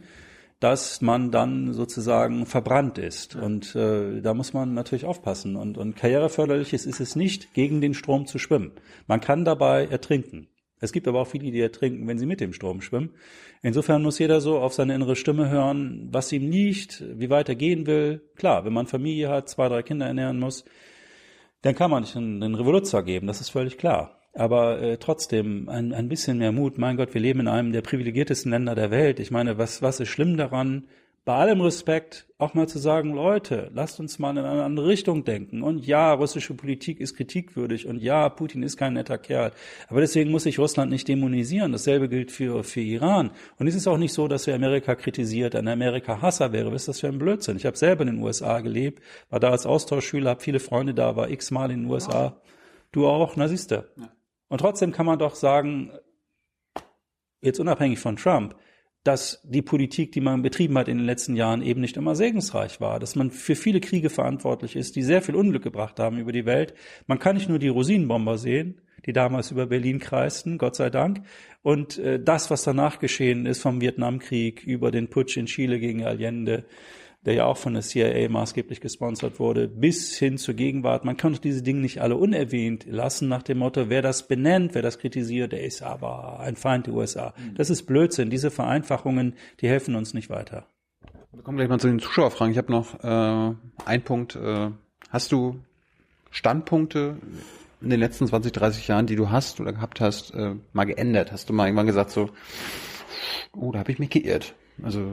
dass man dann sozusagen verbrannt ist. Und äh, da muss man natürlich aufpassen. Und, und karriereförderlich ist, ist es nicht, gegen den Strom zu schwimmen. Man kann dabei ertrinken. Es gibt aber auch viele, die ertrinken, wenn sie mit dem Strom schwimmen. Insofern muss jeder so auf seine innere Stimme hören, was ihm liegt, wie weit er gehen will. Klar, wenn man Familie hat, zwei, drei Kinder ernähren muss, dann kann man nicht einen, einen Revoluzzer geben, das ist völlig klar aber äh, trotzdem ein, ein bisschen mehr Mut. Mein Gott, wir leben in einem der privilegiertesten Länder der Welt. Ich meine, was, was ist schlimm daran, bei allem Respekt auch mal zu sagen, Leute, lasst uns mal in eine andere Richtung denken. Und ja, russische Politik ist kritikwürdig und ja, Putin ist kein netter Kerl. Aber deswegen muss sich Russland nicht dämonisieren. Dasselbe gilt für, für Iran. Und es ist auch nicht so, dass wir Amerika kritisiert, ein Amerika-Hasser wäre. Was ist das für ein Blödsinn? Ich habe selber in den USA gelebt, war da als Austauschschüler, habe viele Freunde da, war x-mal in den USA. Du auch, na siehste. Ja. Und trotzdem kann man doch sagen, jetzt unabhängig von Trump, dass die Politik, die man betrieben hat in den letzten Jahren, eben nicht immer segensreich war, dass man für viele Kriege verantwortlich ist, die sehr viel Unglück gebracht haben über die Welt. Man kann nicht nur die Rosinenbomber sehen, die damals über Berlin kreisten, Gott sei Dank. Und äh, das, was danach geschehen ist, vom Vietnamkrieg über den Putsch in Chile gegen Allende, der ja auch von der CIA maßgeblich gesponsert wurde, bis hin zur Gegenwart. Man kann doch diese Dinge nicht alle unerwähnt lassen nach dem Motto, wer das benennt, wer das kritisiert, der ist aber ein Feind der USA. Mhm. Das ist Blödsinn. Diese Vereinfachungen, die helfen uns nicht weiter. Wir kommen gleich mal zu den Zuschauerfragen. Ich habe noch äh, einen Punkt. Äh, hast du Standpunkte in den letzten 20, 30 Jahren, die du hast oder gehabt hast, äh, mal geändert? Hast du mal irgendwann gesagt so, oh, da habe ich mich geirrt? Also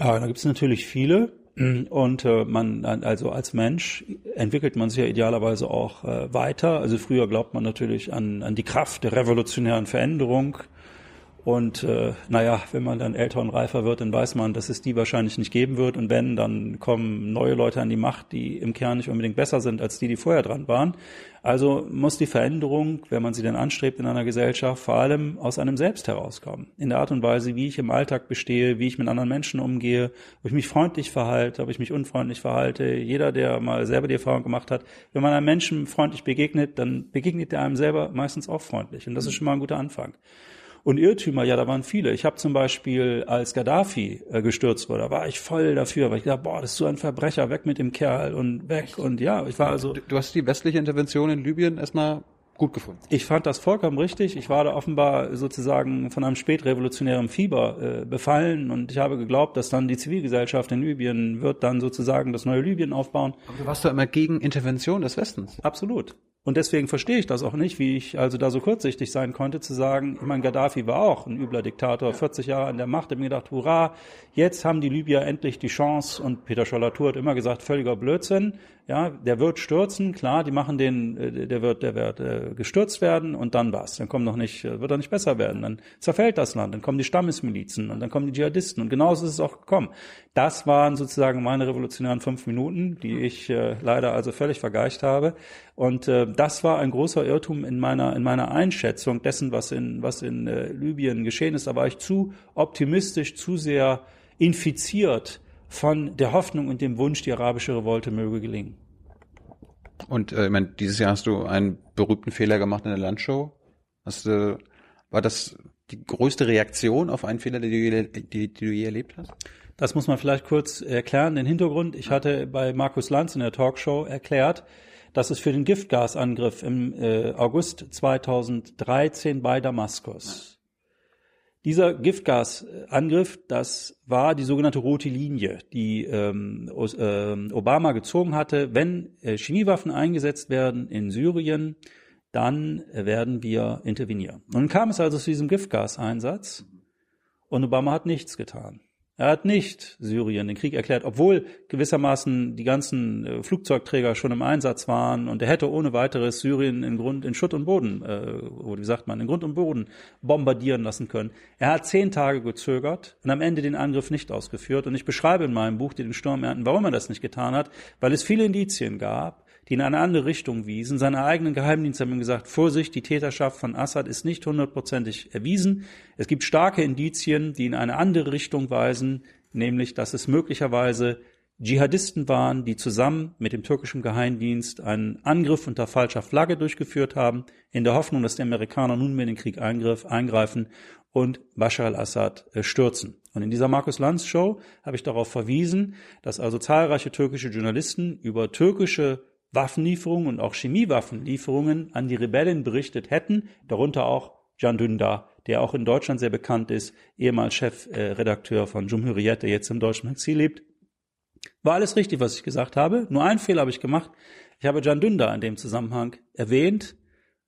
ja, da gibt es natürlich viele. Und äh, man, also als Mensch entwickelt man sich ja idealerweise auch äh, weiter. Also früher glaubt man natürlich an, an die Kraft der revolutionären Veränderung. Und äh, naja, wenn man dann älter und reifer wird, dann weiß man, dass es die wahrscheinlich nicht geben wird. Und wenn, dann kommen neue Leute an die Macht, die im Kern nicht unbedingt besser sind als die, die vorher dran waren. Also muss die Veränderung, wenn man sie denn anstrebt in einer Gesellschaft, vor allem aus einem selbst herauskommen. In der Art und Weise, wie ich im Alltag bestehe, wie ich mit anderen Menschen umgehe, ob ich mich freundlich verhalte, ob ich mich unfreundlich verhalte. Jeder, der mal selber die Erfahrung gemacht hat, wenn man einem Menschen freundlich begegnet, dann begegnet er einem selber meistens auch freundlich. Und das ist schon mal ein guter Anfang. Und Irrtümer, ja, da waren viele. Ich habe zum Beispiel, als Gaddafi äh, gestürzt wurde, da war ich voll dafür, weil ich dachte, boah, das ist so ein Verbrecher, weg mit dem Kerl und weg. Und ja, ich war also. Du, du hast die westliche Intervention in Libyen erstmal gut gefunden. Ich fand das vollkommen richtig. Ich war da offenbar sozusagen von einem spätrevolutionären Fieber äh, befallen und ich habe geglaubt, dass dann die Zivilgesellschaft in Libyen wird dann sozusagen das neue Libyen aufbauen. Aber du warst doch immer gegen Intervention des Westens. Absolut. Und deswegen verstehe ich das auch nicht, wie ich also da so kurzsichtig sein konnte, zu sagen, ich meine, Gaddafi war auch ein übler Diktator, 40 Jahre an der Macht, ich habe mir gedacht, hurra, jetzt haben die Libyer endlich die Chance und Peter Schollatur hat immer gesagt, völliger Blödsinn, ja, der wird stürzen, klar, die machen den, äh, der wird, der wird äh, gestürzt werden und dann was. Dann kommt noch nicht, äh, wird er nicht besser werden. Dann zerfällt das Land, dann kommen die Stammesmilizen und dann kommen die Dschihadisten und genauso ist es auch gekommen. Das waren sozusagen meine revolutionären fünf Minuten, die ich äh, leider also völlig vergeicht habe. Und äh, das war ein großer Irrtum in meiner in meiner Einschätzung dessen, was in was in äh, Libyen geschehen ist. Da war ich zu optimistisch, zu sehr infiziert von der Hoffnung und dem Wunsch, die arabische Revolte möge gelingen. Und äh, ich meine, dieses Jahr hast du einen berühmten Fehler gemacht in der Landshow. Hast du, war das die größte Reaktion auf einen Fehler, den du, die, die du je erlebt hast? Das muss man vielleicht kurz erklären, den Hintergrund. Ich hatte bei Markus Lanz in der Talkshow erklärt, dass es für den Giftgasangriff im äh, August 2013 bei Damaskus dieser Giftgasangriff, das war die sogenannte rote Linie, die ähm, äh, Obama gezogen hatte. Wenn äh, Chemiewaffen eingesetzt werden in Syrien, dann werden wir intervenieren. Nun kam es also zu diesem Giftgaseinsatz und Obama hat nichts getan. Er hat nicht Syrien den Krieg erklärt, obwohl gewissermaßen die ganzen äh, Flugzeugträger schon im Einsatz waren und er hätte ohne weiteres Syrien in Grund, in Schutt und Boden, äh, wie sagt man, in Grund und Boden bombardieren lassen können. Er hat zehn Tage gezögert und am Ende den Angriff nicht ausgeführt. Und ich beschreibe in meinem Buch, die den Sturm ernten, warum er das nicht getan hat, weil es viele Indizien gab, die in eine andere Richtung wiesen. Seine eigenen Geheimdienste haben ihm gesagt, Vorsicht, die Täterschaft von Assad ist nicht hundertprozentig erwiesen. Es gibt starke Indizien, die in eine andere Richtung weisen, nämlich, dass es möglicherweise Dschihadisten waren, die zusammen mit dem türkischen Geheimdienst einen Angriff unter falscher Flagge durchgeführt haben, in der Hoffnung, dass die Amerikaner nunmehr in den Krieg eingreifen und Bashar al-Assad äh, stürzen. Und in dieser Markus Lanz Show habe ich darauf verwiesen, dass also zahlreiche türkische Journalisten über türkische Waffenlieferungen und auch Chemiewaffenlieferungen an die Rebellen berichtet hätten, darunter auch Can Dündar, der auch in Deutschland sehr bekannt ist, ehemals Chefredakteur von Jumhuriyet, der jetzt im deutschen Exil lebt. War alles richtig, was ich gesagt habe. Nur einen Fehler habe ich gemacht. Ich habe Can Dündar in dem Zusammenhang erwähnt,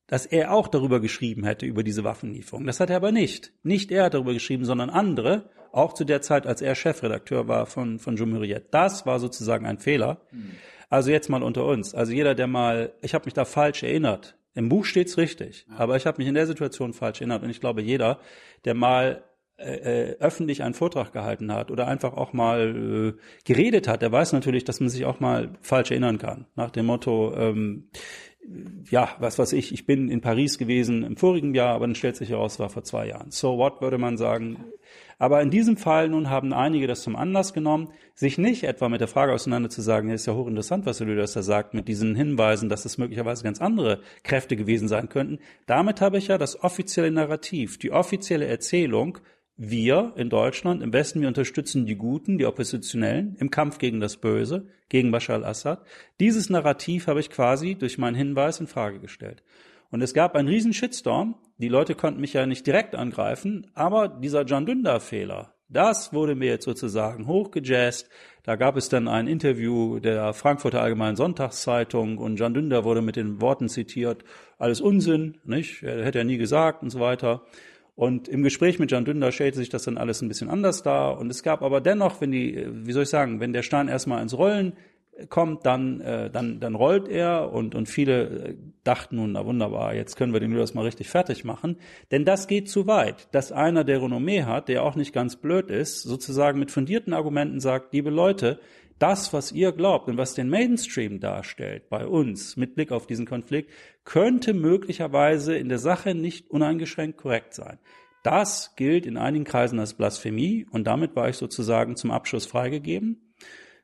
dass er auch darüber geschrieben hätte, über diese Waffenlieferung. Das hat er aber nicht. Nicht er hat darüber geschrieben, sondern andere, auch zu der Zeit, als er Chefredakteur war von, von Jumhuriyet. Das war sozusagen ein Fehler. Mhm. Also jetzt mal unter uns. Also jeder, der mal, ich habe mich da falsch erinnert. Im Buch steht's richtig, aber ich habe mich in der Situation falsch erinnert. Und ich glaube, jeder, der mal äh, äh, öffentlich einen Vortrag gehalten hat oder einfach auch mal äh, geredet hat, der weiß natürlich, dass man sich auch mal falsch erinnern kann. Nach dem Motto, ähm, ja, was weiß ich, ich bin in Paris gewesen im vorigen Jahr, aber dann stellt sich heraus, war vor zwei Jahren. So what würde man sagen? Aber in diesem Fall nun haben einige das zum Anlass genommen, sich nicht etwa mit der Frage auseinanderzusagen, es ist ja hochinteressant, was Lüders da sagt, mit diesen Hinweisen, dass es möglicherweise ganz andere Kräfte gewesen sein könnten. Damit habe ich ja das offizielle Narrativ, die offizielle Erzählung, wir in Deutschland, im Westen, wir unterstützen die Guten, die Oppositionellen im Kampf gegen das Böse, gegen Bashar al-Assad. Dieses Narrativ habe ich quasi durch meinen Hinweis in Frage gestellt. Und es gab einen riesen Shitstorm. Die Leute konnten mich ja nicht direkt angreifen, aber dieser John Dündar-Fehler, das wurde mir jetzt sozusagen hochgejazzt. Da gab es dann ein Interview der Frankfurter Allgemeinen Sonntagszeitung und John Dündar wurde mit den Worten zitiert, alles Unsinn, nicht? Er hätte er nie gesagt und so weiter. Und im Gespräch mit John Dünder stellte sich das dann alles ein bisschen anders dar. Und es gab aber dennoch, wenn die, wie soll ich sagen, wenn der Stein erstmal ins Rollen kommt, dann, äh, dann, dann rollt er und, und viele äh, dachten nun, na wunderbar, jetzt können wir den das mal richtig fertig machen. Denn das geht zu weit, dass einer, der Renommee hat, der auch nicht ganz blöd ist, sozusagen mit fundierten Argumenten sagt, liebe Leute, das, was ihr glaubt und was den Mainstream darstellt bei uns mit Blick auf diesen Konflikt, könnte möglicherweise in der Sache nicht uneingeschränkt korrekt sein. Das gilt in einigen Kreisen als Blasphemie und damit war ich sozusagen zum Abschluss freigegeben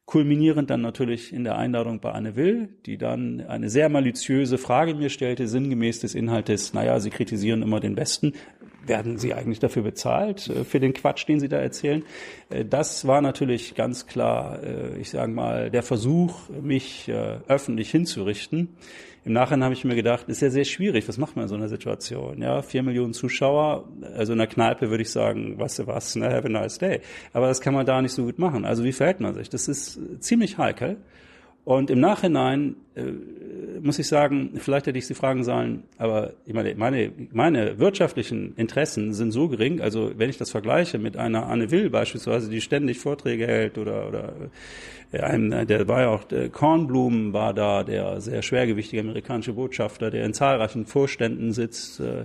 kulminierend dann natürlich in der Einladung bei Anne Will, die dann eine sehr maliziöse Frage mir stellte, sinngemäß des Inhaltes, naja, Sie kritisieren immer den Besten. Werden Sie eigentlich dafür bezahlt, äh, für den Quatsch, den Sie da erzählen? Äh, das war natürlich ganz klar, äh, ich sage mal, der Versuch, mich öffentlich hinzurichten. Im Nachhinein habe ich mir gedacht, ist ja sehr schwierig. Was macht man in so einer Situation? Ja, vier Millionen Zuschauer, also in der Kneipe würde ich sagen, weißt du was, ne, have a nice day. Aber das kann man da nicht so gut machen. Also wie verhält man sich? Das ist ziemlich heikel. Und im Nachhinein äh, muss ich sagen, vielleicht hätte ich Sie fragen sollen, aber ich meine, meine, meine wirtschaftlichen Interessen sind so gering, also wenn ich das vergleiche mit einer Anne Will beispielsweise, die ständig Vorträge hält oder, oder äh, einem, der war ja auch, der Kornblumen war da, der sehr schwergewichtige amerikanische Botschafter, der in zahlreichen Vorständen sitzt. Äh,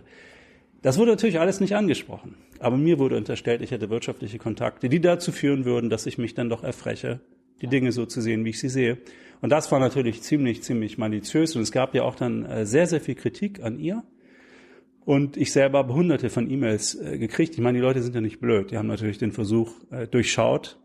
das wurde natürlich alles nicht angesprochen. Aber mir wurde unterstellt, ich hätte wirtschaftliche Kontakte, die dazu führen würden, dass ich mich dann doch erfreche, die Dinge so zu sehen, wie ich sie sehe. Und das war natürlich ziemlich, ziemlich maliziös. Und es gab ja auch dann äh, sehr, sehr viel Kritik an ihr. Und ich selber habe hunderte von E-Mails äh, gekriegt. Ich meine, die Leute sind ja nicht blöd. Die haben natürlich den Versuch äh, durchschaut,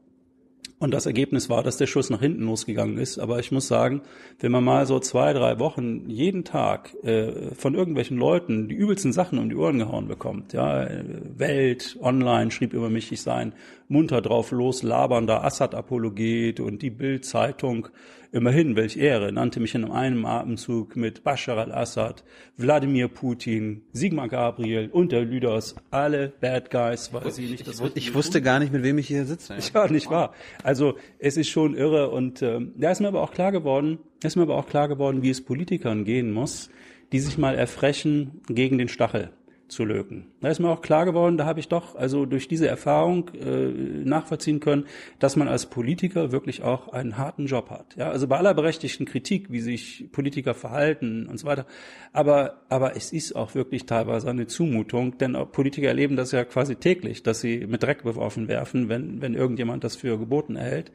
und das Ergebnis war, dass der Schuss nach hinten losgegangen ist. Aber ich muss sagen, wenn man mal so zwei, drei Wochen jeden Tag äh, von irgendwelchen Leuten die übelsten Sachen um die Ohren gehauen bekommt, ja, Welt, online schrieb über mich, ich sei ein munter drauf los labernder Assad-Apologet und die Bild-Zeitung Immerhin, welch Ehre, nannte mich in einem Atemzug mit Bashar al-Assad, Wladimir Putin, Sigmar Gabriel und der Lüders, alle Bad Guys, weil sie nicht das Ich, ich wusste gar nicht, mit wem ich hier sitze. Ja, (laughs) ja nicht wahr. Also es ist schon irre und äh, da ist mir aber auch klar geworden, ist mir aber auch klar geworden, wie es Politikern gehen muss, die sich mal erfrechen gegen den Stachel zu löken. Da ist mir auch klar geworden, da habe ich doch also durch diese Erfahrung äh, nachvollziehen können, dass man als Politiker wirklich auch einen harten Job hat. Ja, also bei aller berechtigten Kritik, wie sich Politiker verhalten und so weiter, aber aber es ist auch wirklich teilweise eine Zumutung, denn Politiker erleben das ja quasi täglich, dass sie mit Dreck beworfen werfen, wenn wenn irgendjemand das für geboten erhält.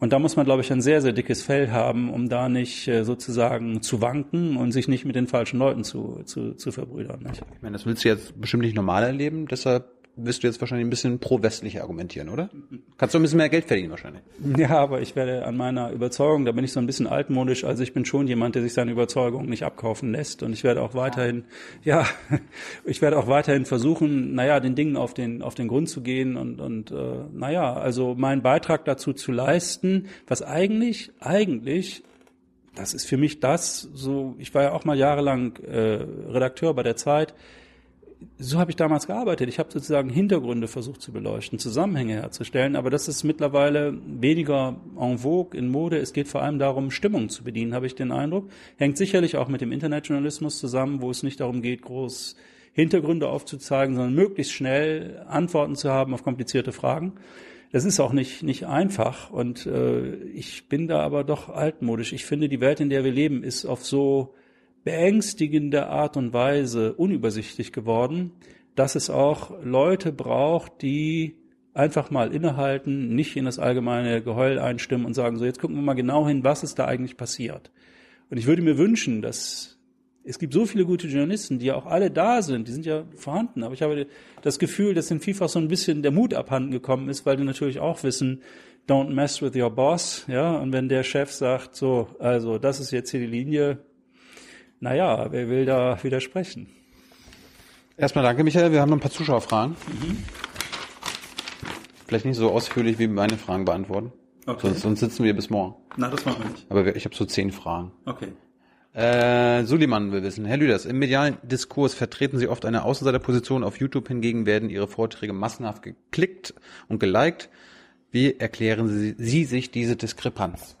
Und da muss man, glaube ich, ein sehr, sehr dickes Fell haben, um da nicht äh, sozusagen zu wanken und sich nicht mit den falschen Leuten zu, zu, zu verbrüdern. Nicht? Ich meine, das willst du jetzt bestimmt nicht normal erleben, deshalb wirst du jetzt wahrscheinlich ein bisschen pro-westlich argumentieren, oder? Kannst du ein bisschen mehr Geld verdienen wahrscheinlich. Ja, aber ich werde an meiner Überzeugung, da bin ich so ein bisschen altmodisch, also ich bin schon jemand, der sich seine Überzeugung nicht abkaufen lässt und ich werde auch weiterhin, ja, (laughs) ich werde auch weiterhin versuchen, naja, den Dingen auf den, auf den Grund zu gehen und, und äh, naja, also meinen Beitrag dazu zu leisten, was eigentlich, eigentlich das ist für mich das, so, ich war ja auch mal jahrelang äh, Redakteur bei der Zeit, so habe ich damals gearbeitet. Ich habe sozusagen Hintergründe versucht zu beleuchten, Zusammenhänge herzustellen, aber das ist mittlerweile weniger en vogue, in Mode. Es geht vor allem darum, Stimmung zu bedienen, habe ich den Eindruck. Hängt sicherlich auch mit dem Internetjournalismus zusammen, wo es nicht darum geht, groß Hintergründe aufzuzeigen, sondern möglichst schnell Antworten zu haben auf komplizierte Fragen. Das ist auch nicht, nicht einfach und äh, ich bin da aber doch altmodisch. Ich finde, die Welt, in der wir leben, ist auf so beängstigende Art und Weise unübersichtlich geworden, dass es auch Leute braucht, die einfach mal innehalten, nicht in das allgemeine Geheul einstimmen und sagen, so jetzt gucken wir mal genau hin, was ist da eigentlich passiert. Und ich würde mir wünschen, dass Es gibt so viele gute Journalisten, die ja auch alle da sind, die sind ja vorhanden. Aber ich habe das Gefühl, dass in vielfach so ein bisschen der Mut abhanden gekommen ist, weil die natürlich auch wissen, don't mess with your boss, ja. Und wenn der Chef sagt, so, also das ist jetzt hier die Linie, naja, wer will da widersprechen? Erstmal danke, Michael. Wir haben noch ein paar Zuschauerfragen. Mhm. Vielleicht nicht so ausführlich wie meine Fragen beantworten. Okay. Sonst, sonst sitzen wir bis morgen. Na, das machen wir nicht. Aber ich habe so zehn Fragen. Okay. Äh, Suliman will wissen, Herr Lüders, im medialen Diskurs vertreten Sie oft eine Außenseiterposition, auf YouTube hingegen werden Ihre Vorträge massenhaft geklickt und geliked. Wie erklären Sie, Sie sich diese Diskrepanz?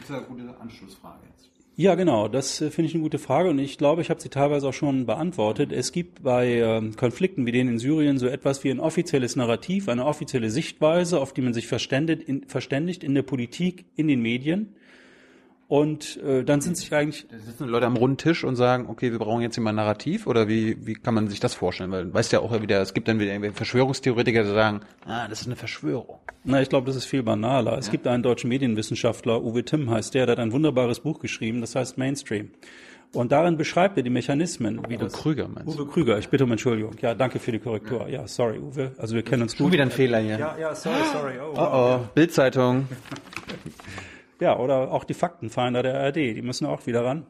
Das ist eine gute Anschlussfrage jetzt. Ja, genau, das äh, finde ich eine gute Frage und ich glaube, ich habe sie teilweise auch schon beantwortet. Es gibt bei äh, Konflikten wie denen in Syrien so etwas wie ein offizielles Narrativ, eine offizielle Sichtweise, auf die man sich verständigt in, verständigt in der Politik, in den Medien. Und äh, dann sind sich eigentlich. Da sitzen Leute am runden Tisch und sagen, okay, wir brauchen jetzt hier mal ein Narrativ oder wie, wie kann man sich das vorstellen? Weil weißt ja auch wieder, es gibt dann wieder irgendwelche Verschwörungstheoretiker, die sagen, ah, das ist eine Verschwörung. Na, ich glaube, das ist viel banaler. Ja. Es gibt einen deutschen Medienwissenschaftler, Uwe Timm heißt der, der hat ein wunderbares Buch geschrieben, das heißt Mainstream. Und darin beschreibt er die Mechanismen. Wie Uwe das, Krüger meinst du? Uwe Krüger, ich bitte um Entschuldigung. Ja, danke für die Korrektur. Ja, sorry, Uwe. Also wir kennen uns Schon gut. wieder ein Fehler hier. Ja, ja, sorry, sorry. Oh, oh, oh. Bildzeitung. (laughs) Ja, oder auch die Faktenfinder der ARD, die müssen auch wieder ran.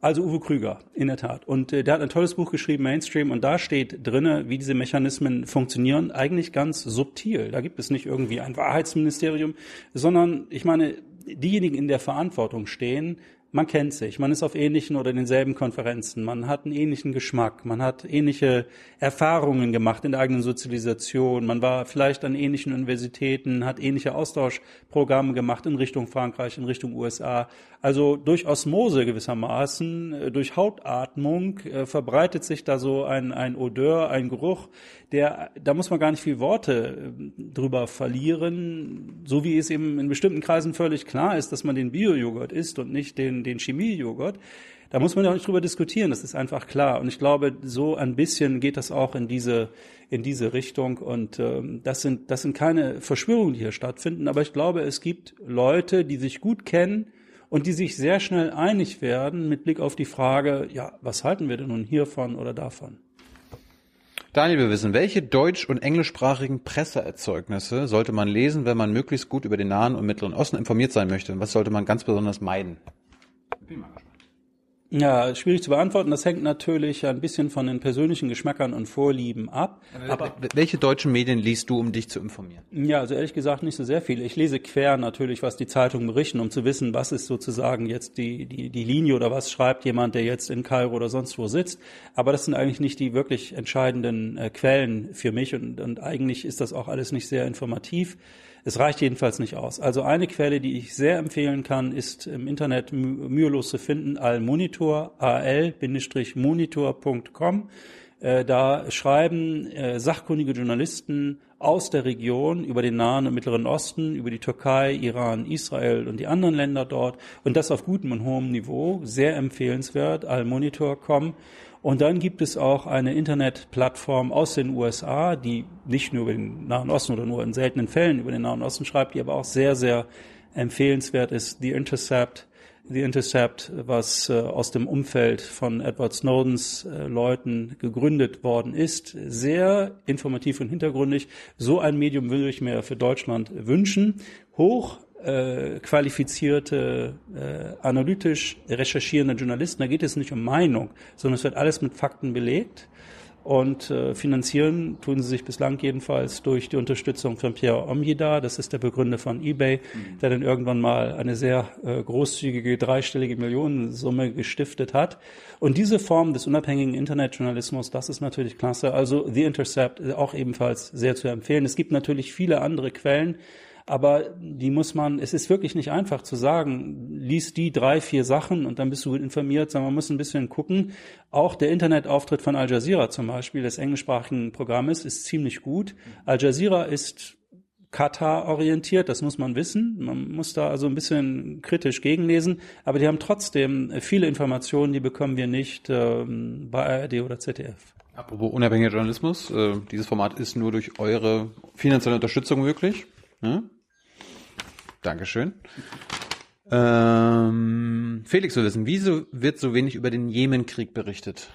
Also Uwe Krüger, in der Tat. Und äh, der hat ein tolles Buch geschrieben, Mainstream, und da steht drinne, wie diese Mechanismen funktionieren, eigentlich ganz subtil. Da gibt es nicht irgendwie ein Wahrheitsministerium, sondern ich meine, diejenigen in der Verantwortung stehen, man kennt sich, man ist auf ähnlichen oder denselben Konferenzen, man hat einen ähnlichen Geschmack, man hat ähnliche Erfahrungen gemacht in der eigenen Sozialisation, man war vielleicht an ähnlichen Universitäten, hat ähnliche Austauschprogramme gemacht in Richtung Frankreich, in Richtung USA. Also durch Osmose gewissermaßen, äh, durch Hautatmung äh, verbreitet sich da so ein, ein Odeur, ein Geruch, der, da muss man gar nicht viel Worte äh, drüber verlieren, so wie es eben in bestimmten Kreisen völlig klar ist, dass man den Bio-Joghurt isst und nicht den, den Chemie-Joghurt. Da muss man ja auch nicht drüber diskutieren, das ist einfach klar. Und ich glaube, so ein bisschen geht das auch in diese, in diese Richtung. Und ähm, das, sind, das sind keine Verschwörungen, die hier stattfinden, aber ich glaube, es gibt Leute, die sich gut kennen, und die sich sehr schnell einig werden mit Blick auf die Frage, ja, was halten wir denn nun hiervon oder davon? Daniel, wir wissen, welche deutsch- und englischsprachigen Presseerzeugnisse sollte man lesen, wenn man möglichst gut über den Nahen und Mittleren Osten informiert sein möchte? Und was sollte man ganz besonders meiden? Bin mal. Ja, schwierig zu beantworten. Das hängt natürlich ein bisschen von den persönlichen Geschmäckern und Vorlieben ab. Aber welche deutschen Medien liest du, um dich zu informieren? Ja, also ehrlich gesagt nicht so sehr viel. Ich lese quer natürlich, was die Zeitungen berichten, um zu wissen, was ist sozusagen jetzt die, die, die Linie oder was schreibt jemand, der jetzt in Kairo oder sonst wo sitzt. Aber das sind eigentlich nicht die wirklich entscheidenden äh, Quellen für mich und, und eigentlich ist das auch alles nicht sehr informativ. Es reicht jedenfalls nicht aus. Also eine Quelle, die ich sehr empfehlen kann, ist im Internet mühelos zu finden, Al-Monitor, al-monitor.com. Äh, da schreiben äh, sachkundige Journalisten aus der Region über den Nahen und Mittleren Osten, über die Türkei, Iran, Israel und die anderen Länder dort und das auf gutem und hohem Niveau, sehr empfehlenswert, al-monitor.com. Und dann gibt es auch eine Internetplattform aus den USA, die nicht nur über den Nahen Osten oder nur in seltenen Fällen über den Nahen Osten schreibt, die aber auch sehr, sehr empfehlenswert ist, The Intercept. The Intercept, was äh, aus dem Umfeld von Edward Snowdens äh, Leuten gegründet worden ist. Sehr informativ und hintergründig. So ein Medium würde ich mir für Deutschland wünschen. Hoch äh, qualifizierte, äh, analytisch recherchierende Journalisten. Da geht es nicht um Meinung, sondern es wird alles mit Fakten belegt. Und äh, finanzieren tun sie sich bislang jedenfalls durch die Unterstützung von Pierre Omjida, das ist der Begründer von eBay, mhm. der dann irgendwann mal eine sehr äh, großzügige dreistellige Millionensumme gestiftet hat. Und diese Form des unabhängigen Internetjournalismus, das ist natürlich klasse. Also The Intercept auch ebenfalls sehr zu empfehlen. Es gibt natürlich viele andere Quellen, aber die muss man, es ist wirklich nicht einfach zu sagen, lies die drei, vier Sachen und dann bist du gut informiert, sondern man muss ein bisschen gucken. Auch der Internetauftritt von Al Jazeera zum Beispiel, des englischsprachigen Programmes, ist ziemlich gut. Al Jazeera ist Katar orientiert, das muss man wissen. Man muss da also ein bisschen kritisch gegenlesen, aber die haben trotzdem viele Informationen, die bekommen wir nicht ähm, bei ARD oder ZDF. Apropos unabhängiger Journalismus, äh, dieses Format ist nur durch eure finanzielle Unterstützung möglich. Ja? Dankeschön. Ähm, Felix will wissen, wieso wird so wenig über den Jemenkrieg berichtet?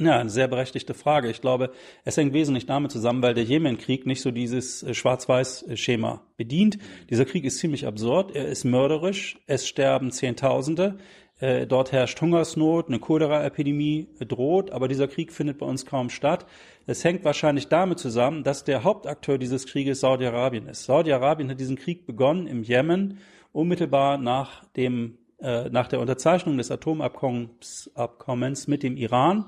Ja, eine sehr berechtigte Frage. Ich glaube, es hängt wesentlich damit zusammen, weil der Jemenkrieg nicht so dieses äh, Schwarz-Weiß-Schema bedient. Dieser Krieg ist ziemlich absurd, er ist mörderisch, es sterben Zehntausende, äh, dort herrscht Hungersnot, eine Cholera-Epidemie droht, aber dieser Krieg findet bei uns kaum statt. Es hängt wahrscheinlich damit zusammen, dass der Hauptakteur dieses Krieges Saudi-Arabien ist. Saudi-Arabien hat diesen Krieg begonnen im Jemen, unmittelbar nach dem äh, nach der Unterzeichnung des Atomabkommens Abkommens mit dem Iran.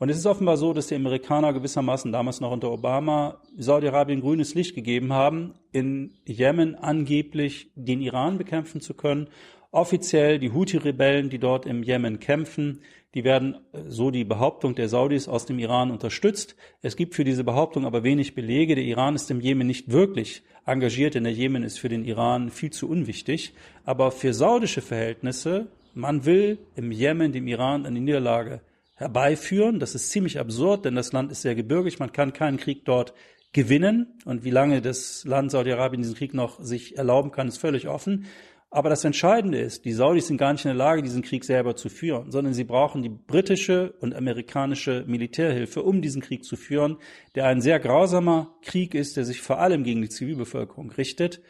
Und es ist offenbar so, dass die Amerikaner gewissermaßen damals noch unter Obama Saudi-Arabien grünes Licht gegeben haben, in Jemen angeblich den Iran bekämpfen zu können. Offiziell die Houthi-Rebellen, die dort im Jemen kämpfen, die werden, äh, so die Behauptung der Saudis, aus dem Iran unterstützt. Es gibt für diese Behauptung aber wenig Belege. Der Iran ist im Jemen nicht wirklich engagiert, denn der Jemen ist für den Iran viel zu unwichtig. Aber für saudische Verhältnisse, man will im Jemen dem Iran eine Niederlage herbeiführen. Das ist ziemlich absurd, denn das Land ist sehr gebirgig. Man kann keinen Krieg dort gewinnen. Und wie lange das Land Saudi-Arabien diesen Krieg noch sich erlauben kann, ist völlig offen. Aber das Entscheidende ist, die Saudis sind gar nicht in der Lage, diesen Krieg selber zu führen, sondern sie brauchen die britische und amerikanische Militärhilfe, um diesen Krieg zu führen, der ein sehr grausamer Krieg ist, der sich vor allem gegen die Zivilbevölkerung richtet.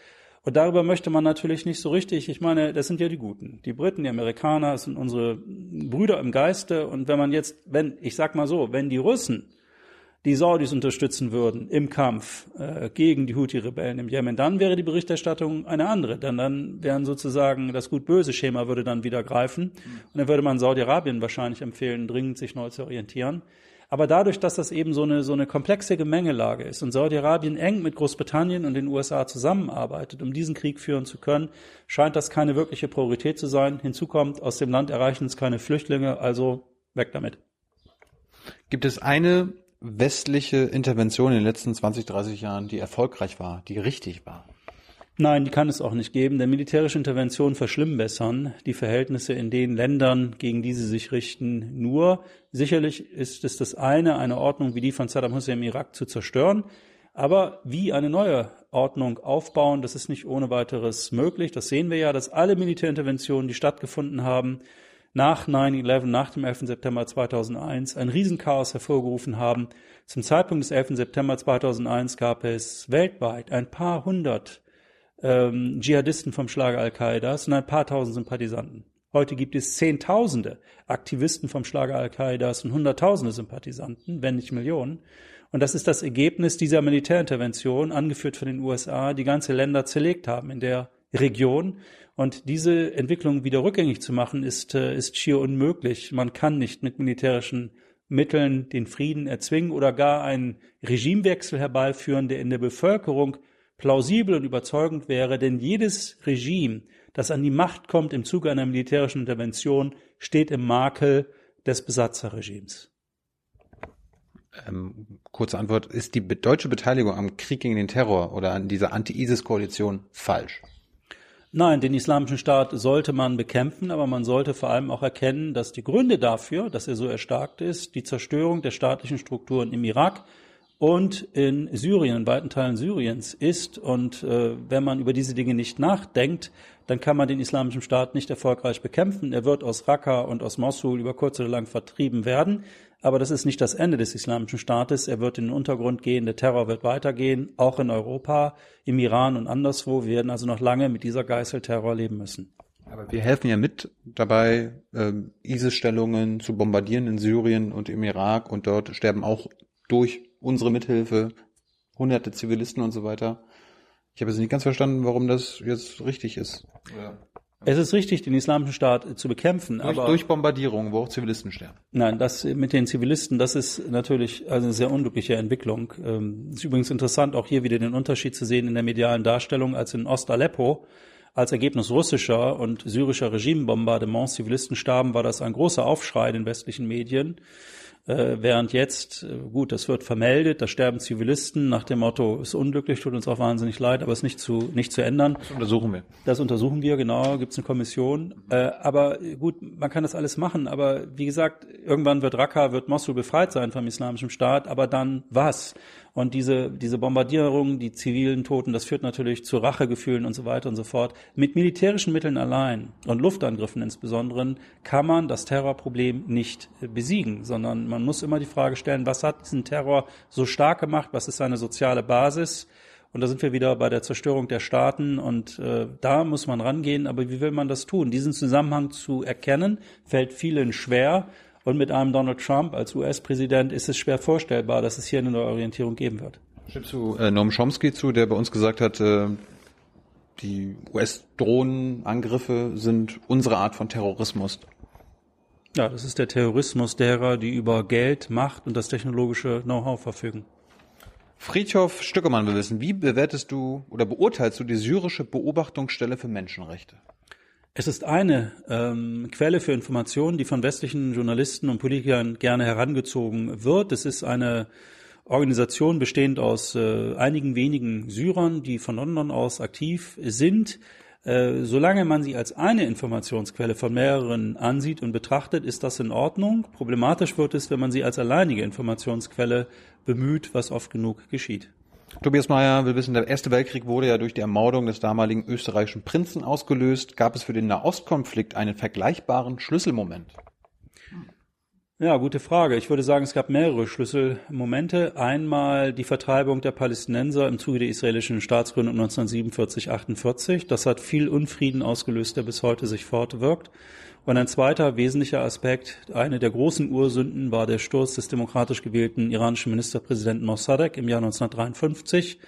Und darüber möchte man natürlich nicht so richtig, ich meine, das sind ja die Guten. Die Briten, die Amerikaner, das sind unsere Brüder im Geiste. Und wenn man jetzt, wenn, ich sag mal so, wenn die Russen die Saudis unterstützen würden im Kampf äh, gegen die Houthi-Rebellen im Jemen, dann wäre die Berichterstattung eine andere. Denn dann wären sozusagen das Gut-Böse-Schema würde dann wieder greifen. Und dann würde man Saudi-Arabien wahrscheinlich empfehlen, dringend sich neu zu orientieren. Aber dadurch, dass das eben so eine, so eine komplexe Gemengelage ist und Saudi-Arabien eng mit Großbritannien und den USA zusammenarbeitet, um diesen Krieg führen zu können, scheint das keine wirkliche Priorität zu sein. Hinzu kommt, aus dem Land erreichen es keine Flüchtlinge, also weg damit. Gibt es eine westliche Intervention in den letzten 20, 30 Jahren, die erfolgreich war, die richtig war? Nein, die kann es auch nicht geben, denn militärische Interventionen verschlimmbessern die Verhältnisse in den Ländern, gegen die sie sich richten, nur. Sicherlich ist es das eine, eine Ordnung wie die von Saddam Hussein im Irak zu zerstören. Aber wie eine neue Ordnung aufbauen, das ist nicht ohne weiteres möglich. Das sehen wir ja, dass alle Militärinterventionen, die stattgefunden haben, nach 9-11, nach dem 11. September 2001, ein Riesenchaos hervorgerufen haben. Zum Zeitpunkt des 11. September 2001 gab es weltweit ein paar hundert ähm, Dschihadisten vom Schlage Al-Qaidas und ein paar tausend Sympathisanten. Heute gibt es Zehntausende Aktivisten vom Schlage Al-Qaidas und Hunderttausende Sympathisanten, wenn nicht Millionen. Und das ist das Ergebnis dieser Militärintervention, angeführt von den USA, die ganze Länder zerlegt haben in der Region. Und diese Entwicklung wieder rückgängig zu machen, ist, äh, ist schier unmöglich. Man kann nicht mit militärischen Mitteln den Frieden erzwingen oder gar einen Regimewechsel herbeiführen, der in der Bevölkerung plausibel und überzeugend wäre, denn jedes Regime, das an die Macht kommt im Zuge einer militärischen Intervention, steht im Makel des Besatzerregimes. Ähm, kurze Antwort, ist die deutsche Beteiligung am Krieg gegen den Terror oder an dieser Anti-ISIS-Koalition falsch? Nein, den islamischen Staat sollte man bekämpfen, aber man sollte vor allem auch erkennen, dass die Gründe dafür, dass er so erstarkt ist, die Zerstörung der staatlichen Strukturen im Irak, und in Syrien, in weiten Teilen Syriens ist. Und äh, wenn man über diese Dinge nicht nachdenkt, dann kann man den islamischen Staat nicht erfolgreich bekämpfen. Er wird aus Raqqa und aus Mosul über kurz oder lang vertrieben werden. Aber das ist nicht das Ende des islamischen Staates. Er wird in den Untergrund gehen. Der Terror wird weitergehen, auch in Europa, im Iran und anderswo. Wir werden also noch lange mit dieser Geißelterror leben müssen. Aber wir helfen ja mit dabei, ähm, ISIS-Stellungen zu bombardieren in Syrien und im Irak und dort sterben auch durch unsere Mithilfe, hunderte Zivilisten und so weiter. Ich habe jetzt nicht ganz verstanden, warum das jetzt richtig ist. Ja. Es ist richtig, den islamischen Staat zu bekämpfen, durch, aber durch Bombardierung, wo auch Zivilisten sterben. Nein, das mit den Zivilisten, das ist natürlich eine sehr unglückliche Entwicklung. Ähm, ist übrigens interessant, auch hier wieder den Unterschied zu sehen in der medialen Darstellung, als in Ost-Aleppo als Ergebnis russischer und syrischer Regimebombardements Zivilisten starben, war das ein großer Aufschrei in den westlichen Medien. Äh, während jetzt, äh, gut, das wird vermeldet, da sterben Zivilisten nach dem Motto, ist unglücklich, tut uns auch wahnsinnig leid, aber ist nicht zu, nicht zu ändern. Das untersuchen wir. Das untersuchen wir, genau, gibt es eine Kommission. Äh, aber gut, man kann das alles machen, aber wie gesagt, irgendwann wird Raqqa, wird Mosul befreit sein vom Islamischen Staat, aber dann was? Und diese, diese Bombardierung, die zivilen Toten, das führt natürlich zu Rachegefühlen und so weiter und so fort. Mit militärischen Mitteln allein und Luftangriffen insbesondere kann man das Terrorproblem nicht besiegen, sondern man muss immer die Frage stellen, was hat diesen Terror so stark gemacht? Was ist seine soziale Basis? Und da sind wir wieder bei der Zerstörung der Staaten und äh, da muss man rangehen. Aber wie will man das tun? Diesen Zusammenhang zu erkennen, fällt vielen schwer. Und mit einem Donald Trump als US-Präsident ist es schwer vorstellbar, dass es hier eine Neuorientierung geben wird. Stimmst du äh, Noam Chomsky zu, der bei uns gesagt hat, äh, die US-Drohnenangriffe sind unsere Art von Terrorismus? Ja, das ist der Terrorismus derer, die über Geld, Macht und das technologische Know-how verfügen. Friedhof Stückemann will wissen, wie bewertest du oder beurteilst du die syrische Beobachtungsstelle für Menschenrechte? Es ist eine ähm, Quelle für Informationen, die von westlichen Journalisten und Politikern gerne herangezogen wird. Es ist eine Organisation bestehend aus äh, einigen wenigen Syrern, die von London aus aktiv sind. Äh, solange man sie als eine Informationsquelle von mehreren ansieht und betrachtet, ist das in Ordnung. Problematisch wird es, wenn man sie als alleinige Informationsquelle bemüht, was oft genug geschieht. Tobias Mayer will wissen, der Erste Weltkrieg wurde ja durch die Ermordung des damaligen österreichischen Prinzen ausgelöst. Gab es für den Nahostkonflikt einen vergleichbaren Schlüsselmoment? Ja, gute Frage. Ich würde sagen, es gab mehrere Schlüsselmomente. Einmal die Vertreibung der Palästinenser im Zuge der israelischen Staatsgründung 1947-48. Das hat viel Unfrieden ausgelöst, der bis heute sich fortwirkt. Und ein zweiter wesentlicher Aspekt, eine der großen Ursünden war der Sturz des demokratisch gewählten iranischen Ministerpräsidenten Mossadegh im Jahr 1953,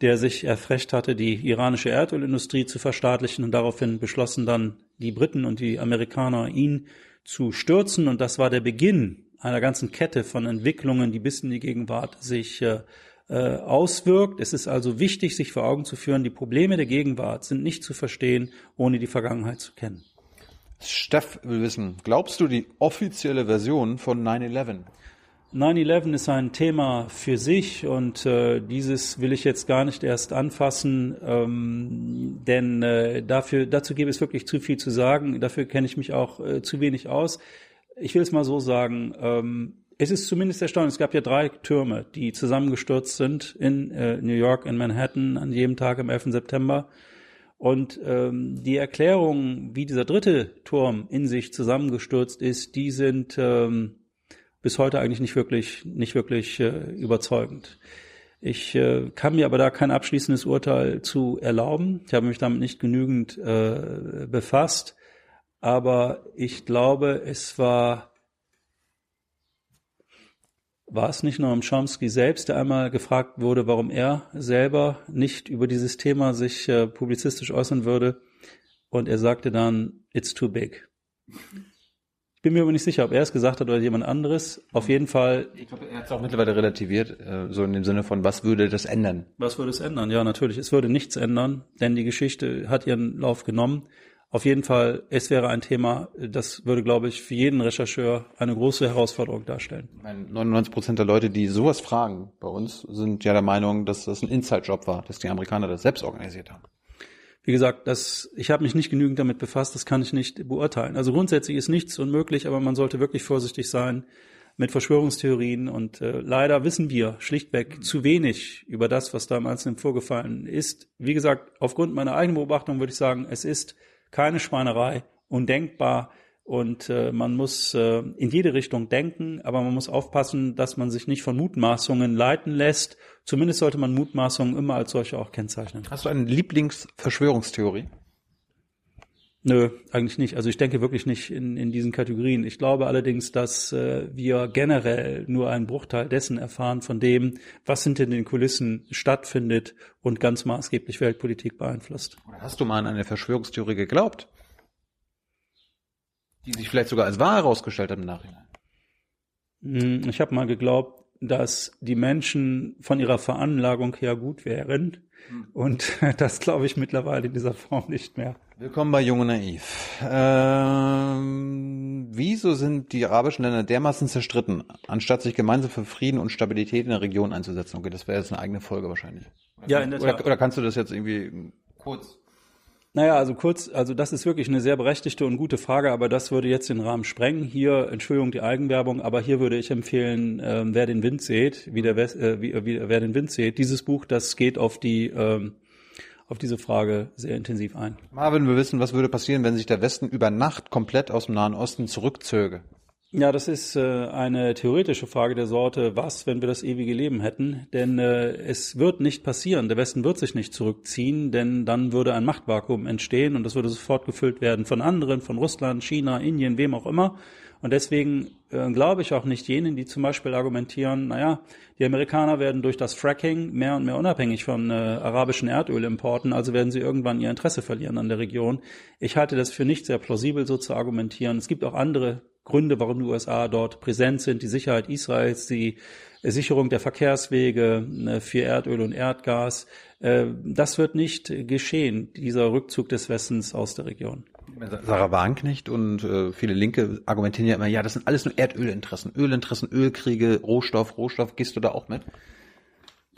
der sich erfrecht hatte, die iranische Erdölindustrie zu verstaatlichen und daraufhin beschlossen dann die Briten und die Amerikaner, ihn zu stürzen. Und das war der Beginn einer ganzen Kette von Entwicklungen, die bis in die Gegenwart sich äh, äh auswirkt. Es ist also wichtig, sich vor Augen zu führen, die Probleme der Gegenwart sind nicht zu verstehen, ohne die Vergangenheit zu kennen. Steff will wissen, glaubst du die offizielle Version von 9-11? 9-11 ist ein Thema für sich und äh, dieses will ich jetzt gar nicht erst anfassen, ähm, denn äh, dafür, dazu gäbe es wirklich zu viel zu sagen. Dafür kenne ich mich auch äh, zu wenig aus. Ich will es mal so sagen. Ähm, es ist zumindest erstaunlich. Es gab ja drei Türme, die zusammengestürzt sind in äh, New York, in Manhattan an jedem Tag am 11. September. Und ähm, die Erklärungen, wie dieser dritte Turm in sich zusammengestürzt ist, die sind ähm, bis heute eigentlich nicht wirklich, nicht wirklich äh, überzeugend. Ich äh, kann mir aber da kein abschließendes Urteil zu erlauben. Ich habe mich damit nicht genügend äh, befasst. Aber ich glaube, es war war es nicht nur um Chomsky selbst, der einmal gefragt wurde, warum er selber nicht über dieses Thema sich äh, publizistisch äußern würde. Und er sagte dann, it's too big. Ich bin mir aber nicht sicher, ob er es gesagt hat oder jemand anderes. Auf jeden Fall. Ich glaube, er hat es auch mittlerweile relativiert, äh, so in dem Sinne von, was würde das ändern? Was würde es ändern? Ja, natürlich. Es würde nichts ändern, denn die Geschichte hat ihren Lauf genommen. Auf jeden Fall, es wäre ein Thema, das würde, glaube ich, für jeden Rechercheur eine große Herausforderung darstellen. 99 Prozent der Leute, die sowas fragen bei uns, sind ja der Meinung, dass das ein Inside-Job war, dass die Amerikaner das selbst organisiert haben. Wie gesagt, das, ich habe mich nicht genügend damit befasst, das kann ich nicht beurteilen. Also grundsätzlich ist nichts unmöglich, aber man sollte wirklich vorsichtig sein mit Verschwörungstheorien und äh, leider wissen wir schlichtweg zu wenig über das, was da im Einzelnen vorgefallen ist. Wie gesagt, aufgrund meiner eigenen Beobachtung würde ich sagen, es ist keine Schweinerei, undenkbar. Und äh, man muss äh, in jede Richtung denken, aber man muss aufpassen, dass man sich nicht von Mutmaßungen leiten lässt. Zumindest sollte man Mutmaßungen immer als solche auch kennzeichnen. Hast du eine Lieblingsverschwörungstheorie? Nö, eigentlich nicht. Also ich denke wirklich nicht in, in diesen Kategorien. Ich glaube allerdings, dass äh, wir generell nur einen Bruchteil dessen erfahren von dem, was hinter den Kulissen stattfindet und ganz maßgeblich Weltpolitik beeinflusst. Oder hast du mal an eine Verschwörungstheorie geglaubt? Die sich vielleicht sogar als wahr herausgestellt hat im Nachhinein? Hm, ich habe mal geglaubt, dass die Menschen von ihrer Veranlagung her gut wären. Und (laughs) das glaube ich mittlerweile in dieser Form nicht mehr. Willkommen bei Jung und Naiv. Ähm, wieso sind die arabischen Länder dermaßen zerstritten, anstatt sich gemeinsam für Frieden und Stabilität in der Region einzusetzen? Okay, das wäre jetzt eine eigene Folge wahrscheinlich. Ja, in der Oder, Tat. oder kannst du das jetzt irgendwie kurz? Naja, also kurz, also das ist wirklich eine sehr berechtigte und gute Frage, aber das würde jetzt den Rahmen sprengen. Hier, Entschuldigung, die Eigenwerbung, aber hier würde ich empfehlen, ähm, wer den Wind sieht, wie der West, äh, wie, wie, wer den Wind sieht, dieses Buch, das geht auf die ähm, auf diese Frage sehr intensiv ein. Marvin, wir wissen, was würde passieren, wenn sich der Westen über Nacht komplett aus dem Nahen Osten zurückzöge? Ja, das ist äh, eine theoretische Frage der Sorte, was, wenn wir das ewige Leben hätten? Denn äh, es wird nicht passieren. Der Westen wird sich nicht zurückziehen, denn dann würde ein Machtvakuum entstehen und das würde sofort gefüllt werden von anderen, von Russland, China, Indien, wem auch immer. Und deswegen äh, glaube ich auch nicht jenen, die zum Beispiel argumentieren, naja, die Amerikaner werden durch das Fracking mehr und mehr unabhängig von äh, arabischen Erdölimporten, also werden sie irgendwann ihr Interesse verlieren an der Region. Ich halte das für nicht sehr plausibel, so zu argumentieren. Es gibt auch andere Gründe, warum die USA dort präsent sind, die Sicherheit Israels, die Sicherung der Verkehrswege äh, für Erdöl und Erdgas. Äh, Das wird nicht geschehen, dieser Rückzug des Westens aus der Region. Sarah Wagenknecht und äh, viele Linke argumentieren ja immer, ja, das sind alles nur Erdölinteressen, Ölinteressen, Ölkriege, Rohstoff, Rohstoff. Gehst du da auch mit?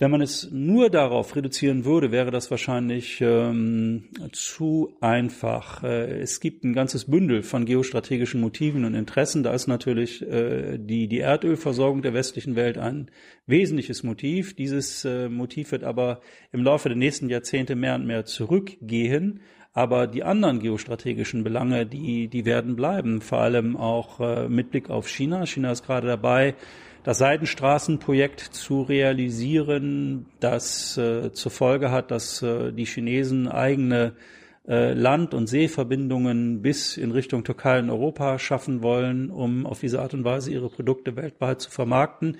Wenn man es nur darauf reduzieren würde, wäre das wahrscheinlich ähm, zu einfach. Äh, es gibt ein ganzes Bündel von geostrategischen Motiven und Interessen. Da ist natürlich äh, die, die Erdölversorgung der westlichen Welt ein wesentliches Motiv. Dieses äh, Motiv wird aber im Laufe der nächsten Jahrzehnte mehr und mehr zurückgehen. Aber die anderen geostrategischen Belange, die, die werden bleiben, vor allem auch äh, mit Blick auf China. China ist gerade dabei, das Seidenstraßenprojekt zu realisieren, das äh, zur Folge hat, dass äh, die Chinesen eigene äh, Land- und Seeverbindungen bis in Richtung Türkei und Europa schaffen wollen, um auf diese Art und Weise ihre Produkte weltweit zu vermarkten.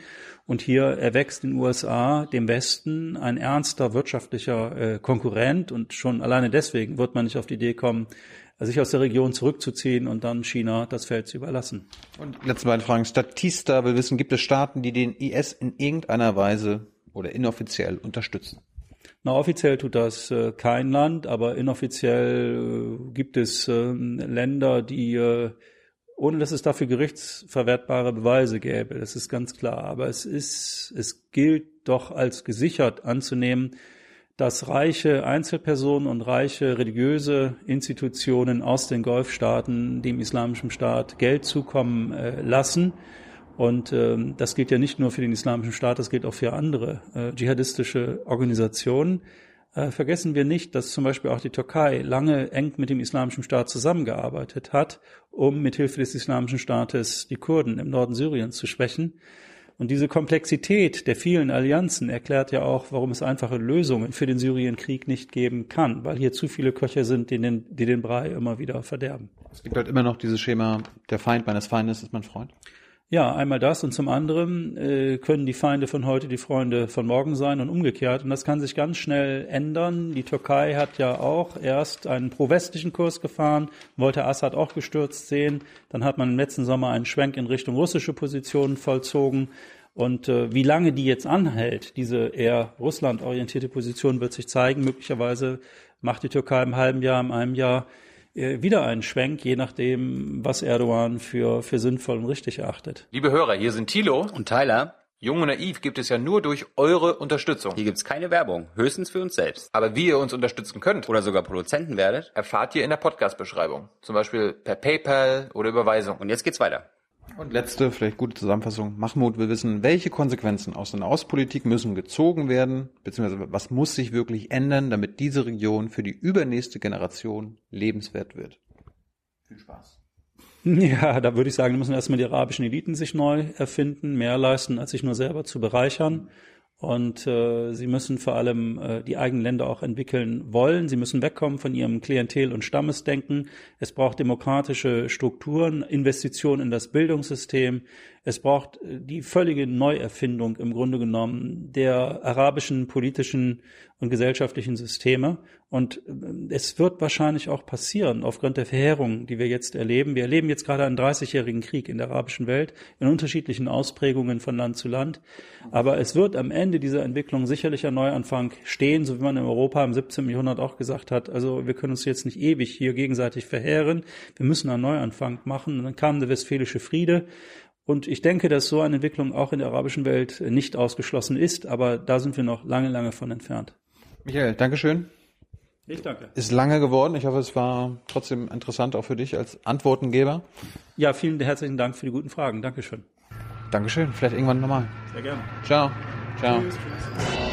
Und hier erwächst in den USA dem Westen ein ernster wirtschaftlicher äh, Konkurrent und schon alleine deswegen wird man nicht auf die Idee kommen, sich aus der Region zurückzuziehen und dann China das Feld zu überlassen. Und letzte beiden Fragen. Statista will wissen, gibt es Staaten, die den IS in irgendeiner Weise oder inoffiziell unterstützen? Na, offiziell tut das äh, kein Land, aber inoffiziell äh, gibt es äh, Länder, die, äh, ohne dass es dafür gerichtsverwertbare Beweise gäbe, das ist ganz klar. Aber es ist, es gilt doch als gesichert anzunehmen, dass reiche Einzelpersonen und reiche religiöse Institutionen aus den Golfstaaten dem Islamischen Staat Geld zukommen äh, lassen. Und ähm, das gilt ja nicht nur für den Islamischen Staat, das gilt auch für andere äh, dschihadistische Organisationen. Äh, vergessen wir nicht, dass zum Beispiel auch die Türkei lange eng mit dem Islamischen Staat zusammengearbeitet hat, um mithilfe des Islamischen Staates die Kurden im Norden Syriens zu schwächen. Und diese Komplexität der vielen Allianzen erklärt ja auch, warum es einfache Lösungen für den Syrienkrieg nicht geben kann, weil hier zu viele Köche sind, die den, die den Brei immer wieder verderben. Es gibt halt immer noch dieses Schema, der Feind meines Feindes ist mein Freund. Ja, einmal das und zum anderen äh, können die Feinde von heute die Freunde von morgen sein und umgekehrt. Und das kann sich ganz schnell ändern. Die Türkei hat ja auch erst einen pro-westlichen Kurs gefahren, wollte Assad auch gestürzt sehen. Dann hat man im letzten Sommer einen Schwenk in Richtung russische Positionen vollzogen. Und äh, wie lange die jetzt anhält, diese eher russlandorientierte Position, wird sich zeigen. Möglicherweise macht die Türkei im halben Jahr, in einem Jahr wieder einen Schwenk, je nachdem, was Erdogan für, für sinnvoll und richtig erachtet. Liebe Hörer, hier sind Thilo. Und Tyler, Jung und Naiv gibt es ja nur durch eure Unterstützung. hier gibt's keine Werbung, höchstens für uns selbst. Aber wie ihr uns unterstützen könnt, Oder sogar Produzenten werdet. erfahrt ihr in der Podcast-Beschreibung. Zum Beispiel per PayPal oder Überweisung. Und jetzt geht's weiter. Und letzte, vielleicht gute Zusammenfassung. Mahmoud will wissen, welche Konsequenzen aus der Außenpolitik müssen gezogen werden, beziehungsweise was muss sich wirklich ändern, damit diese Region für die übernächste Generation lebenswert wird. Viel Spaß. Ja, da würde ich sagen, müssen erstmal die arabischen Eliten sich neu erfinden, mehr leisten, als sich nur selber zu bereichern. Und äh, sie müssen vor allem äh, die eigenen Länder auch entwickeln wollen. Sie müssen wegkommen von ihrem Klientel- und Stammesdenken. Es braucht demokratische Strukturen, Investitionen in das Bildungssystem. Es braucht äh, die völlige Neuerfindung im Grunde genommen der arabischen politischen und gesellschaftlichen Systeme. Und äh, es wird wahrscheinlich auch passieren, aufgrund der Verheerung, die wir jetzt erleben. Wir erleben jetzt gerade einen 30-jährigen Krieg in der arabischen Welt, in unterschiedlichen Ausprägungen von Land zu Land. Aber es wird am Ende dieser Entwicklung sicherlich ein Neuanfang stehen, so wie man in Europa im 17. Jahrhundert auch gesagt hat. Also wir können uns jetzt nicht ewig hier gegenseitig verheeren. Wir müssen einen Neuanfang machen. Und dann kam der Westfälische Friede und ich denke, dass so eine Entwicklung auch in der arabischen Welt nicht ausgeschlossen ist, aber da sind wir noch lange, lange von entfernt. Michael, Dankeschön. Ich danke. Ist lange geworden. Ich hoffe, es war trotzdem interessant auch für dich als Antwortengeber. Ja, vielen herzlichen Dank für die guten Fragen. Dankeschön. Dankeschön. Vielleicht irgendwann nochmal. Sehr gerne. Ciao. Ciao. Tschüss, tschüss.